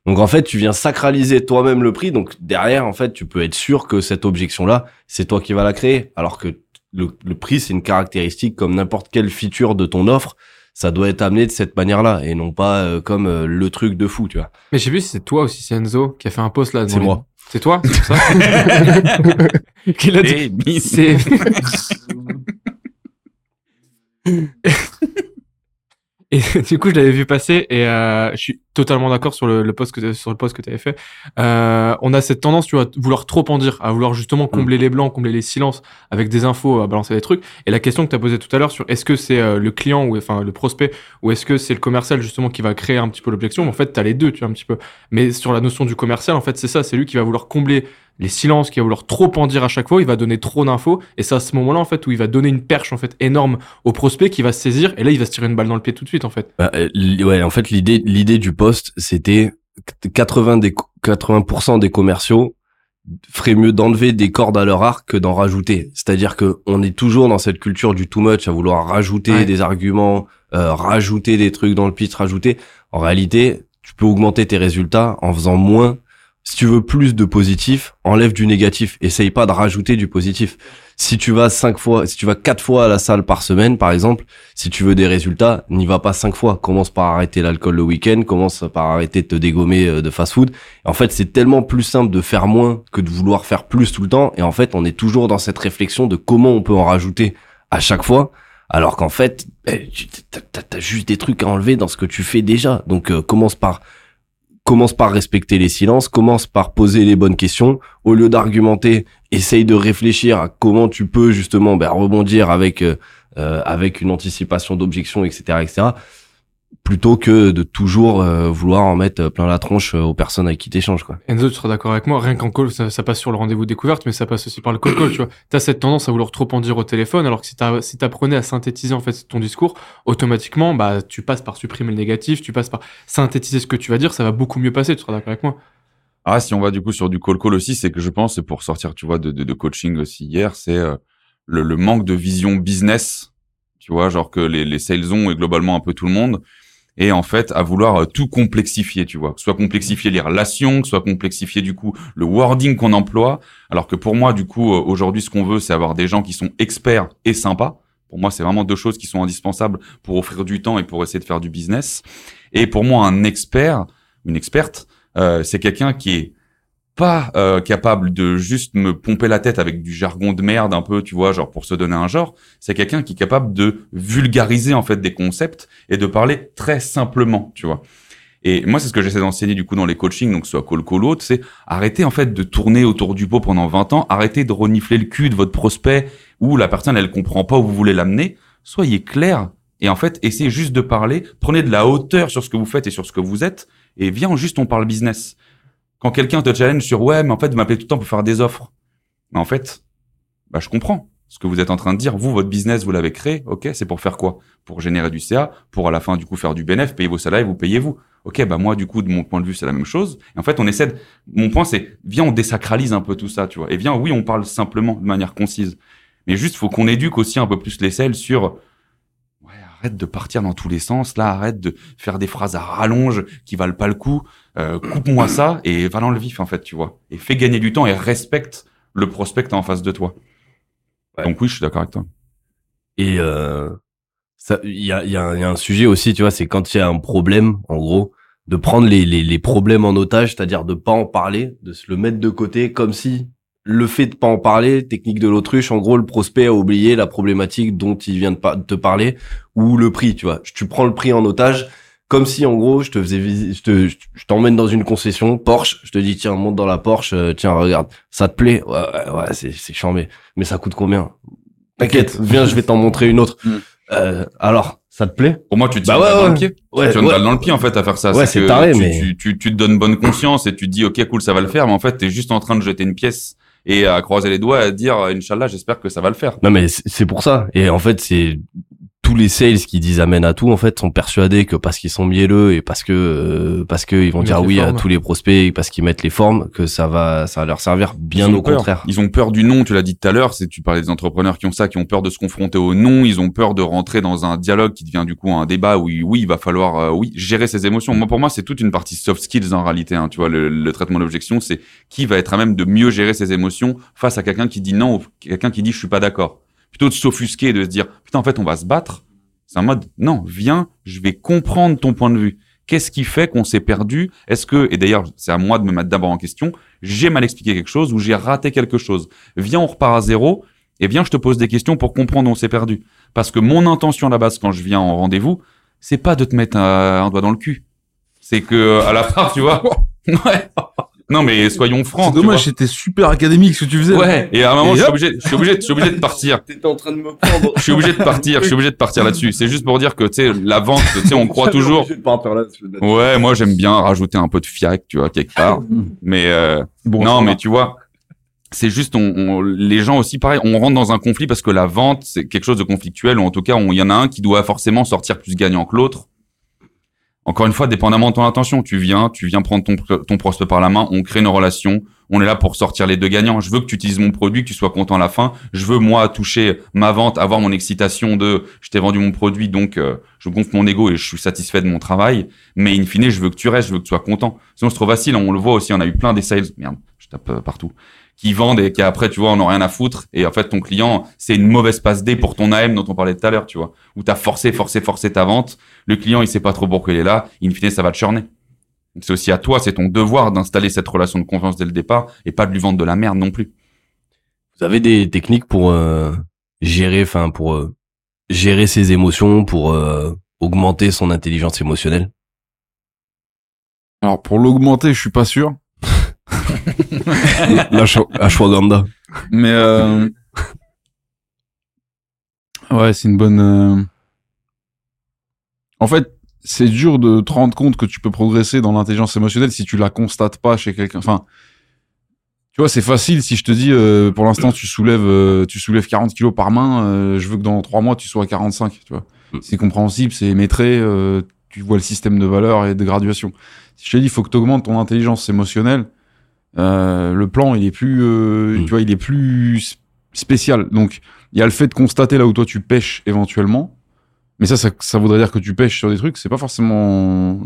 Donc en fait tu viens sacraliser toi-même le prix donc derrière en fait tu peux être sûr que cette objection là c'est toi qui va la créer alors que le, le prix c'est une caractéristique comme n'importe quelle feature de ton offre ça doit être amené de cette manière-là et non pas euh, comme euh, le truc de fou, tu vois. Mais je sais plus si c'est toi ou si c'est Enzo qui a fait un post là. C'est les- moi. C'est toi C'est ça Qu'il a dit-. C'est. Et du coup, je l'avais vu passer et euh, je suis totalement d'accord sur le, le post que sur le post que tu avais fait. Euh, on a cette tendance, tu vois, à vouloir trop en dire, à vouloir justement combler les blancs, combler les silences avec des infos, à balancer des trucs. Et la question que tu as posée tout à l'heure sur est-ce que c'est euh, le client ou enfin le prospect ou est-ce que c'est le commercial justement qui va créer un petit peu l'objection En fait, tu as les deux, tu vois un petit peu. Mais sur la notion du commercial, en fait, c'est ça, c'est lui qui va vouloir combler les silences, qui va vouloir trop en dire à chaque fois, il va donner trop d'infos, et c'est à ce moment-là, en fait, où il va donner une perche, en fait, énorme au prospect qui va se saisir, et là, il va se tirer une balle dans le pied tout de suite, en fait. Bah, euh, ouais, en fait, l'idée, l'idée du poste, c'était 80 des, 80% des commerciaux feraient mieux d'enlever des cordes à leur arc que d'en rajouter. C'est-à-dire que on est toujours dans cette culture du too much à vouloir rajouter Ouais. des arguments, euh, rajouter des trucs dans le pitch, rajouter. En réalité, tu peux augmenter tes résultats en faisant moins. Si tu veux plus de positif, enlève du négatif. Essaye pas de rajouter du positif. Si tu vas cinq fois, si tu vas quatre fois à la salle par semaine, par exemple, si tu veux des résultats, n'y va pas cinq fois. Commence par arrêter l'alcool le week-end, commence par arrêter de te dégommer euh, de fast-food. En fait, c'est tellement plus simple de faire moins que de vouloir faire plus tout le temps. Et en fait, on est toujours dans cette réflexion de comment on peut en rajouter à chaque fois. Alors qu'en fait, eh, t'as juste des trucs à enlever dans ce que tu fais déjà. Donc, euh, commence par commence par respecter les silences, commence par poser les bonnes questions. Au lieu d'argumenter, essaye de réfléchir à comment tu peux justement ben, rebondir avec euh, euh, avec une anticipation d'objections, etc., etc. Plutôt que de toujours euh, vouloir en mettre plein la tronche euh, aux personnes avec qui t'échanges, quoi. Enzo, tu seras d'accord avec moi, rien qu'en call, ça, ça passe sur le rendez-vous découverte, mais ça passe aussi par le call call, tu vois. T'as cette tendance à vouloir trop en dire au téléphone, alors que si t'as- si t'apprenais à synthétiser, en fait, ton discours, automatiquement, bah, tu passes par supprimer le négatif, tu passes par synthétiser ce que tu vas dire, ça va beaucoup mieux passer, tu seras d'accord avec moi. Ah, si on va du coup sur du call call aussi, c'est que je pense, c'est pour sortir, tu vois, de, de, de coaching aussi hier, c'est euh, le, le manque de vision business, tu vois, genre que les, les sales ont et globalement un peu tout le monde, et en fait à vouloir euh, tout complexifier, tu vois, soit complexifier les relations, soit complexifier du coup le wording qu'on emploie, alors que pour moi, du coup, euh, aujourd'hui, ce qu'on veut, c'est avoir des gens qui sont experts et sympas. Pour moi, c'est vraiment deux choses qui sont indispensables pour offrir du temps et pour essayer de faire du business. Et pour moi, un expert, une experte, euh, c'est quelqu'un qui est pas euh, capable de juste me pomper la tête avec du jargon de merde un peu, tu vois, genre pour se donner un genre. C'est quelqu'un qui est capable de vulgariser en fait des concepts et de parler très simplement, tu vois. Et moi, c'est ce que j'essaie d'enseigner du coup dans les coachings, donc soit call call autre, c'est arrêter en fait de tourner autour du pot pendant 20 ans, arrêtez de renifler le cul de votre prospect ou la personne elle comprend pas où vous voulez l'amener. Soyez clair et en fait essayez juste de parler, prenez de la hauteur sur ce que vous faites et sur ce que vous êtes et viens juste on parle business. Quand quelqu'un te challenge sur ouais, mais en fait, vous m'appelez tout le temps pour faire des offres. Mais en fait, bah, je comprends ce que vous êtes en train de dire. Vous, votre business, vous l'avez créé. OK, c'est pour faire quoi? Pour générer du CA, pour à la fin, du coup, faire du bénéfice, payer vos salaires, vous payez vous. OK, bah, moi, du coup, de mon point de vue, c'est la même chose. En fait, on essaie de, mon point, c'est, viens, on désacralise un peu tout ça, tu vois. Et viens, oui, on parle simplement, de manière concise. Mais juste, faut qu'on éduque aussi un peu plus les selles sur, arrête de partir dans tous les sens, là, arrête de faire des phrases à rallonge qui valent pas le coup. Euh, coupe-moi ça et va dans le vif en fait, tu vois. Et fais gagner du temps et respecte le prospect en face de toi. Ouais. Donc oui, je suis d'accord avec toi. Et euh, il y y a un sujet aussi, tu vois, c'est quand il y a un problème, en gros, de prendre les, les, les problèmes en otage, c'est-à-dire de pas en parler, de se le mettre de côté, comme si le fait de pas en parler, technique de l'autruche, en gros, le prospect a oublié la problématique dont il vient de, pa- de te parler, ou le prix, tu vois. Tu prends le prix en otage, comme si, en gros, je te faisais, je te, je t'emmène dans une concession, Porsche, je te dis, tiens, monte dans la Porsche, euh, tiens, regarde, ça te plaît? Ouais, ouais, ouais, c'est, c'est chambé. Mais ça coûte combien? T'inquiète, viens, je vais t'en montrer une autre. Mm. Euh, alors, ça te plaît? Pour moi, tu te Bah ouais, dans ouais. le pied. Ouais, tu une ouais. dans le pied en fait à faire ça. Ouais, c'est taré, tu, mais- tu, tu, tu te donnes bonne conscience et tu te dis ok cool ça va le faire, mais en fait t'es juste en train de jeter une pièce et à croiser les doigts et à dire Inch'Allah j'espère que ça va le faire. Non mais c'est pour ça. Et en fait, c'est tous les sales qui disent amen à tout en fait sont persuadés que parce qu'ils sont mielleux et parce que euh, parce que ils vont Ils dire oui à tous les prospects et parce qu'ils mettent les formes que ça va ça va leur servir bien au peur. contraire. Ils ont peur du non, tu l'as dit tout à l'heure, c'est tu parlais des entrepreneurs qui ont ça, qui ont peur de se confronter au non, ils ont peur de rentrer dans un dialogue qui devient du coup un débat où oui, il va falloir euh, oui, gérer ses émotions. Moi pour moi, c'est toute une partie soft skills en réalité, hein, tu vois le, le traitement d'objection, c'est qui va être à même de mieux gérer ses émotions face à quelqu'un qui dit non ou quelqu'un qui dit je suis pas d'accord. Plutôt de s'offusquer de se dire putain en fait, on va se battre. C'est un mode non, viens, je vais comprendre ton point de vue. Qu'est-ce qui fait qu'on s'est perdu? Est-ce que et d'ailleurs, c'est à moi de me mettre d'abord en question, j'ai mal expliqué quelque chose ou j'ai raté quelque chose? Viens, on repart à zéro, et viens, je te pose des questions pour comprendre où on s'est perdu. Parce que mon intention à la base, quand je viens en rendez-vous, c'est pas de te mettre un, un doigt dans le cul. C'est que, à la fin, tu vois. Ouais. Non, mais soyons francs. C'est dommage, c'était super académique ce que tu faisais. Ouais. Et à un moment, je suis obligé, je suis obligé, je suis obligé de partir. T'étais en train de me prendre. Je suis obligé de partir. Je suis obligé de partir là-dessus. C'est juste pour dire que, tu sais, la vente, tu sais, on croit toujours. Ouais, moi, j'aime bien rajouter un peu de fiac, tu vois, quelque part. Mais, euh, Bon, non, mais tu vois, c'est juste, on, on- les gens aussi, pareil, on rentre dans un conflit parce que la vente, c'est quelque chose de conflictuel, ou en tout cas, on- il y en a un qui doit forcément sortir plus gagnant que l'autre. Encore une fois, dépendamment de ton intention, tu viens, tu viens prendre ton, ton prospect par la main, on crée une relation, on est là pour sortir les deux gagnants. Je veux que tu utilises mon produit, que tu sois content à la fin. Je veux, moi, toucher ma vente, avoir mon excitation de je t'ai vendu mon produit, donc euh, je gonfle mon ego et je suis satisfait de mon travail. Mais in fine, je veux que tu restes, je veux que tu sois content. Sinon, c'est trop facile. On le voit aussi, on a eu plein des sales, merde, je tape euh, partout, qui vendent et qui après, tu vois, on n'a rien à foutre. Et en fait, ton client, c'est une mauvaise passe D pour ton AM dont on parlait tout à l'heure, tu vois, où t'as forcé, forcé, forcé ta vente. Le client, il sait pas trop pourquoi il est là. In fine, ça va te churner. C'est aussi à toi, c'est ton devoir d'installer cette relation de confiance dès le départ et pas de lui vendre de la merde non plus. Vous avez des techniques pour euh, gérer, enfin pour euh, gérer ses émotions, pour euh, augmenter son intelligence émotionnelle? Alors, pour l'augmenter, je suis pas sûr. La ashwagandha. Mais euh... ouais, c'est une bonne. euh, En fait, c'est dur de te rendre compte que tu peux progresser dans l'intelligence émotionnelle si tu la constates pas chez quelqu'un. Enfin, tu vois, c'est facile si je te dis, euh, pour l'instant, tu soulèves, euh, tu soulèves 40 kilos par main. euh, je veux que dans trois mois, tu sois à 45. Tu vois, Mm. c'est compréhensible, c'est maîtré. tu vois le système de valeurs et de graduation. Si je te dis, il faut que tu augmentes ton intelligence émotionnelle. Euh, le plan, il est plus, euh, Mm. tu vois, il est plus spécial. Donc, il y a le fait de constater là où toi tu pêches éventuellement. Mais ça, ça, ça voudrait dire que tu pêches sur des trucs. C'est pas forcément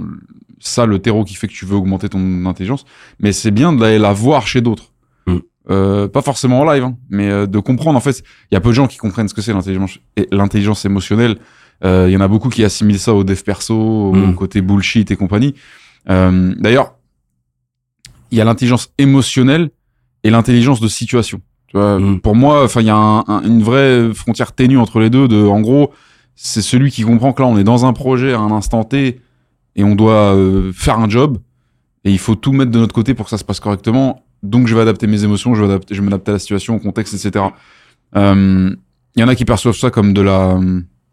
ça le terreau qui fait que tu veux augmenter ton intelligence. Mais c'est bien d'aller la voir chez d'autres. Mm. Euh, pas forcément en live, hein, mais euh, de comprendre. En fait, il y a peu de gens qui comprennent ce que c'est l'intelligence, l'intelligence émotionnelle. Euh, Il y en a beaucoup qui assimilent ça au dev perso, au Mm. côté bullshit et compagnie. Euh, D'ailleurs, il y a l'intelligence émotionnelle et l'intelligence de situation. Tu vois, Mm. Pour moi, enfin, il y a un- un- une vraie frontière ténue entre les deux. De, en gros, c'est celui qui comprend que là, on est dans un projet à un instant T et on doit euh, faire un job et il faut tout mettre de notre côté pour que ça se passe correctement. Donc, je vais adapter mes émotions, je vais adapter, je vais m'adapter à la situation, au contexte, etc. Euh, Il y en a qui perçoivent ça comme de la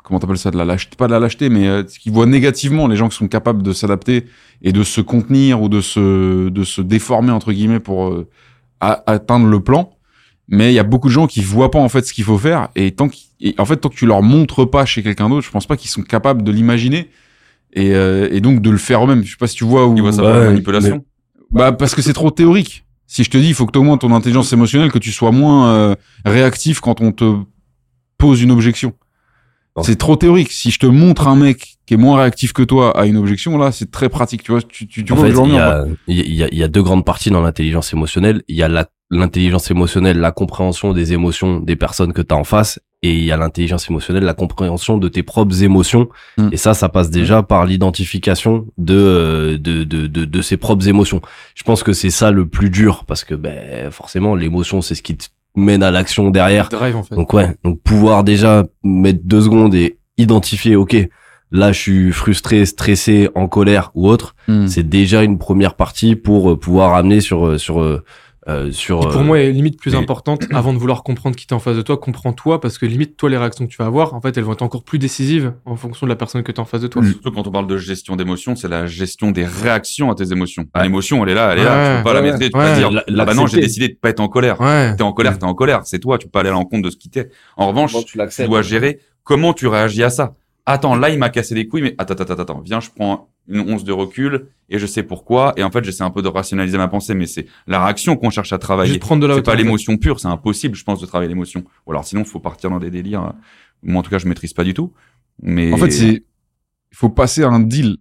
comment t'appelles ça de la lâcheté pas de la lâcheté mais euh, qui voient négativement les gens qui sont capables de s'adapter et de se contenir ou de se de se déformer entre guillemets pour euh, atteindre le plan mais il y a beaucoup de gens qui voient pas en fait ce qu'il faut faire et tant qu'- et en fait tant que tu leur montres pas chez quelqu'un d'autre je pense pas qu'ils sont capables de l'imaginer et, euh, et donc de le faire eux-mêmes je sais pas si tu vois où Il voit ça par la mais- manipulation. bah parce que c'est trop théorique. Si je te dis, il faut que tu augmentes ton intelligence émotionnelle, que tu sois moins euh, réactif quand on te pose une objection. C'est trop théorique. Si je te montre un mec qui est moins réactif que toi à une objection, là, c'est très pratique. Tu vois, tu, tu, tu En vois fait, il y, a, il y, a- il y a- deux grandes parties dans l'intelligence émotionnelle. Il y a l'intelligence émotionnelle, la compréhension des émotions des personnes que tu as en face. Et il y a l'intelligence émotionnelle, la compréhension de tes propres émotions. Mm. Et ça, ça passe déjà par l'identification de, euh, de, de, de, de ses propres émotions. Je pense que c'est ça le plus dur parce que ben, forcément, l'émotion, c'est ce qui te mène à l'action derrière. Drive en fait. Donc ouais, donc pouvoir déjà mettre deux secondes et identifier, ok, là je suis frustré, stressé, en colère ou autre, Hmm. c'est déjà une première partie pour euh, pouvoir amener sur euh, sur euh, sur. Qui, pour euh, moi, est limite plus mais- importante avant de vouloir comprendre qui t'es en face de toi. Comprends-toi parce que limite, toi, les réactions que tu vas avoir, en fait, elles vont être encore plus décisives en fonction de la personne que t'es en face de toi. Mm. Surtout quand on parle de gestion d'émotions, c'est la gestion des réactions à tes émotions. Ouais. L'émotion, elle est là, elle est là. Tu peux pas la maîtriser. Tu peux ouais. pas dire, La- ah bah non, j'ai décidé de pas être en colère. Ouais. T'es en colère, t'es en colère. C'est toi. Tu peux pas aller à l'encontre de ce qui t'est. En revanche, tu dois gérer comment tu réagis à ça. Attends, là, il m'a cassé les couilles, mais attends, attends, attends. Viens, je prends une once de recul et je sais pourquoi. Et en fait, j'essaie un peu de rationaliser ma pensée, mais c'est la réaction qu'on cherche à travailler. Juste prendre de la C'est pas l'émotion pure, c'est impossible, je pense, de travailler l'émotion. Ou alors, sinon, faut partir dans des délires. euh, Moi, en tout cas, je maîtrise pas du tout. Mais En fait, c'est, il faut passer à un deal.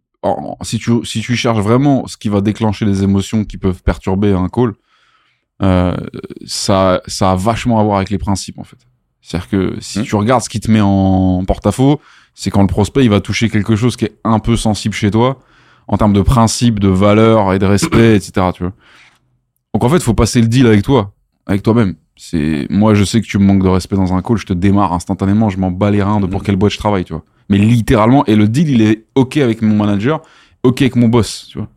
Si tu, si tu cherches vraiment ce qui va déclencher les émotions qui peuvent perturber un call, euh, ça, ça a vachement à voir avec les principes, en fait. C'est-à-dire que si Hmm. tu regardes ce qui te met en porte-à-faux, c'est quand le prospect, il va toucher quelque chose qui est un peu sensible chez toi, en termes de principes, de valeurs et de respect, etc., tu vois. Donc, en fait, il faut passer le deal avec toi, avec toi-même. C'est, moi, je sais que tu me manques de respect dans un call, je te démarre instantanément, je m'en bats les reins de pour Mhm. quelle boîte je travaille, tu vois. Mais littéralement, et le deal, il est OK avec mon manager, OK avec mon boss, tu vois.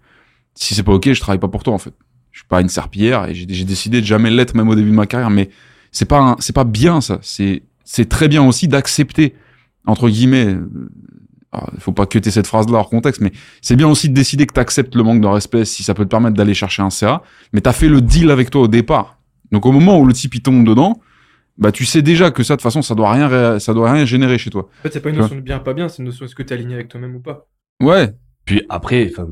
Si c'est pas OK, je travaille pas pour toi, en fait. Je suis pas une serpillière et j'ai j'ai décidé de jamais l'être, même au début de ma carrière, mais c'est pas, un- c'est pas bien, ça. C'est, c'est très bien aussi d'accepter, entre guillemets, euh, alors, il faut pas que cette phrase-là hors contexte, mais c'est bien aussi de décider que tu acceptes le manque de respect si ça peut te permettre d'aller chercher un CA, mais tu as fait le deal avec toi au départ. Donc au moment où le type il tombe dedans, bah tu sais déjà que ça de toute façon ça doit rien ça doit rien générer chez toi. En fait, c'est pas une Tu notion de bien, pas bien, c'est une notion est-ce que t'es aligné avec toi-même ou pas? Ouais, Puis après, enfin,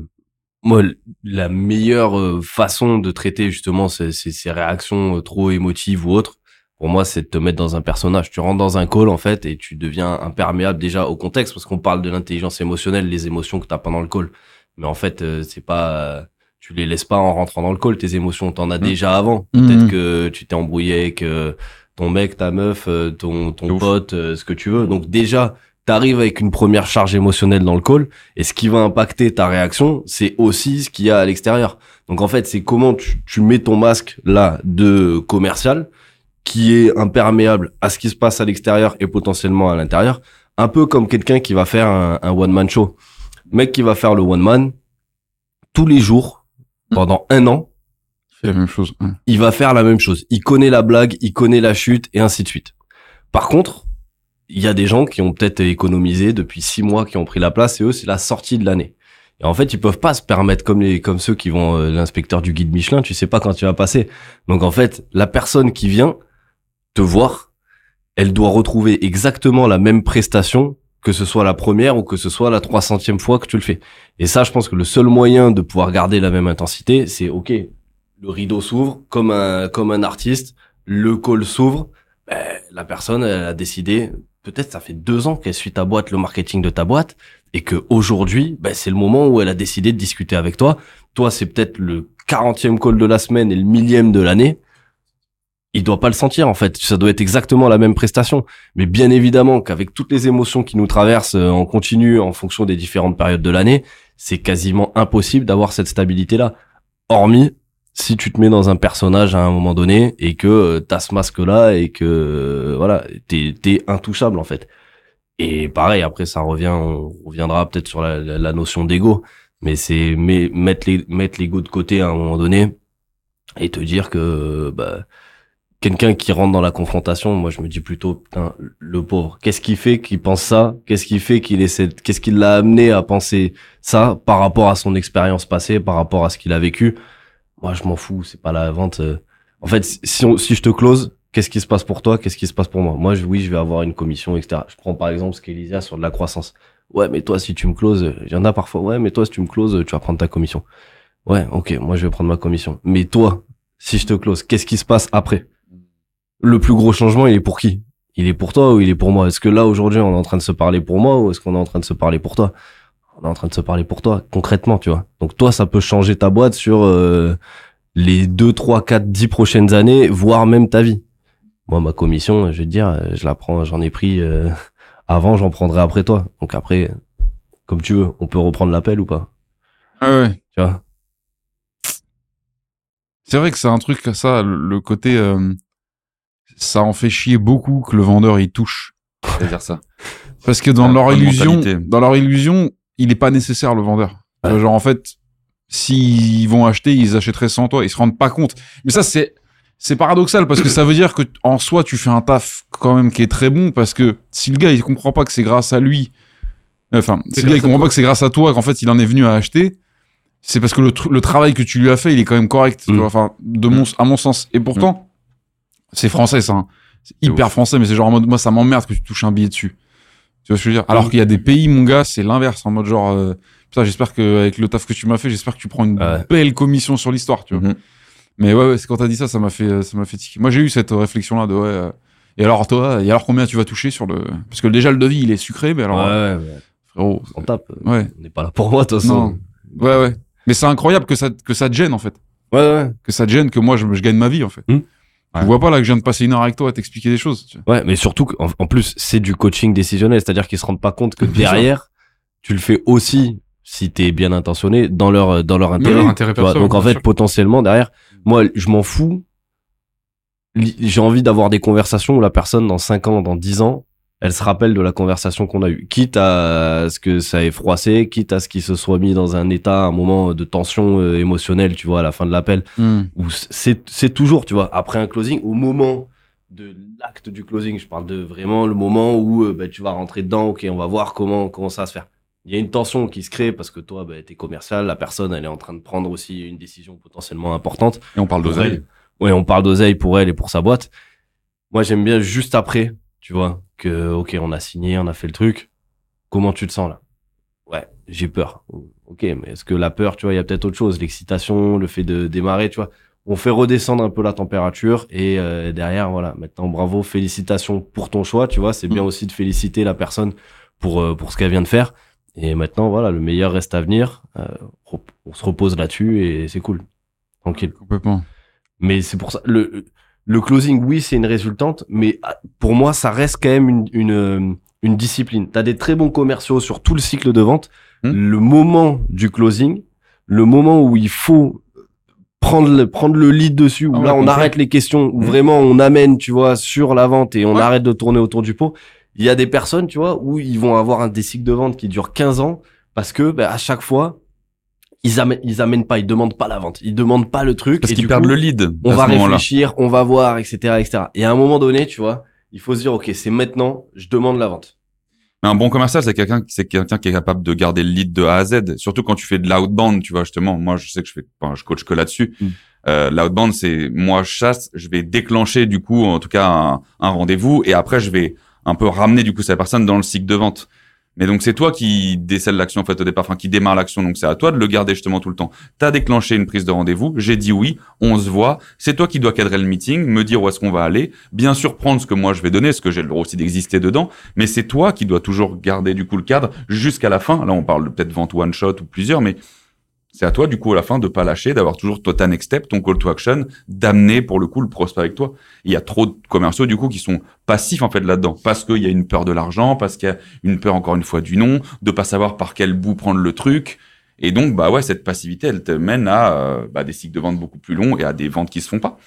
moi, la meilleure euh, façon de traiter justement ces, ces, ces réactions euh, trop émotives ou autres, pour moi, c'est de te mettre dans un personnage. Tu rentres dans un call, en fait, et tu deviens imperméable déjà au contexte, parce qu'on parle de l'intelligence émotionnelle, les émotions que t'as pendant le call. Mais en fait, euh, c'est pas, euh, tu les laisses pas en rentrant dans le call, tes émotions, t'en as Mhm. déjà avant. Mhm. Peut-être que tu t'es embrouillé avec euh, ton mec, ta meuf, euh, ton, ton pote, ce que tu veux. Donc déjà, t'arrives avec une première charge émotionnelle dans le call, et ce qui va impacter ta réaction, c'est aussi ce qu'il y a à l'extérieur. Donc en fait, c'est comment tu, tu mets ton masque là de commercial qui est imperméable à ce qui se passe à l'extérieur et potentiellement à l'intérieur, un peu comme quelqu'un qui va faire un, un one man show. Mec qui va faire le one man tous les jours pendant un an, c'est la même chose. hein. il va faire la même chose. Il connaît la blague, il connaît la chute et ainsi de suite. Par contre, il y a des gens qui ont peut-être économisé depuis six mois, qui ont pris la place et eux, c'est la sortie de l'année. Et en fait, ils peuvent pas se permettre comme les, comme ceux qui vont, euh, l'inspecteur du guide Michelin, tu sais pas quand tu vas passer. Donc en fait, la personne qui vient te voir, elle doit retrouver exactement la même prestation que ce soit la première ou que ce soit la 300e fois que tu le fais. Et ça, je pense que le seul moyen de pouvoir garder la même intensité, c'est OK, le rideau s'ouvre comme un comme un artiste, le col s'ouvre, ben, la personne elle a décidé, peut-être ça fait deux ans qu'elle suit ta boîte, le marketing de ta boîte, et que aujourd'hui, ben, c'est le moment où elle a décidé de discuter avec toi. Toi, c'est peut-être le 40e call de la semaine et le millième de l'année. Il doit pas le sentir en fait. Ça doit être exactement la même prestation. Mais bien évidemment qu'avec toutes les émotions qui nous traversent euh, en continu en fonction des différentes périodes de l'année, c'est quasiment impossible d'avoir cette stabilité-là. Hormis si tu te mets dans un personnage à un moment donné et que euh, t'as ce masque-là et que euh, voilà, t'es t'es intouchable en fait. Et pareil, après ça revient, on reviendra peut-être sur la, la, notion d'ego, mais c'est mettre les mettre l'ego de côté à un moment donné et te dire que bah quelqu'un qui rentre dans la confrontation, moi je me dis plutôt putain le pauvre. Qu'est-ce qui fait qu'il pense ça? Qu'est-ce qui fait qu'il essaie Qu'est-ce qui l'a amené à penser ça par rapport à son expérience passée, par rapport à ce qu'il a vécu? Moi je m'en fous, c'est pas la vente. euh. En fait, si je te close, qu'est-ce qui se passe pour toi? Qu'est-ce qui se passe pour moi? Moi, oui, je vais avoir une commission, etc. Je prends par exemple ce qu'Elysia sur de la croissance. Ouais, mais toi, si tu me closes, euh, il y en a parfois. Ouais, mais toi, si tu me closes, tu vas prendre ta commission. Ouais, ok, moi, je vais prendre ma commission. Mais toi, si je te close, qu'est-ce qui se passe après? Le plus gros changement, il est pour qui? Il est pour toi ou il est pour moi? Est-ce que là, aujourd'hui, on est en train de se parler pour moi ou est-ce qu'on est en train de se parler pour toi? On est en train de se parler pour toi, concrètement, tu vois. Donc toi, ça peut changer ta boîte sur euh, les 2, 3, 4, 10 prochaines années, voire même ta vie. Moi, ma commission, je vais te dire, euh, je la prends, j'en ai pris euh, avant, j'en prendrai après toi. Donc après, comme tu veux, on peut reprendre l'appel ou pas Ah ouais. Tu vois? C'est vrai que c'est un truc ça, le, le côté euh, ça en fait chier beaucoup que le vendeur il touche. C'est-à-dire ça. Parce que dans Ouais, leur illusion, mentalité. dans leur illusion, il est pas nécessaire le vendeur. Ouais. Genre en fait, s'ils vont acheter, ils achèteraient sans toi. Ils se rendent pas compte. Mais ça, c'est c'est paradoxal parce que ça veut dire que en soi, tu fais un taf quand même qui est très bon parce que si le gars il comprend pas que c'est grâce à lui, enfin, si le gars il comprend pas que c'est grâce à toi qu'en fait il en est venu à acheter, c'est parce que le, tr- le travail que tu lui as fait, il est quand même correct. Mm. vois, Enfin, de mon, à mon sens. Et pourtant, c'est français ça. hein. C'est hyper français, mais c'est genre en mode moi ça m'emmerde que tu touches un billet dessus. Tu vois ce que je veux dire? Alors qu'il y a des pays, mon gars, c'est l'inverse, en mode genre, euh, putain, j'espère que avec le taf que tu m'as fait, j'espère que tu prends une Ouais. belle commission sur l'histoire, tu vois. Mhm. Mais ouais, ouais c'est quand t'as dit ça, ça m'a fait, euh, ça m'a fait tiquer. Moi, j'ai eu cette réflexion-là de ouais. euh, et alors toi, et alors combien tu vas toucher sur le Parce que déjà le devis, il est sucré, mais alors euh, ouais, ouais, frérot, on tape. ouais, On n'est pas là pour moi, de toute façon. non, ouais, ouais. Mais c'est incroyable que ça, que ça te gêne en fait, Ouais, ouais. que ça te gêne que moi je, je gagne ma vie en fait. Mhm. Tu Ouais. vois pas là que je viens de passer une heure avec toi à t'expliquer des choses. tu vois. Ouais, mais surtout qu'en en plus, c'est du coaching décisionnel, c'est-à-dire qu'ils se rendent pas compte que derrière, tu le fais aussi, si t'es bien intentionné, dans leur, dans leur intérêt. leur intérêt perso, donc en fait, sûr. potentiellement, derrière, moi, je m'en fous. J'ai envie d'avoir des conversations où la personne, dans 5 ans, dans 10 ans, elle se rappelle de la conversation qu'on a eue. Quitte à ce que ça ait froissé, quitte à ce qu'il se soit mis dans un état, un moment de tension euh, émotionnelle, tu vois, à la fin de l'appel où c'est toujours, tu vois, après un closing, au moment de l'acte du closing, je parle de vraiment le moment où euh, bah, tu vas rentrer dedans, ok, on va voir comment comment ça va se faire. Il y a une tension qui se crée parce que toi, bah, t'es commercial, la personne, elle est en train de prendre aussi une décision potentiellement importante. Et on parle d'oseille. Ouais, on parle d'oseille pour elle et pour sa boîte. Moi, j'aime bien juste après, tu vois, que, ok, on a signé, on a fait le truc. Comment tu te sens là? Ouais, j'ai peur. Ok, mais est-ce que la peur, tu vois, il y a peut-être autre chose, l'excitation, le fait de démarrer, tu vois. On fait redescendre un peu la température et euh, derrière, voilà. Maintenant, bravo, félicitations pour ton choix, tu vois. C'est bien Mm. aussi de féliciter la personne pour euh, pour ce qu'elle vient de faire. Et maintenant, voilà, le meilleur reste à venir. Euh, on se repose là-dessus et c'est cool, tranquille. Complètement. Mais c'est pour ça. Le, le closing, oui, c'est une résultante, mais ah, pour moi, ça reste quand même une, une, euh, une discipline. Tu as des très bons commerciaux sur tout le cycle de vente. Hmm. Le moment du closing, le moment où il faut prendre le, prendre le lead dessus, où Ah là, on arrête les questions, où Hmm. vraiment on amène, tu vois, sur la vente et on Ouais. arrête de tourner autour du pot. Il y a des personnes, tu vois, où ils vont avoir un des cycles de vente qui dure 15 ans parce que, bah, à chaque fois, ils amènent, ils amènent pas, ils demandent pas la vente, ils demandent pas le truc. Parce qu'ils perdent le lead. on va réfléchir, on va voir, etc., etc. Et à un moment donné, tu vois, il faut se dire, ok, c'est maintenant, je demande la vente. Mais un bon commercial, c'est quelqu'un, c'est quelqu'un qui est capable de garder le lead de A à Z. Surtout quand tu fais de l'outbound, tu vois, justement. Moi, je sais que je fais, enfin, je coach que là-dessus. Mm. Euh, l'outbound, c'est, moi, je chasse, je vais déclencher, du coup, en tout cas, un, un rendez-vous. Et après, je vais un peu ramener, du coup, cette personne dans le cycle de vente. Mais donc, c'est toi qui décèle l'action, en fait, au départ, enfin, qui démarre l'action. Donc, c'est à toi de le garder, justement, tout le temps. T'as déclenché une prise de rendez-vous. J'ai dit oui. On se voit. C'est toi qui dois cadrer le meeting, me dire où est-ce qu'on va aller. Bien sûr, prendre ce que moi je vais donner, ce que j'ai le droit aussi d'exister dedans mais c'est toi qui dois toujours garder du coup le cadre jusqu'à la fin. Là, on parle peut-être vente one shot ou plusieurs, mais c'est à toi du coup à la fin de pas lâcher, d'avoir toujours toi ta next step, ton call to action, d'amener pour le coup le prospect avec toi. Il y a trop de commerciaux du coup qui sont passifs en fait là-dedans parce qu'il y a une peur de l'argent, parce qu'il y a une peur encore une fois du non, de pas savoir par quel bout prendre le truc. Et donc bah ouais cette passivité elle te mène à euh, bah, des cycles de vente beaucoup plus longs et à des ventes qui se font pas.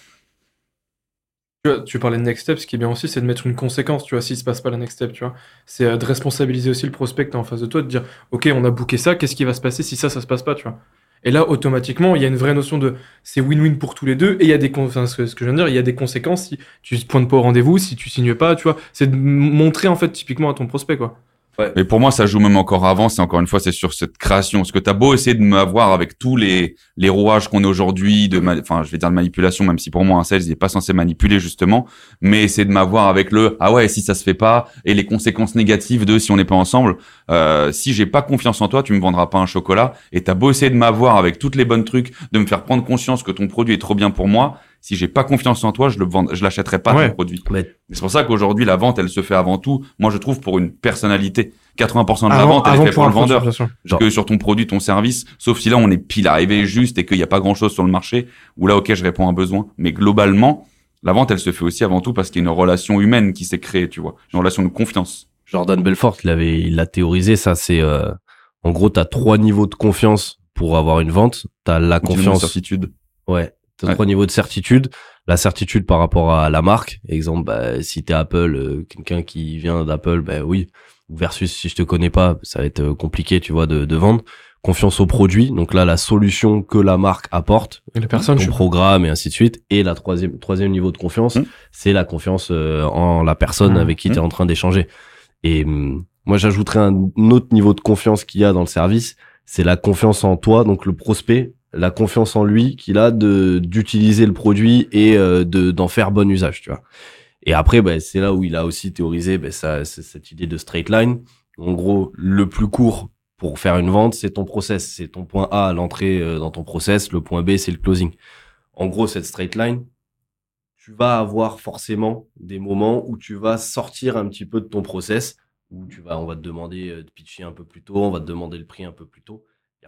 Tu, parlais de next step, ce qui est bien aussi, c'est de mettre une conséquence, tu vois, s'il se passe pas la next step, tu vois. C'est euh, de responsabiliser aussi le prospect en face de toi, de dire, ok, on a booké ça, qu'est-ce qui va se passer si ça, ça se passe pas, tu vois? Et là, automatiquement, il y a une vraie notion de c'est win-win pour tous les deux, et il y a des, enfin, ce que, je viens de dire, il y a des conséquences si tu te pointes pas au rendez-vous, si tu signes pas, tu vois. C'est de montrer, en fait, typiquement à ton prospect, quoi. Mais pour moi, ça joue même encore avant. C'est encore une fois, c'est sur cette création. Parce que t'as beau essayer de m'avoir avec tous les les rouages qu'on a aujourd'hui, de, enfin, je vais dire de manipulation, même si pour moi un sales il est pas censé manipuler justement, mais essayer de m'avoir avec le ah ouais si ça se fait pas et les conséquences négatives de si on n'est pas ensemble. Euh, si j'ai pas confiance en toi, tu me vendras pas un chocolat. Et t'as beau essayer de m'avoir avec toutes les bonnes trucs, de me faire prendre conscience que ton produit est trop bien pour moi. Si j'ai pas confiance en toi, je le vends, je l'achèterai pas Ouais. ton produit. Mais C'est pour ça qu'aujourd'hui, la vente, elle se fait avant tout, moi je trouve, pour une personnalité. 80% de la Avant, vente, elle est faite pour le vendeur. Genre- Que sur ton produit, ton service, sauf si là, on est pile arrivé juste et qu'il n'y a pas grand-chose sur le marché, où là, ok, je réponds à un besoin. Mais globalement, la vente, elle se fait aussi avant tout parce qu'il y a une relation humaine qui s'est créée, tu vois. Une relation de confiance. Jordan Belfort, il avait, il l'a théorisé. Ça, c'est, euh, en gros, t'as trois niveaux de confiance pour avoir une vente. T'as la Continue de confiance. certitude. Ouais. T'as Ouais. trois niveaux de certitude. La certitude par rapport à la marque. Exemple, bah, si t'es Apple, euh, quelqu'un qui vient d'Apple, bah oui. Versus si je te connais pas, ça va être euh, compliqué, tu vois, de, de vendre. confiance au produit, donc là la solution que la marque apporte, Et la personne, ton programme et ainsi de suite. Et la troisième troisième niveau de confiance, Mm. c'est la confiance euh, en la personne Mm. avec qui tu es Mm. en train d'échanger. Et hum, moi j'ajouterais un autre niveau de confiance qu'il y a dans le service, c'est la confiance en toi, donc le prospect, la confiance en lui qu'il a de d'utiliser le produit et euh, de d'en faire bon usage, tu vois. Et après, ben, c'est là où il a aussi théorisé c'est cette idée de straight line. En gros, le plus court pour faire une vente, c'est ton process. C'est ton point A à l'entrée euh, dans ton process. Le point B, c'est le closing. En gros, cette straight line, tu vas avoir forcément des moments où tu vas sortir un petit peu de ton process, où tu vas, on va te demander euh, de pitcher un peu plus tôt, on va te demander le prix un peu plus tôt.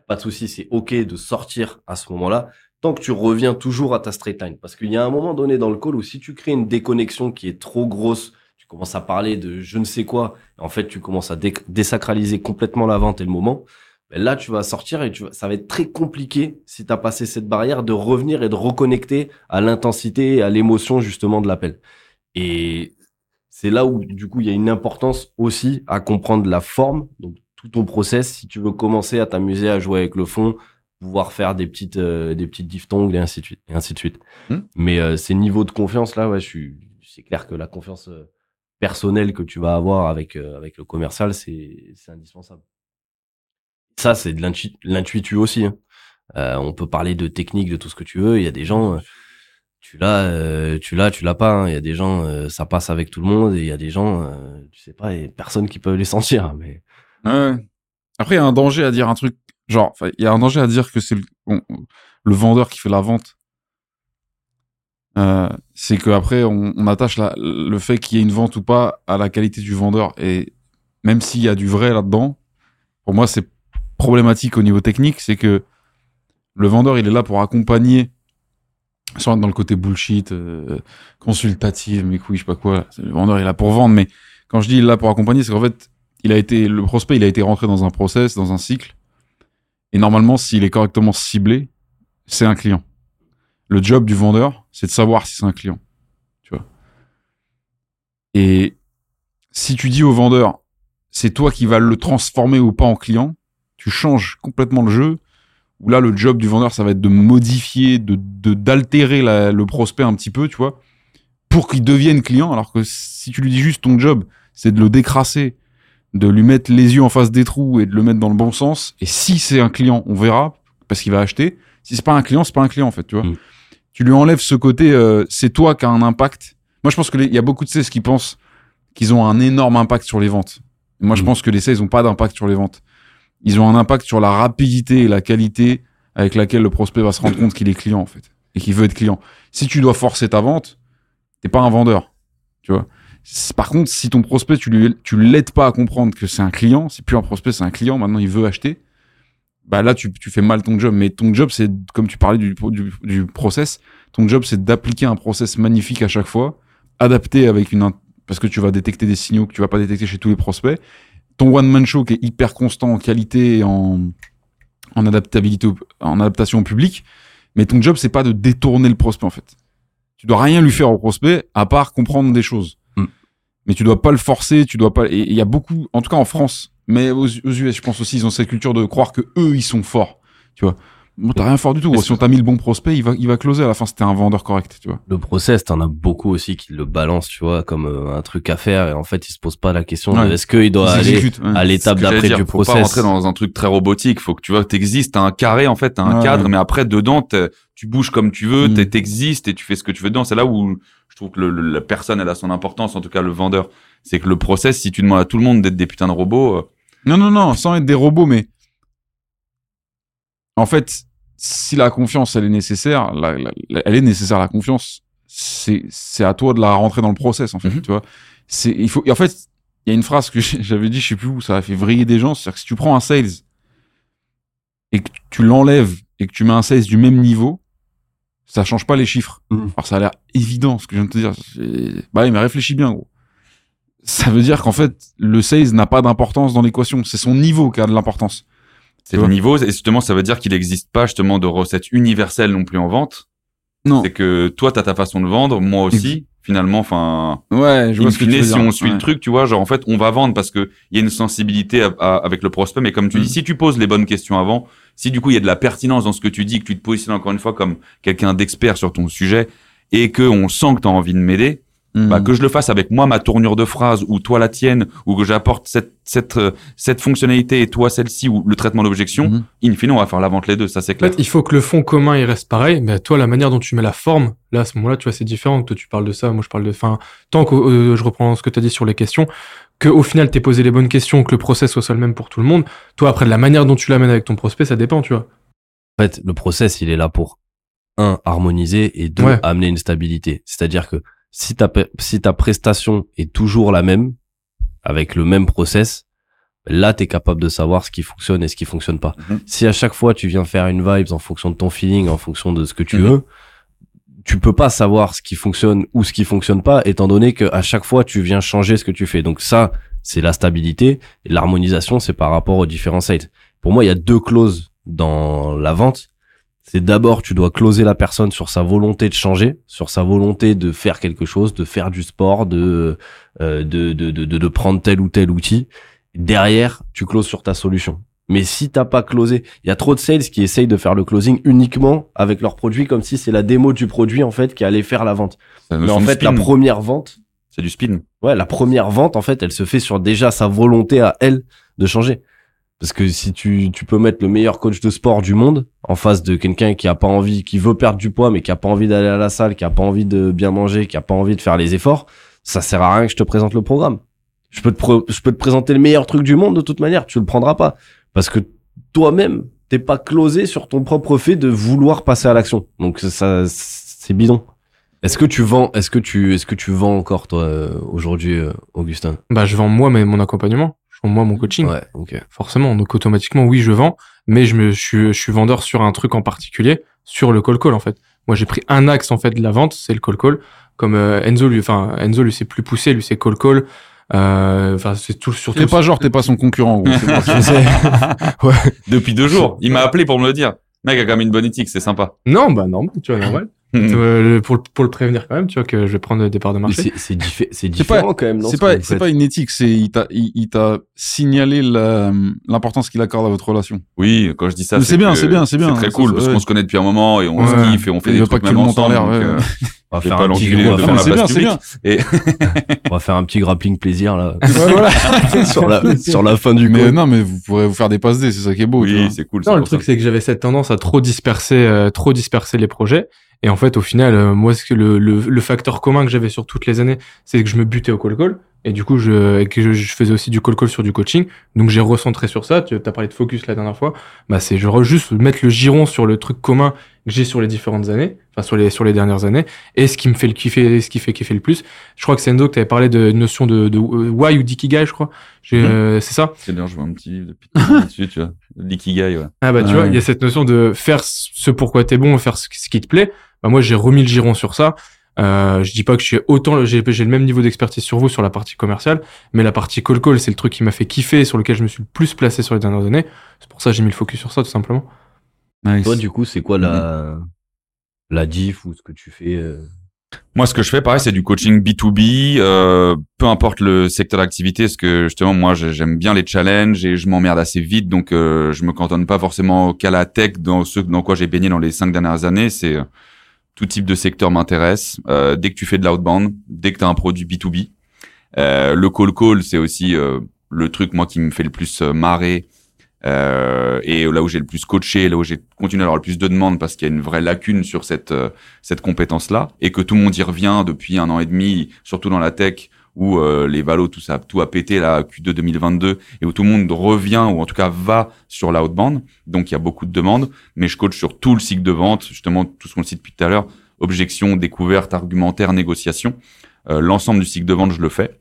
Pas de souci, c'est OK de sortir à ce moment-là, tant que tu reviens toujours à ta straight line. Parce qu'il y a un moment donné dans le call où si tu crées une déconnexion qui est trop grosse, tu commences à parler de je ne sais quoi, en fait tu commences à dé- désacraliser complètement la vente et le moment, ben là tu vas sortir et ça va être très compliqué si tu as passé cette barrière de revenir et de reconnecter à l'intensité et à l'émotion justement de l'appel. Et c'est là où du coup il y a une importance aussi à comprendre la forme, donc tout ton process si tu veux commencer à t'amuser à jouer avec le fond, pouvoir faire des petites euh, des petites diphtongues et ainsi de suite et ainsi de suite. Hmm. Mais euh, ces niveaux de confiance là, ouais, je suis c'est clair que la confiance euh, personnelle que tu vas avoir avec euh, avec le commercial, c'est c'est indispensable. Ça c'est de l'intu- l'intuitu aussi. hein. Euh, on peut parler de technique, de tout ce que tu veux. Il y a des gens, tu l'as, euh, tu l'as, tu l'as pas. hein. Il y a des gens, euh, ça passe avec tout le monde, et il y a des gens, euh, tu sais pas, a personne qui peut les sentir. Mais Ouais. Après, il y a un danger à dire un truc. Genre, il y a un danger à dire que c'est le, vendeur qui fait la vente. Euh, c'est qu'après, on, on attache le fait qu'il y ait une vente ou pas à la qualité du vendeur. Et même s'il y a du vrai là-dedans, pour moi, c'est problématique au niveau technique. C'est que le vendeur, il est là pour accompagner, sans être dans le côté bullshit, euh, consultative, mais couilles, je sais pas quoi. Le vendeur, il est là pour vendre. Mais quand je dis il est là pour accompagner, c'est qu'en fait, il a été, le prospect, il a été rentré dans un process, dans un cycle. Et normalement, s'il est correctement ciblé, c'est un client. Le job du vendeur, c'est de savoir si c'est un client. Tu vois. Et si tu dis au vendeur, c'est toi qui vas le transformer ou pas en client, tu changes complètement le jeu. Où là, le job du vendeur, ça va être de modifier, de, d'altérer le prospect un petit peu, tu pour qu'il devienne client. Alors que si tu lui dis juste ton job, c'est de le décrasser, de lui mettre les yeux en face des trous et de le mettre dans le bon sens. Et si c'est un client, on verra parce qu'il va acheter. Si c'est pas un client, c'est pas un client en fait, tu vois. Mm. Tu lui enlèves ce côté, euh, c'est toi qui a un impact. Moi, je pense que les- il y a beaucoup de sales qui pensent qu'ils ont un énorme impact sur les ventes. Moi, je Mm. pense que les sales n'ont pas d'impact sur les ventes. Ils ont un impact sur la rapidité et la qualité avec laquelle le prospect va se rendre compte qu'il est client en fait et qu'il veut être client. Si tu dois forcer ta vente, t'es pas un vendeur, tu vois. Par contre, si ton prospect, tu lui, tu l'aides pas à comprendre que c'est un client, c'est plus un prospect, c'est un client, maintenant il veut acheter, bah là, tu, tu fais mal ton job. Mais ton job, c'est, comme tu parlais du, du, process, ton job, c'est d'appliquer un process magnifique à chaque fois, adapté avec une, parce que tu vas détecter des signaux que tu vas pas détecter chez tous les prospects. Ton one-man show qui est hyper constant en qualité et en, en adaptabilité, en adaptation au public. Mais ton job, c'est pas de détourner le prospect, en fait. Tu dois rien lui faire au prospect, à part comprendre des choses. Mais tu dois pas le forcer, tu dois pas, et il y a beaucoup, en tout cas en France, mais aux, aux US, je pense aussi, ils ont cette culture de croire que eux, ils sont forts. Tu vois. Bon, t'as rien fort du tout. Si on t'a mis le bon prospect, il va, il va closer à la fin. C'était un vendeur correct, tu vois. le process, t'en as beaucoup aussi qui le balancent, tu vois, comme euh, un truc à faire, et en fait, ils se posent pas la question de est-ce qu'il doit Ils aller exécutent, ouais. à l'étape d'après du faut pas process. rentrer dans un truc très robotique. Faut que tu vois t'existes. T'as un carré en fait, t'as un Ouais. cadre, mais après dedans, tu bouges comme tu veux, Mm. t'es- t'existes et tu fais ce que tu veux dedans. C'est là où je trouve que le- le- la personne elle a son importance, en tout cas le vendeur. C'est que le process, si tu demandes à tout le monde d'être des putains de robots, euh, Non, non, non, sans être des robots, mais en fait, si la confiance, elle est nécessaire, la- elle est nécessaire, la confiance, c'est à toi de la rentrer dans le process, en fait, Mhm. tu vois. C'est, il faut, et en fait, il y a une phrase que j'avais dit, je sais plus où, ça a fait vriller des gens, c'est-à-dire que si tu prends un sales et que tu l'enlèves et que tu mets un sales du même niveau, ça change pas les chiffres. Mhm. Alors ça a l'air évident, ce que je viens de te dire. Bah oui, mais réfléchis bien, gros. Ça veut dire qu'en fait, le sales n'a pas d'importance dans l'équation. C'est son niveau qui a de l'importance. C'est le niveau. Et justement, ça veut dire qu'il n'existe pas justement de recette universelle non plus en vente. Non. C'est que toi, t'as ta façon de vendre, moi aussi. finalement. Enfin, Ouais, je vois ce que tu veux si dire. on suit Ouais. le truc, tu vois, genre en fait, on va vendre parce que il y a une sensibilité à- à- avec le prospect. Mais comme tu Mm. dis, si tu poses les bonnes questions avant, si du coup il y a de la pertinence dans ce que tu dis, que tu te positionnes encore une fois comme quelqu'un d'expert sur ton sujet et que on sent que tu as envie de m'aider, Bah, que je le fasse avec moi ma tournure de phrase ou toi la tienne ou que j'apporte cette cette euh, cette fonctionnalité et toi celle-ci ou le traitement d'objection, Mhm. in fine, on va faire la vente les deux, ça c'est En clair. fait, il faut que le fond commun il reste pareil, mais toi, la manière dont tu mets la forme, là, à ce moment-là, tu vois, c'est différent. Toi, tu parles de ça, moi, je parle de. Enfin, tant que euh, je reprends ce que tu as dit sur les questions, que au final, t'aies posé les bonnes questions, que le process soit le même pour tout le monde. Toi, après, de la manière dont tu l'amènes avec ton prospect, ça dépend, tu vois. En fait, le process, il est là pour un harmoniser et deux Ouais. amener une stabilité. C'est-à-dire que si ta si ta prestation est toujours la même avec le même process, là tu es capable de savoir ce qui fonctionne et ce qui fonctionne pas. Mhm. Si à chaque fois tu viens faire une vibes en fonction de ton feeling, en fonction de ce que tu Mhm. veux, tu peux pas savoir ce qui fonctionne ou ce qui fonctionne pas étant donné que à chaque fois tu viens changer ce que tu fais. Donc ça, c'est la stabilité et l'harmonisation, c'est par rapport aux différents sites. Pour moi, il y a deux clauses dans la vente c'est d'abord tu dois closer la personne sur sa volonté de changer, sur sa volonté de faire quelque chose, de faire du sport, de euh, de, de, de, de, prendre tel ou tel outil. Derrière, tu closes sur ta solution. Mais si t'as pas closé, il y a trop de sales qui essayent de faire le closing uniquement avec leur produit, comme si c'est la démo du produit en fait qui allait faire la vente. Mais en fait, la première vente, C'est du spin. ouais, la première vente en fait, elle se fait sur déjà sa volonté à elle de changer. Parce que si tu, peux mettre le meilleur coach de sport du monde en face de quelqu'un qui a pas envie, qui veut perdre du poids, mais qui a pas envie d'aller à la salle, qui a pas envie de bien manger, qui a pas envie de faire les efforts, ça sert à rien que je te présente le programme. Je peux te, présenter le meilleur truc du monde de toute manière, tu le prendras pas. Parce que toi-même, t'es pas closé sur ton propre fait de vouloir passer à l'action. Donc ça, c'est bidon. Est-ce que tu vends, est-ce que tu, est-ce que tu vends encore toi euh, aujourd'hui, euh, Augustin? Bah, je vends moi mais mon accompagnement, moi mon coaching. Ouais, ok. Forcément, donc automatiquement, oui, je vends, mais je me, je suis, je suis vendeur sur un truc en particulier, sur le call call en fait. Moi, j'ai pris un axe en fait de la vente, c'est le call call. Comme euh, Enzo, lui, enfin Enzo, lui, c'est plus poussé, lui, c'est call call. Euh, Enfin, c'est tout surtout. T'es pas genre, t'es pas son concurrent, gros. pour sais. Depuis deux jours. Il m'a appelé pour me le dire. Mec a quand même une bonne éthique, c'est sympa. Non, bah normal, tu vois, normal. Euh, le- pour, le- pour le prévenir quand même, tu vois, que je vais prendre des parts de marché. c'est c'est diffé- c'est C'est différent quand même. C'est ce pas, c'est pas une éthique, c'est il t'a, il, il t'a signalé la- l'importance qu'il accorde à votre relation. Oui, quand je dis ça, c'est bien, que c'est bien, c'est bien. très Ça, cool c'est- parce ouais. qu'on se connaît depuis un moment et on Ouais. se kiffe et on fait Il des veut trucs pas que tu même en ensemble. l'air, donc, ouais. euh, On va faire un petit, on va faire c'est c'est un petit grappling plaisir là sur la sur la fin du Mais non, mais vous pourrez vous faire des passes D, c'est ça qui est beau. oui, c'est cool. Non, c'est le truc, c'est que j'avais cette tendance à trop disperser, euh, trop disperser les projets. Et en fait, au final, euh, moi, ce que le, le, le facteur commun que j'avais sur toutes les années, c'est que je me butais au call-call. Et du coup, je, et que je, je faisais aussi du call-call sur du coaching. Donc, j'ai recentré sur ça. Tu as parlé de focus la dernière fois. Bah, c'est genre juste mettre le giron sur le truc commun que j'ai sur les différentes années, enfin, sur les, sur les dernières années. Et ce qui me fait le kiffer, ce qui fait kiffer le plus. Je crois que c'est Enzo que tu avais parlé de notion de, de euh, why ou d'ikigai, je crois. J'ai, Mhm. euh, c'est ça? C'est d'ailleurs, je vois un petit livre depuis tout à l'heure dessus, tu vois. L'ikigai, ouais. Ah bah tu Ouais. vois, il y a cette notion de faire ce pourquoi t'es bon, faire ce ce qui te plaît. Bah moi j'ai remis le giron sur ça. Euh, je dis pas que je suis autant, j'ai j'ai le même niveau d'expertise sur vous sur la partie commerciale, mais la partie call call c'est le truc qui m'a fait kiffer, sur lequel je me suis le plus placé sur les dernières années. C'est pour ça que j'ai mis le focus sur ça tout simplement. Nice. Toi du coup c'est quoi la la diff ou ce que tu fais euh, Moi, ce que je fais, pareil, c'est du coaching B2B, euh, peu importe le secteur d'activité, parce que justement, moi, j'ai- j'aime bien les challenges et je m'emmerde assez vite, donc euh, je me cantonne pas forcément qu'à la tech dans ce dans quoi j'ai baigné dans les cinq dernières années. C'est euh, tout type de secteur m'intéresse. Euh, dès que tu fais de l'outbound, dès que tu as un produit B2B, euh, le call call, c'est aussi euh, le truc moi qui me fait le plus euh, marrer. Et là où j'ai le plus coaché, là où j'ai continué à avoir le plus de demandes parce qu'il y a une vraie lacune sur cette cette compétence-là et que tout le monde y revient depuis un an et demi, surtout dans la tech où euh, les valos tout ça tout a pété là Q2 2022 et où tout le monde revient ou en tout cas va sur l'outbound. Donc il y a beaucoup de demandes, mais je coach sur tout le cycle de vente, justement tout ce qu'on cite depuis tout à l'heure, objection, découverte, argumentaire, négociation. Euh, L'ensemble du cycle de vente, je le fais.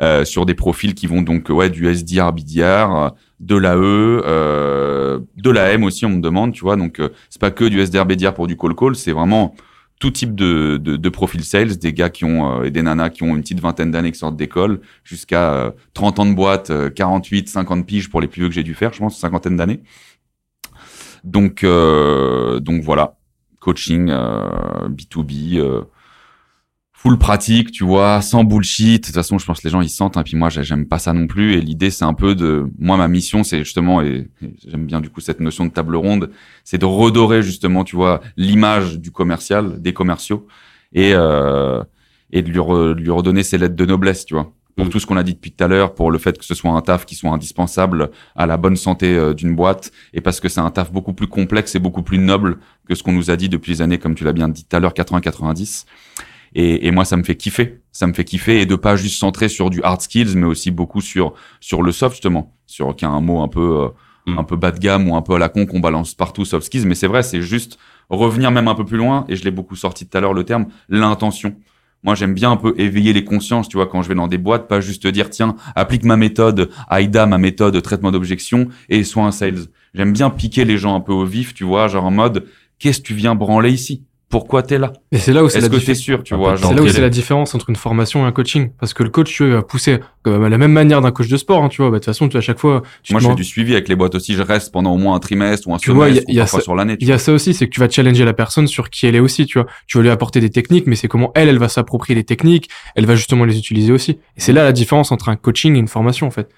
Euh, sur des profils qui vont donc ouais du SDR, BDR, de l'AE, euh, de l'AM aussi on me demande, tu vois. Donc euh, c'est pas que du SDR, BDR pour du call call, c'est vraiment tout type de, de, de profil sales, des gars qui ont euh, et des nanas qui ont une petite vingtaine d'années qui sortent d'école, jusqu'à euh, 30 ans de boîte, euh, 48, 50 piges pour les plus vieux que j'ai dû faire, je pense, cinquantaine d'années. Donc euh, donc voilà, coaching euh, B2B. Full pratique, tu vois, sans bullshit. De toute façon, je pense que les gens ils sentent. Et puis moi, j'ai- j'aime pas ça non plus. Et l'idée, c'est un peu de, moi, ma mission, c'est justement, et, et j'aime bien du coup cette notion de table ronde, c'est de redorer justement, tu vois, l'image du commercial, des commerciaux, et euh, et de lui, re- lui redonner ses lettres de noblesse, tu vois. Pour Mm. tout ce qu'on a dit depuis tout à l'heure, pour le fait que ce soit un taf qui soit indispensable à la bonne santé euh, d'une boîte, et parce que c'est un taf beaucoup plus complexe et beaucoup plus noble que ce qu'on nous a dit depuis les années, comme tu l'as bien dit tout à l'heure, 80-90. Et, et moi, ça me fait kiffer. Ça me fait kiffer et de pas juste centrer sur du hard skills, mais aussi beaucoup sur sur le soft justement, sur qui a un mot un peu euh, Mm. un peu bas de gamme ou un peu à la con qu'on balance partout soft skills. Mais c'est vrai, c'est juste revenir même un peu plus loin. Et je l'ai beaucoup sorti tout à l'heure le terme l'intention. Moi, j'aime bien un peu éveiller les consciences, tu vois, quand je vais dans des boîtes, pas juste dire, tiens, applique ma méthode AIDA, ma méthode de traitement d'objection, et sois un sales. J'aime bien piquer les gens un peu au vif, tu vois, genre en mode, qu'est-ce que tu viens branler ici? Pourquoi t'es là Et c'est là où c'est la que sûr, tu vois C'est là où c'est la différence entre une formation et un coaching. Parce que le coach, tu vois, il va pousser euh, la même manière d'un coach de sport, hein, tu vois. Bah, de toute façon, tu, à chaque fois, tu Moi, je fais du suivi avec les boîtes aussi. Je reste pendant au moins un trimestre ou un Tu vois, semestre, il y a- y ou a parfois ça- sur l'année. tu Il y a ça aussi, c'est que tu vas challenger la personne sur qui elle est aussi, tu vois. Tu vas lui apporter des techniques, mais c'est comment elle, elle va s'approprier les techniques, elle va justement les utiliser aussi. Et c'est là la différence entre un coaching et une formation, en fait.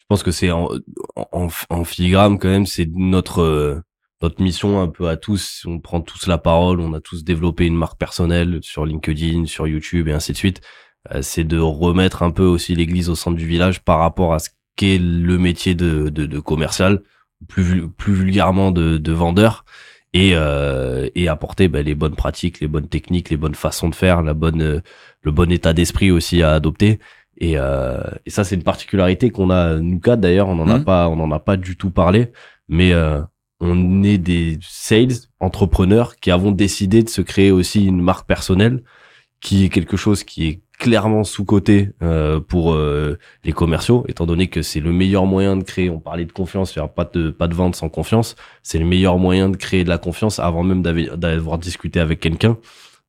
Je pense que c'est en, en, en filigrane quand même, c'est notre euh, notre mission un peu à tous. On prend tous la parole, on a tous développé une marque personnelle sur LinkedIn, sur YouTube et ainsi de suite. Euh, c'est de remettre un peu aussi l'église au centre du village par rapport à ce qu'est le métier de, de, de commercial, plus plus vulgairement de, de vendeur. Et, euh, et apporter bah, les bonnes pratiques, les bonnes techniques, les bonnes façons de faire, la bonne, euh, le bon état d'esprit aussi à adopter. Et, euh, et ça, c'est une particularité qu'on a nous quatre d'ailleurs. On n'en a Mhm. pas, on en a pas du tout parlé, mais euh, on est des sales entrepreneurs qui avons décidé de se créer aussi une marque personnelle, qui est quelque chose qui est clairement sous côté pour euh, les commerciaux, étant donné que c'est le meilleur moyen de créer. On parlait de confiance, aura pas de pas de vente sans confiance. C'est le meilleur moyen de créer de la confiance avant même d'av- d'avoir discuté avec quelqu'un.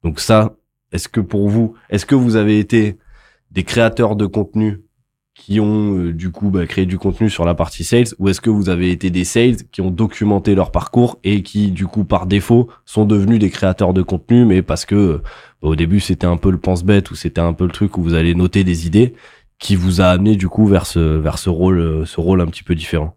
Donc ça, est-ce que pour vous, est-ce que vous avez été des créateurs de contenu qui ont euh, du coup bah, créé du contenu sur la partie sales ou est-ce que vous avez été des sales qui ont documenté leur parcours et qui du coup par défaut sont devenus des créateurs de contenu mais parce que euh, bah, au début c'était un peu le pense-bête ou c'était un peu le truc où vous allez noter des idées qui vous a amené du coup vers ce vers ce rôle euh, ce rôle un petit peu différent?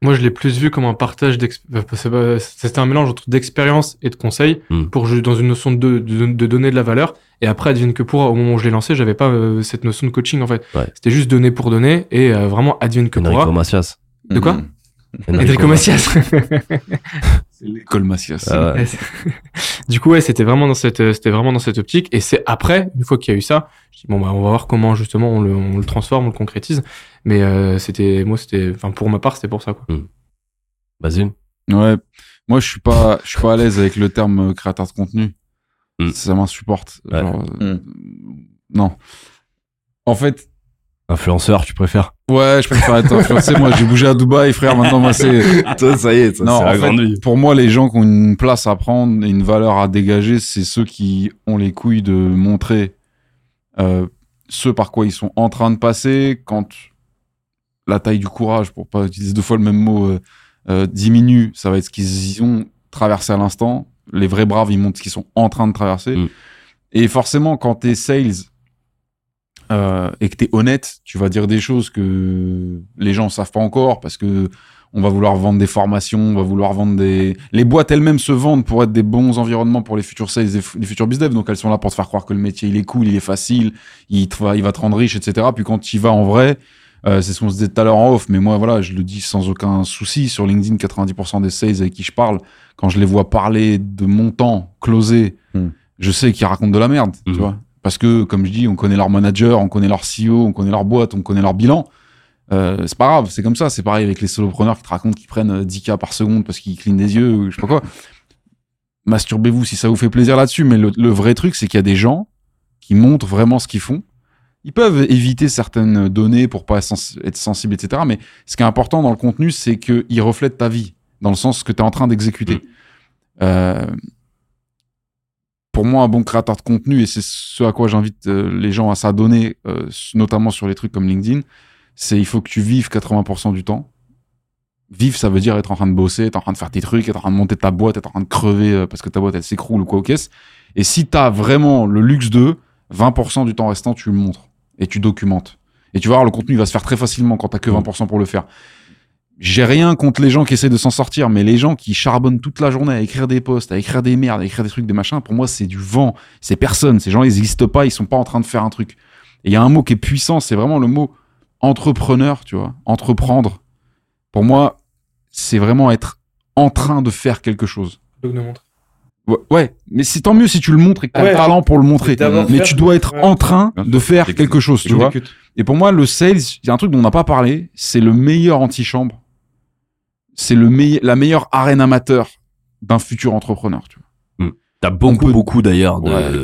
Moi, je l'ai plus vu comme un partage d'ex- c'est pas- C'était un mélange entre d'expérience et de conseils Hmm. pour dans une notion de, de, de donner de la valeur. Et après, advienne que pour, au moment où je l'ai lancé, j'avais pas euh, cette notion de coaching en fait. Ouais. C'était juste donner pour donner et euh, vraiment advienne que Enrico pour. Macias. De quoi Mhm. Enrico Macias. C'est l'école Macias. Ah ouais. Du coup, ouais, c'était vraiment dans cette, euh, c'était vraiment dans cette optique. Et c'est après, une fois qu'il y a eu ça, je dis bon bah on va voir comment justement on le, on le transforme, on le concrétise. Mais euh, c'était, moi c'était, enfin pour ma part, c'était pour ça quoi. Basile. Ouais. Moi, je suis pas, je suis pas à l'aise avec le terme euh, créateur de contenu. Mm. Ça m'insupporte. Ouais. Genre, euh, Mm. Non. En fait, Influenceur, tu préfères ouais, je préfère être influencé. moi, j'ai bougé à Dubaï, frère. Maintenant, moi, c'est. Toi, ça y est, ça, Non, c'est en la fait, pour moi, les gens qui ont une place à prendre et une valeur à dégager, c'est ceux qui ont les couilles de montrer euh, ce par quoi ils sont en train de passer quand la taille du courage, pour pas utiliser deux fois le même mot, euh, euh, diminue. Ça va être ce qu'ils ont traversé à l'instant. Les vrais braves, ils montrent ce qu'ils sont en train de traverser. Mm. Et forcément, quand t'es sales euh, et que t'es honnête, tu vas dire des choses que les gens savent pas encore parce que on va vouloir vendre des formations, on va vouloir vendre des... Les boîtes elles-mêmes se vendent pour être des bons environnements pour les futurs sales et les futurs business, donc elles sont là pour te faire croire que le métier il est cool, il est facile, il, te va, il va te rendre riche, etc. Puis quand tu y vas en vrai, euh, c'est ce qu'on se disait tout à l'heure en off, mais moi voilà, je le dis sans aucun souci, sur LinkedIn, 90% des sales avec qui je parle, quand je les vois parler de montant closé, Hmm. je sais qu'ils racontent de la merde, tu vois. Parce que, comme je dis, on connaît leur manager, on connaît leur CEO, on connaît leur boîte, on connaît leur bilan. Euh, c'est pas grave, c'est comme ça. C'est pareil avec les solopreneurs qui te racontent qu'ils prennent euh, 10K par seconde parce qu'ils clignent des yeux ou je sais pas quoi. Masturbez-vous si ça vous fait plaisir là-dessus. Mais le, le vrai truc, c'est qu'il y a des gens qui montrent vraiment ce qu'ils font. Ils peuvent éviter certaines données pour pas être sensibles, etc. Mais ce qui est important dans le contenu, c'est qu'ils reflètent ta vie, dans le sens que tu es en train d'exécuter. Euh, pour moi, un bon créateur de contenu, et c'est ce à quoi j'invite euh, les gens à s'adonner, euh, notamment sur les trucs comme LinkedIn, c'est il faut que tu vives 80% du temps. Vivre, ça veut dire être en train de bosser, être en train de faire tes trucs, être en train de monter ta boîte, être en train de crever euh, parce que ta boîte elle s'écroule ou quoi au caisse. Et si tu as vraiment le luxe de, 20% du temps restant, tu le montres et tu documentes. Et tu vas voir, le contenu va se faire très facilement quand t'as que 20% pour le faire. J'ai rien contre les gens qui essaient de s'en sortir, mais les gens qui charbonnent toute la journée à écrire des posts, à écrire des merdes, à écrire des trucs, des machins, pour moi, c'est du vent. C'est personne. Ces gens, ils n'existent pas, ils sont pas en train de faire un truc. Et il y a un mot qui est puissant, c'est vraiment le mot entrepreneur, tu vois. Entreprendre. Pour moi, c'est vraiment être en train de faire quelque chose. Donc, nous montre. Ouais, mais c'est tant mieux si tu le montres et que t'as Ouais. le talent pour le montrer. Mais tu dois être Ouais. en train de faire quelque chose, tu vois. Et pour moi, le sales, il y a un truc dont on n'a pas parlé, c'est le meilleur antichambre. C'est le meille- la meilleure arène amateur d'un futur entrepreneur, tu vois. T'as beaucoup, peut- beaucoup d'ailleurs de, Ouais. de,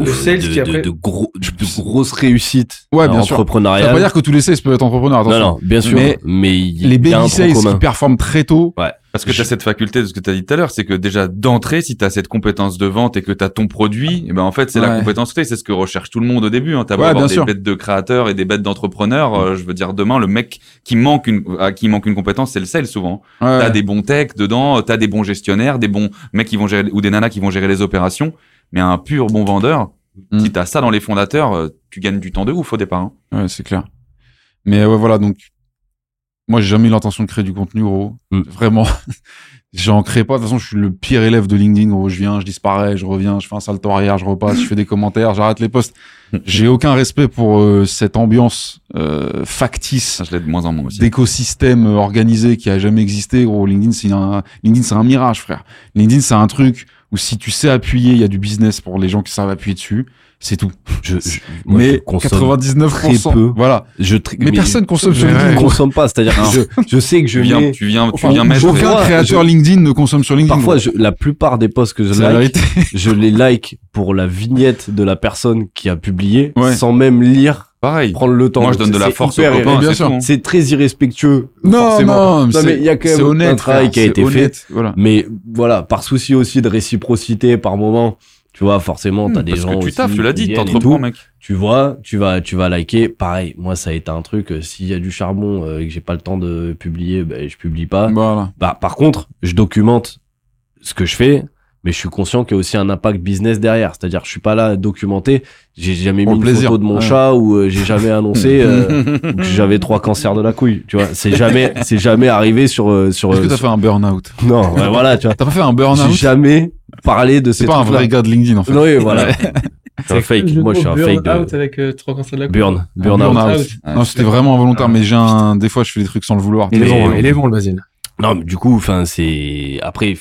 de- après- de gros, de grosses réussites Ouais, bien sûr. Ça veut entrepreneuriales. pas dire que tous les sales peuvent être entrepreneurs, non, attention. non, bien sûr. Mais Les baby sales qui performent très tôt, Parce que tu as cette faculté de ce que tu as dit tout à l'heure, c'est que déjà d'entrée, si tu as cette compétence de vente et que tu as ton produit, eh ben en fait, c'est la compétence clé, c'est ce que recherche tout le monde au début. Hein. Tu Ouais, bien des sûr. bêtes de créateurs et des bêtes d'entrepreneurs. euh, je veux dire, demain, le mec qui manque une, à qui manque une compétence, c'est le sales souvent. ouais, T'as des bons techs dedans, t'as des bons gestionnaires, des bons mecs qui vont gérer ou des nanas qui vont gérer les opérations. Mais un pur bon vendeur, Mm. si t'as ça dans les fondateurs, euh, tu gagnes du temps de ouf au départ. hein. ouais, c'est clair. Mais ouais, voilà, donc moi, j'ai jamais eu l'intention de créer du contenu, gros. Mm. Vraiment. J'en crée pas. De toute façon, je suis le pire élève de LinkedIn, gros. Je viens, je disparais, je reviens, je fais un salto arrière, je repasse, je fais des commentaires, j'arrête les posts. J'ai aucun respect pour euh, cette ambiance euh, factice Ça, je l'ai de moins en moins aussi. d'écosystème euh, organisé qui a jamais existé, gros. LinkedIn, c'est un, LinkedIn, c'est un mirage, frère. LinkedIn, c'est un truc où si tu sais appuyer, il y a du business pour les gens qui savent appuyer dessus. C'est tout. Je, je- moi, mais je consomme 99%, très peu. voilà. Je tri- Mais, personne consomme sur je LinkedIn. ne gros. consomme pas. C'est-à-dire que je, je sais que je Tu viens, mets, tu viens, tu viens mettre. Aucun créateur je- LinkedIn ne consomme sur LinkedIn. parfois, je- la plupart des posts que je like, je les like pour la vignette de la personne qui a publié, Ouais. sans même lire, Pareil. prendre le temps. Moi, je donne de la force aux copains. bien c'est sûr. tout. C'est très irrespectueux. Non, forcément. non, Non, c'est- mais il y a quand c'est même honnête, un travail frère, qui a c'est été fait. honnête, Voilà. Mais voilà, par souci aussi de réciprocité par moment, tu vois, forcément, t'as Hmm, des Parce gens que tu aussi taffes, tu l'as dit, t'entreprends, mec. Tu vois, tu vas, tu vas liker. Pareil, moi, ça a été un truc. euh, S'il y a du charbon euh, et que j'ai pas le temps de publier, ben, je publie pas. Voilà. Bah, par contre, je documente ce que je fais, mais je suis conscient qu'il y a aussi un impact business derrière. C'est-à-dire, je suis pas là à documenter. J'ai jamais Pour mis le une plaisir. photo de mon Ouais. chat ou euh, j'ai jamais annoncé euh, que j'avais trois cancers de la couille. Tu vois, c'est jamais, c'est jamais arrivé sur sur. Est-ce que t'as fait un burn-out? Non, ouais, voilà, tu vois. T'as pas fait un burn-out? Jamais parlé de ces C'est pas un vrai gars de LinkedIn, en fait. Oui, voilà. C'est un fake. Moi, je suis un fake de Out avec euh, trois cancers de la burn, burn Burn out. out. Ouais, Non, c'était vraiment involontaire, mais j'ai un, des fois, je fais des trucs sans le vouloir. Il est Mais- bon, hein, il est bon le Basile. Non, mais du coup, enfin, c'est après, il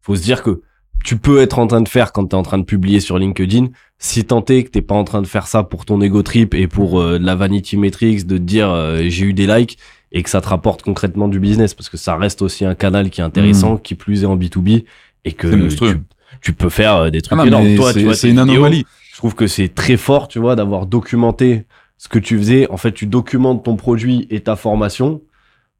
faut, se dire que tu peux être en train de faire quand t'es en train de publier sur LinkedIn. Si tant est que t'es pas en train de faire ça pour ton ego trip et pour euh, de la vanity metrics, de te dire euh, j'ai eu des likes et que ça te rapporte concrètement du business, parce que ça reste aussi un canal qui est intéressant, qui plus est en B2B et que C'est monstrueux. tu, tu peux faire euh, des Ah trucs non, énormes. mais Toi, tu c'est vois, c'est une vidéos, anomalie. je trouve que c'est très fort, tu vois, d'avoir documenté ce que tu faisais. En fait, tu documentes ton produit et ta formation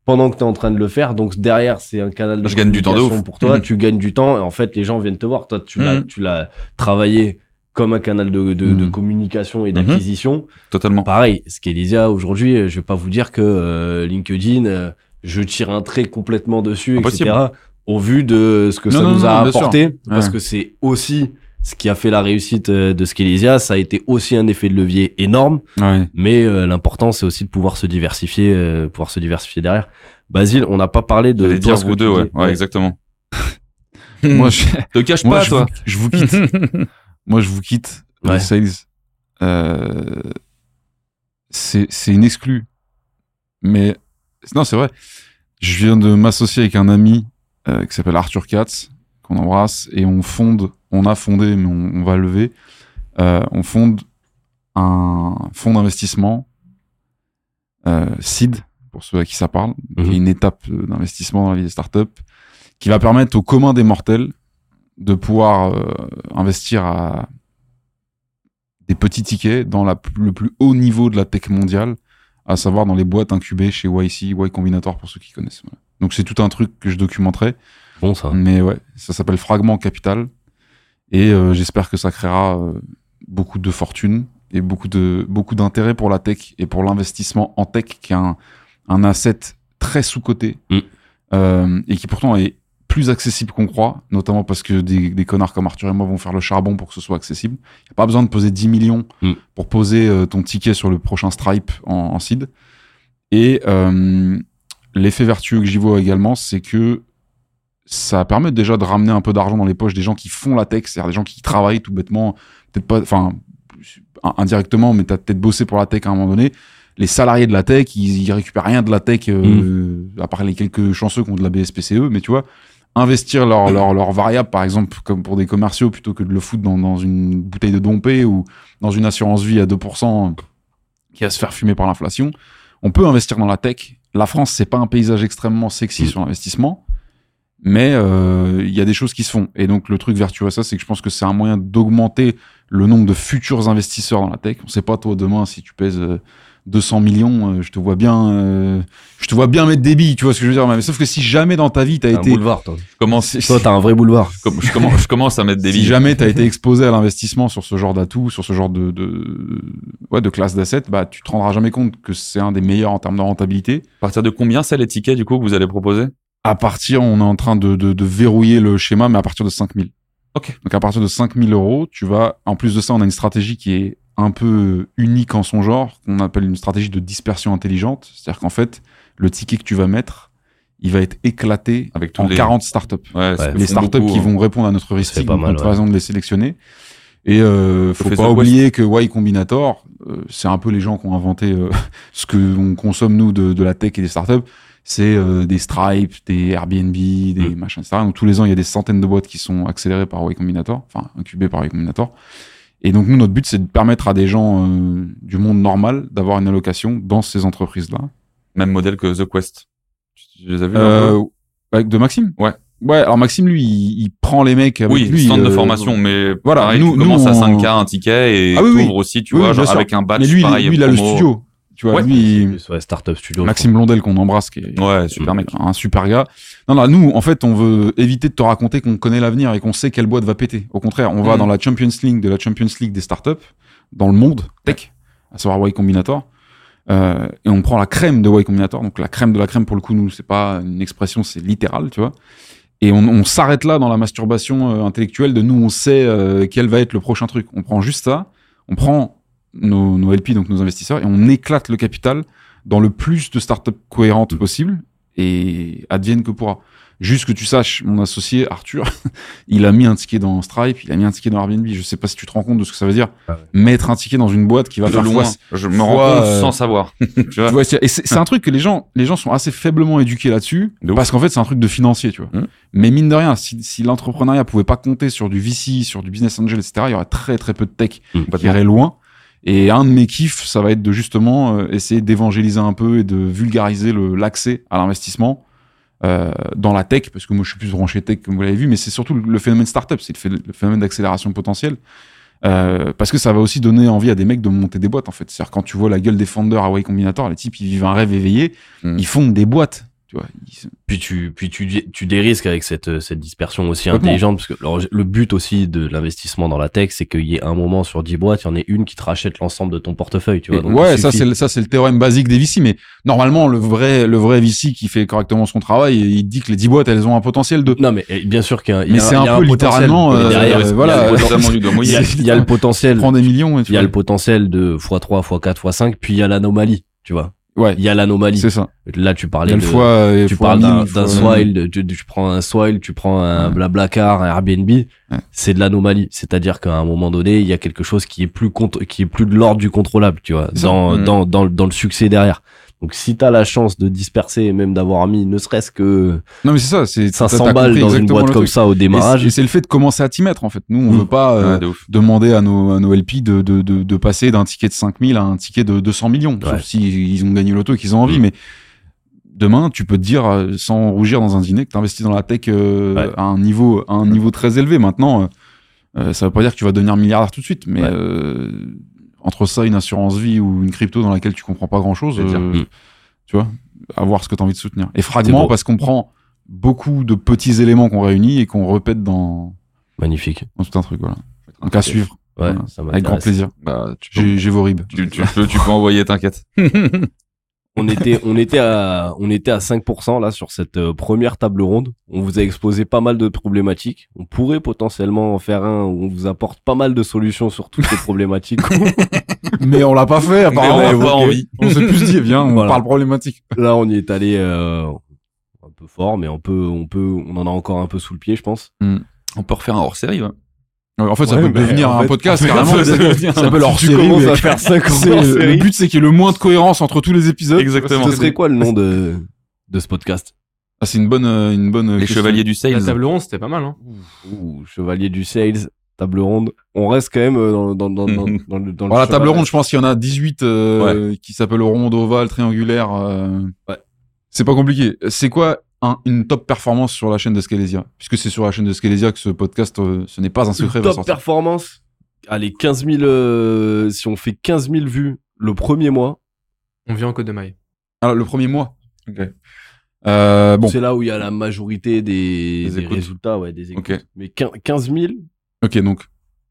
pendant que tu es en train de le faire. Donc derrière, c'est un canal de Je gagne du temps de ouf. pour toi. Mhm. Tu gagnes du temps et en fait, les gens viennent te voir. Toi, tu l'as, Mhm. tu l'as travaillé comme un canal de, de, de Mhm. communication et d'acquisition. Totalement. Pareil, ce qu'Elysia aujourd'hui, euh, je vais pas vous dire que euh, LinkedIn, euh, je tire un trait complètement dessus, Impossible. etc. Au vu de ce que Non, ça non, nous non, a sûr. apporté, parce Ouais. que c'est aussi ce qui a fait la réussite euh, de Skelésia, ça a été aussi un effet de levier énorme, Ouais. mais euh, l'important c'est aussi de pouvoir se diversifier, euh, pouvoir se diversifier derrière. Basile, on n'a pas parlé de dire vous deux, ouais. Ouais, exactement. Moi, je, Te cache moi, pas, je, toi. vous, je vous quitte. Moi, je vous quitte. Ouais. Les sales. Euh, c'est, c'est une exclue. Mais, non, c'est vrai. Je viens de m'associer avec un ami euh, qui s'appelle Arthur Katz, qu'on embrasse, et on fonde, on a fondé, mais on, on va lever, euh, on fonde un fonds d'investissement, euh, SEED, pour ceux à qui ça parle, qui Mhm. est une étape euh, d'investissement dans la vie des startups, qui va permettre au commun des mortels de pouvoir euh, investir à des petits tickets dans la, le plus haut niveau de la tech mondiale, à savoir dans les boîtes incubées chez YC, Y Combinator pour ceux qui connaissent. Voilà. Donc c'est tout un truc que je documenterai, Bon ça. mais ouais, ça s'appelle Fragment Capital et euh, j'espère que ça créera euh, beaucoup de fortune et beaucoup de beaucoup d'intérêt pour la tech et pour l'investissement en tech qui est un, un asset très sous-coté Mm. euh, et qui pourtant est plus accessible qu'on croit, notamment parce que des, des connards comme Arthur et moi vont faire le charbon pour que ce soit accessible. Il n'y a pas besoin de poser 10 millions Mm. pour poser ton ticket sur le prochain Stripe en, en seed. Et l'effet vertueux que j'y vois également, c'est que ça permet déjà de ramener un peu d'argent dans les poches des gens qui font la tech, c'est-à-dire des gens qui travaillent tout bêtement, peut-être pas, enfin, indirectement, mais t'as peut-être bossé pour la tech à un moment donné. Les salariés de la tech, ils, ils récupèrent rien de la tech, euh, à part les quelques chanceux qui ont de la BSPCE, mais tu vois, investir leur, leur, leur variable, par exemple, comme pour des commerciaux, plutôt que de le foutre dans, dans une bouteille de dompé ou dans une assurance vie à 2% qui va se faire fumer par l'inflation. On peut investir dans la tech. La France, c'est pas un paysage extrêmement sexy Mm. sur l'investissement, mais euh, il y a des choses qui se font. Et donc le truc vertueux à ça, c'est que je pense que c'est un moyen d'augmenter le nombre de futurs investisseurs dans la tech. On sait pas toi demain si tu pèses euh, 200 millions, euh, je te vois bien, euh, je te vois bien mettre des billes, tu vois ce que je veux dire. Mais sauf que si jamais dans ta vie t'as T'as un été, boulevard, toi. Je commence, Toi, t'as un vrai boulevard. comme- je, commence, je commence à mettre des si jamais t'as été exposé à l'investissement sur ce genre d'atout, sur ce genre de, de, ouais, de classe d'assets, bah tu te rendras jamais compte que c'est un des meilleurs en termes de rentabilité. À partir de combien c'est les tickets du coup que vous allez proposer? À partir, on est en train de, de, de verrouiller le schéma, mais à partir de 5000. Ok. Donc à partir de 5000 euros, tu vas, en plus de ça, on a une stratégie qui est un peu unique en son genre, qu'on appelle une stratégie de dispersion intelligente. C'est-à-dire qu'en fait, le ticket que tu vas mettre, il va être éclaté Avec en les 40 startups. Ouais, les startups beaucoup, qui hein. vont répondre à notre donc mal, notre ouais. façon de les sélectionner. Et euh, faut pas oublier que Y Combinator, euh, c'est un peu les gens qui ont inventé euh, ce que on consomme nous de, de la tech et des startups. C'est euh, des Stripe, des Airbnb, des Mm. machins, etc. Donc tous les ans, il y a des centaines de boîtes qui sont accélérées par Y Combinator, enfin incubées par Y Combinator. Et donc nous, notre but, c'est de permettre à des gens euh, du monde normal d'avoir une allocation dans ces entreprises-là. Même modèle que The Quest. Tu, les as vus Euh, avec de Maxime? Ouais. Ouais, alors Maxime, lui, il, il prend les mecs avec Oui, lui. centre de euh, formation, mais voilà, pareil, nous- tu commences nous, à on- 5K un ticket et Ah oui, oui. aussi, tu vois, genre avec un badge Mais lui, il- pareil. lui, il a le studio. Tu vois, Ouais. lui, Startup Studio. Maxime Blondel qu'on embrasse, qui est Ouais, super mec. un super gars. Non, non, nous, en fait, on veut éviter de te raconter qu'on connaît l'avenir et qu'on sait quelle boîte va péter. Au contraire, on va Mhm. dans la Champions League de la Champions League des startups, dans le monde tech, à savoir Y Combinator. Euh, et on prend la crème de Y Combinator. Donc la crème de la crème, pour le coup, nous, c'est pas une expression, c'est littéral, tu vois. Et on, on s'arrête là dans la masturbation euh, intellectuelle de nous, on sait euh, quel va être le prochain truc. On prend juste ça, on prend nos, nos LP, donc nos investisseurs, et on éclate le capital dans le plus de startups cohérentes possible et advienne que pourra. Juste que tu saches, mon associé Arthur, il a mis un ticket dans Stripe, il a mis un ticket dans Airbnb. Je sais pas si tu te rends compte de ce que ça veut dire. Ah ouais. Mettre un ticket dans une boîte qui va De faire loin, fois. je me rends compte euh, sans savoir. tu vois Tu vois, c'est- et c'est un truc que les gens, les gens sont assez faiblement éduqués là-dessus, parce qu'en fait c'est un truc de financier, tu vois. Mhm. Mais mine de rien, si, si l'entrepreneuriat pouvait pas compter sur du VC, sur du business angel, etc., il y aurait très très peu de tech qui Complètement. irait loin. Et un de mes kiffs, ça va être de justement euh, essayer d'évangéliser un peu et de vulgariser le- l'accès à l'investissement euh, dans la tech, parce que moi je suis plus branché tech comme vous l'avez vu, mais c'est surtout le phénomène startup, c'est le, phé- le phénomène d'accélération potentielle. Euh, parce que ça va aussi donner envie à des mecs de monter des boîtes en fait. C'est-à-dire quand tu vois la gueule des founders à Y Combinator, les types ils vivent un rêve éveillé, Mm. ils fondent des boîtes. Tu vois, ils- Puis tu, puis tu, tu dérisques avec cette, euh, cette dispersion aussi intelligente, parce que alors, le but aussi de l'investissement dans la tech, c'est qu'il y ait un moment sur 10 boîtes, il y en ait une qui te rachète l'ensemble de ton portefeuille, tu vois. Donc, ouais, ça c'est le- ça c'est le théorème basique des VC, mais normalement le vrai le vrai VC qui fait correctement son travail, il dit que les 10 boîtes elles ont un potentiel de. Non, mais bien sûr qu'il y a, Mais c'est un a peu littéralement, euh, derrière, euh, il y a voilà, il y a, mouillé. il y a le potentiel, prend des millions. il y a le potentiel de x3, x4, x5, puis il y a l'anomalie, tu vois. Ouais, Il y a l'anomalie. c'est ça. Là, tu parlais de, fois, tu parles d'un, d'un swile, tu, tu prends un swile, tu prends un Ouais. blablacar, un Airbnb, c'est de l'anomalie. C'est-à-dire qu'à un moment donné, il y a quelque chose qui est plus contr- qui est plus de l'ordre du contrôlable, tu vois, dans, Mm. dans, dans, dans le succès derrière. Donc, si t'as la chance de disperser et même d'avoir mis ne serait-ce que Non mais c'est ça, c'est t'as- 500 t'as balles dans une boîte comme ça au démarrage, Et c'est le fait de commencer à t'y mettre en fait. Nous, on Mm. veut pas euh, Ouais, de ouf. demander à nos, à nos LP de, de, de, de passer d'un ticket de 5000 à un ticket de 200 millions. Ouais. Sauf si ils ont gagné l'auto et qu'ils ont envie. Mm. Mais demain, tu peux te dire, euh, sans rougir dans un dîner, que tu investis dans la tech euh, Ouais. à un niveau, à un niveau très élevé. Maintenant, euh, ça veut pas dire que tu vas devenir milliardaire tout de suite. Mais Ouais. euh, entre ça, une assurance vie ou une crypto dans laquelle tu comprends pas grand chose, C'est-à-dire Mm. tu vois, à voir ce que tu as envie de soutenir. Et fragment, parce qu'on prend beaucoup de petits éléments qu'on réunit et qu'on répète dans, magnifique. dans tout un truc. Voilà. Donc à suivre. Ouais, Voilà. ça Avec grand plaisir. Bah, J'ai vos ribs. tu, tu peux, tu peux envoyer, t'inquiète. on était, on était à, on était à 5% là sur cette euh, première table ronde. On vous a exposé pas mal de problématiques. On pourrait potentiellement en faire un où on vous apporte pas mal de solutions sur toutes ces problématiques. Mais on l'a pas fait, apparemment. on a Donc, pas envie. On s'est plus dit, viens, on Voilà. parle problématique. là, on y est allé euh, un peu fort, mais on peut, on peut, on en a encore un peu sous le pied, je pense. On peut refaire un hors-série, ouais. Ouais, En fait, ça Ouais, peut devenir en un fait- podcast, en fait, carrément. ça Ça peut devenir- leur Tu série. commences mais- à faire 5 c'est- Le but, c'est qu'il y ait le moins de cohérence entre tous les épisodes. Exactement. Ce serait quoi le nom de, de ce podcast? Ah, c'est une bonne, euh, une bonne. Les question. chevaliers du La sales. table ronde, c'était pas mal, hein. Ouh, Chevalier du Sales, table ronde. On reste quand même euh, dans, dans, dans, dans, dans le, dans le Voilà, table ronde, je pense qu'il y en a 18 euh, qui s'appellent ronde, ovale, triangulaire. euh, Ouais. C'est pas compliqué. C'est quoi un- une top performance sur la chaîne de Scalesia Puisque c'est sur la chaîne de Scalesia que ce podcast, euh, ce n'est pas un secret, va Top sortir. performance. Allez, 15 000, euh, si on fait 15 000 vues le premier mois, On vient en Côte de Maille. Alors, le premier mois. Euh, bon, c'est là où il y a la majorité des, Des des résultats, ouais, des écoutes. Ok. Mais 15 15 000, ok, donc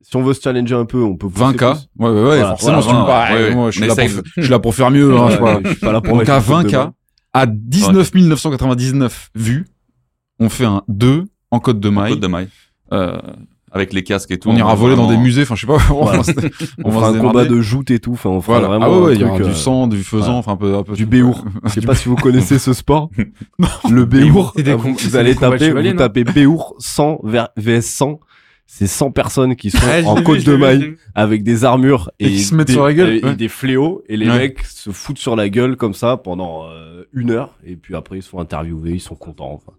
si on veut se challenger un peu, on peut pousser 20K. plus. Ouais, ouais, ouais, Voilà, forcément, voilà, si tu me voilà, parles, ouais, ouais. je suis, là pour, je suis là pour faire mieux. hein, je je suis pas là pour Donc à le foot 20K, devant. À 19 999 vues, on fait un 2 en Côte de Maille. Côte de Maille. Euh, Avec les casques et tout. on ira va voler dans des vraiment- musées, enfin je sais pas. on va se- On, va fera un combat de joute et tout. Enfin, on fera Voilà. vraiment Ah ouais, ouais, un il y aura truc, du euh, sang, du faisan, voilà. enfin un peu, un peu du béour. Je sais pas si vous connaissez ce sport. le Béour. Ah, vous, vous allez taper, vous tapez béour 100 vers- vs 100. C'est 100 personnes qui sont Ah, je en côte de maille avec des armures et, Et qui se mettent des, sur la gueule, et- et ouais. des fléaux et les Ouais. mecs se foutent sur la gueule comme ça pendant euh, une heure et puis après ils sont interviewés, ils sont contents. Enfin,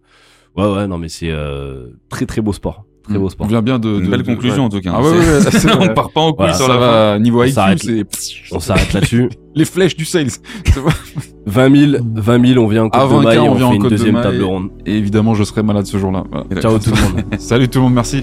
ouais ouais non mais c'est euh, très très beau sport, très beau On sport. vient bien de. Une de- belle de- conclusion ouais. en tout cas. Ah ouais, ouais, ouais, on part pas en couille Voilà, sur la niveau On IQ, On s'arrête là-dessus. les flèches du sales. 20 000, 20 000, on vient en Côte de 20K, Maille, et on on vient en fait une Côte de deuxième Maille. table ronde. Et évidemment, je serai malade ce jour-là. Voilà. Ciao tout le monde. Salut tout le monde, merci.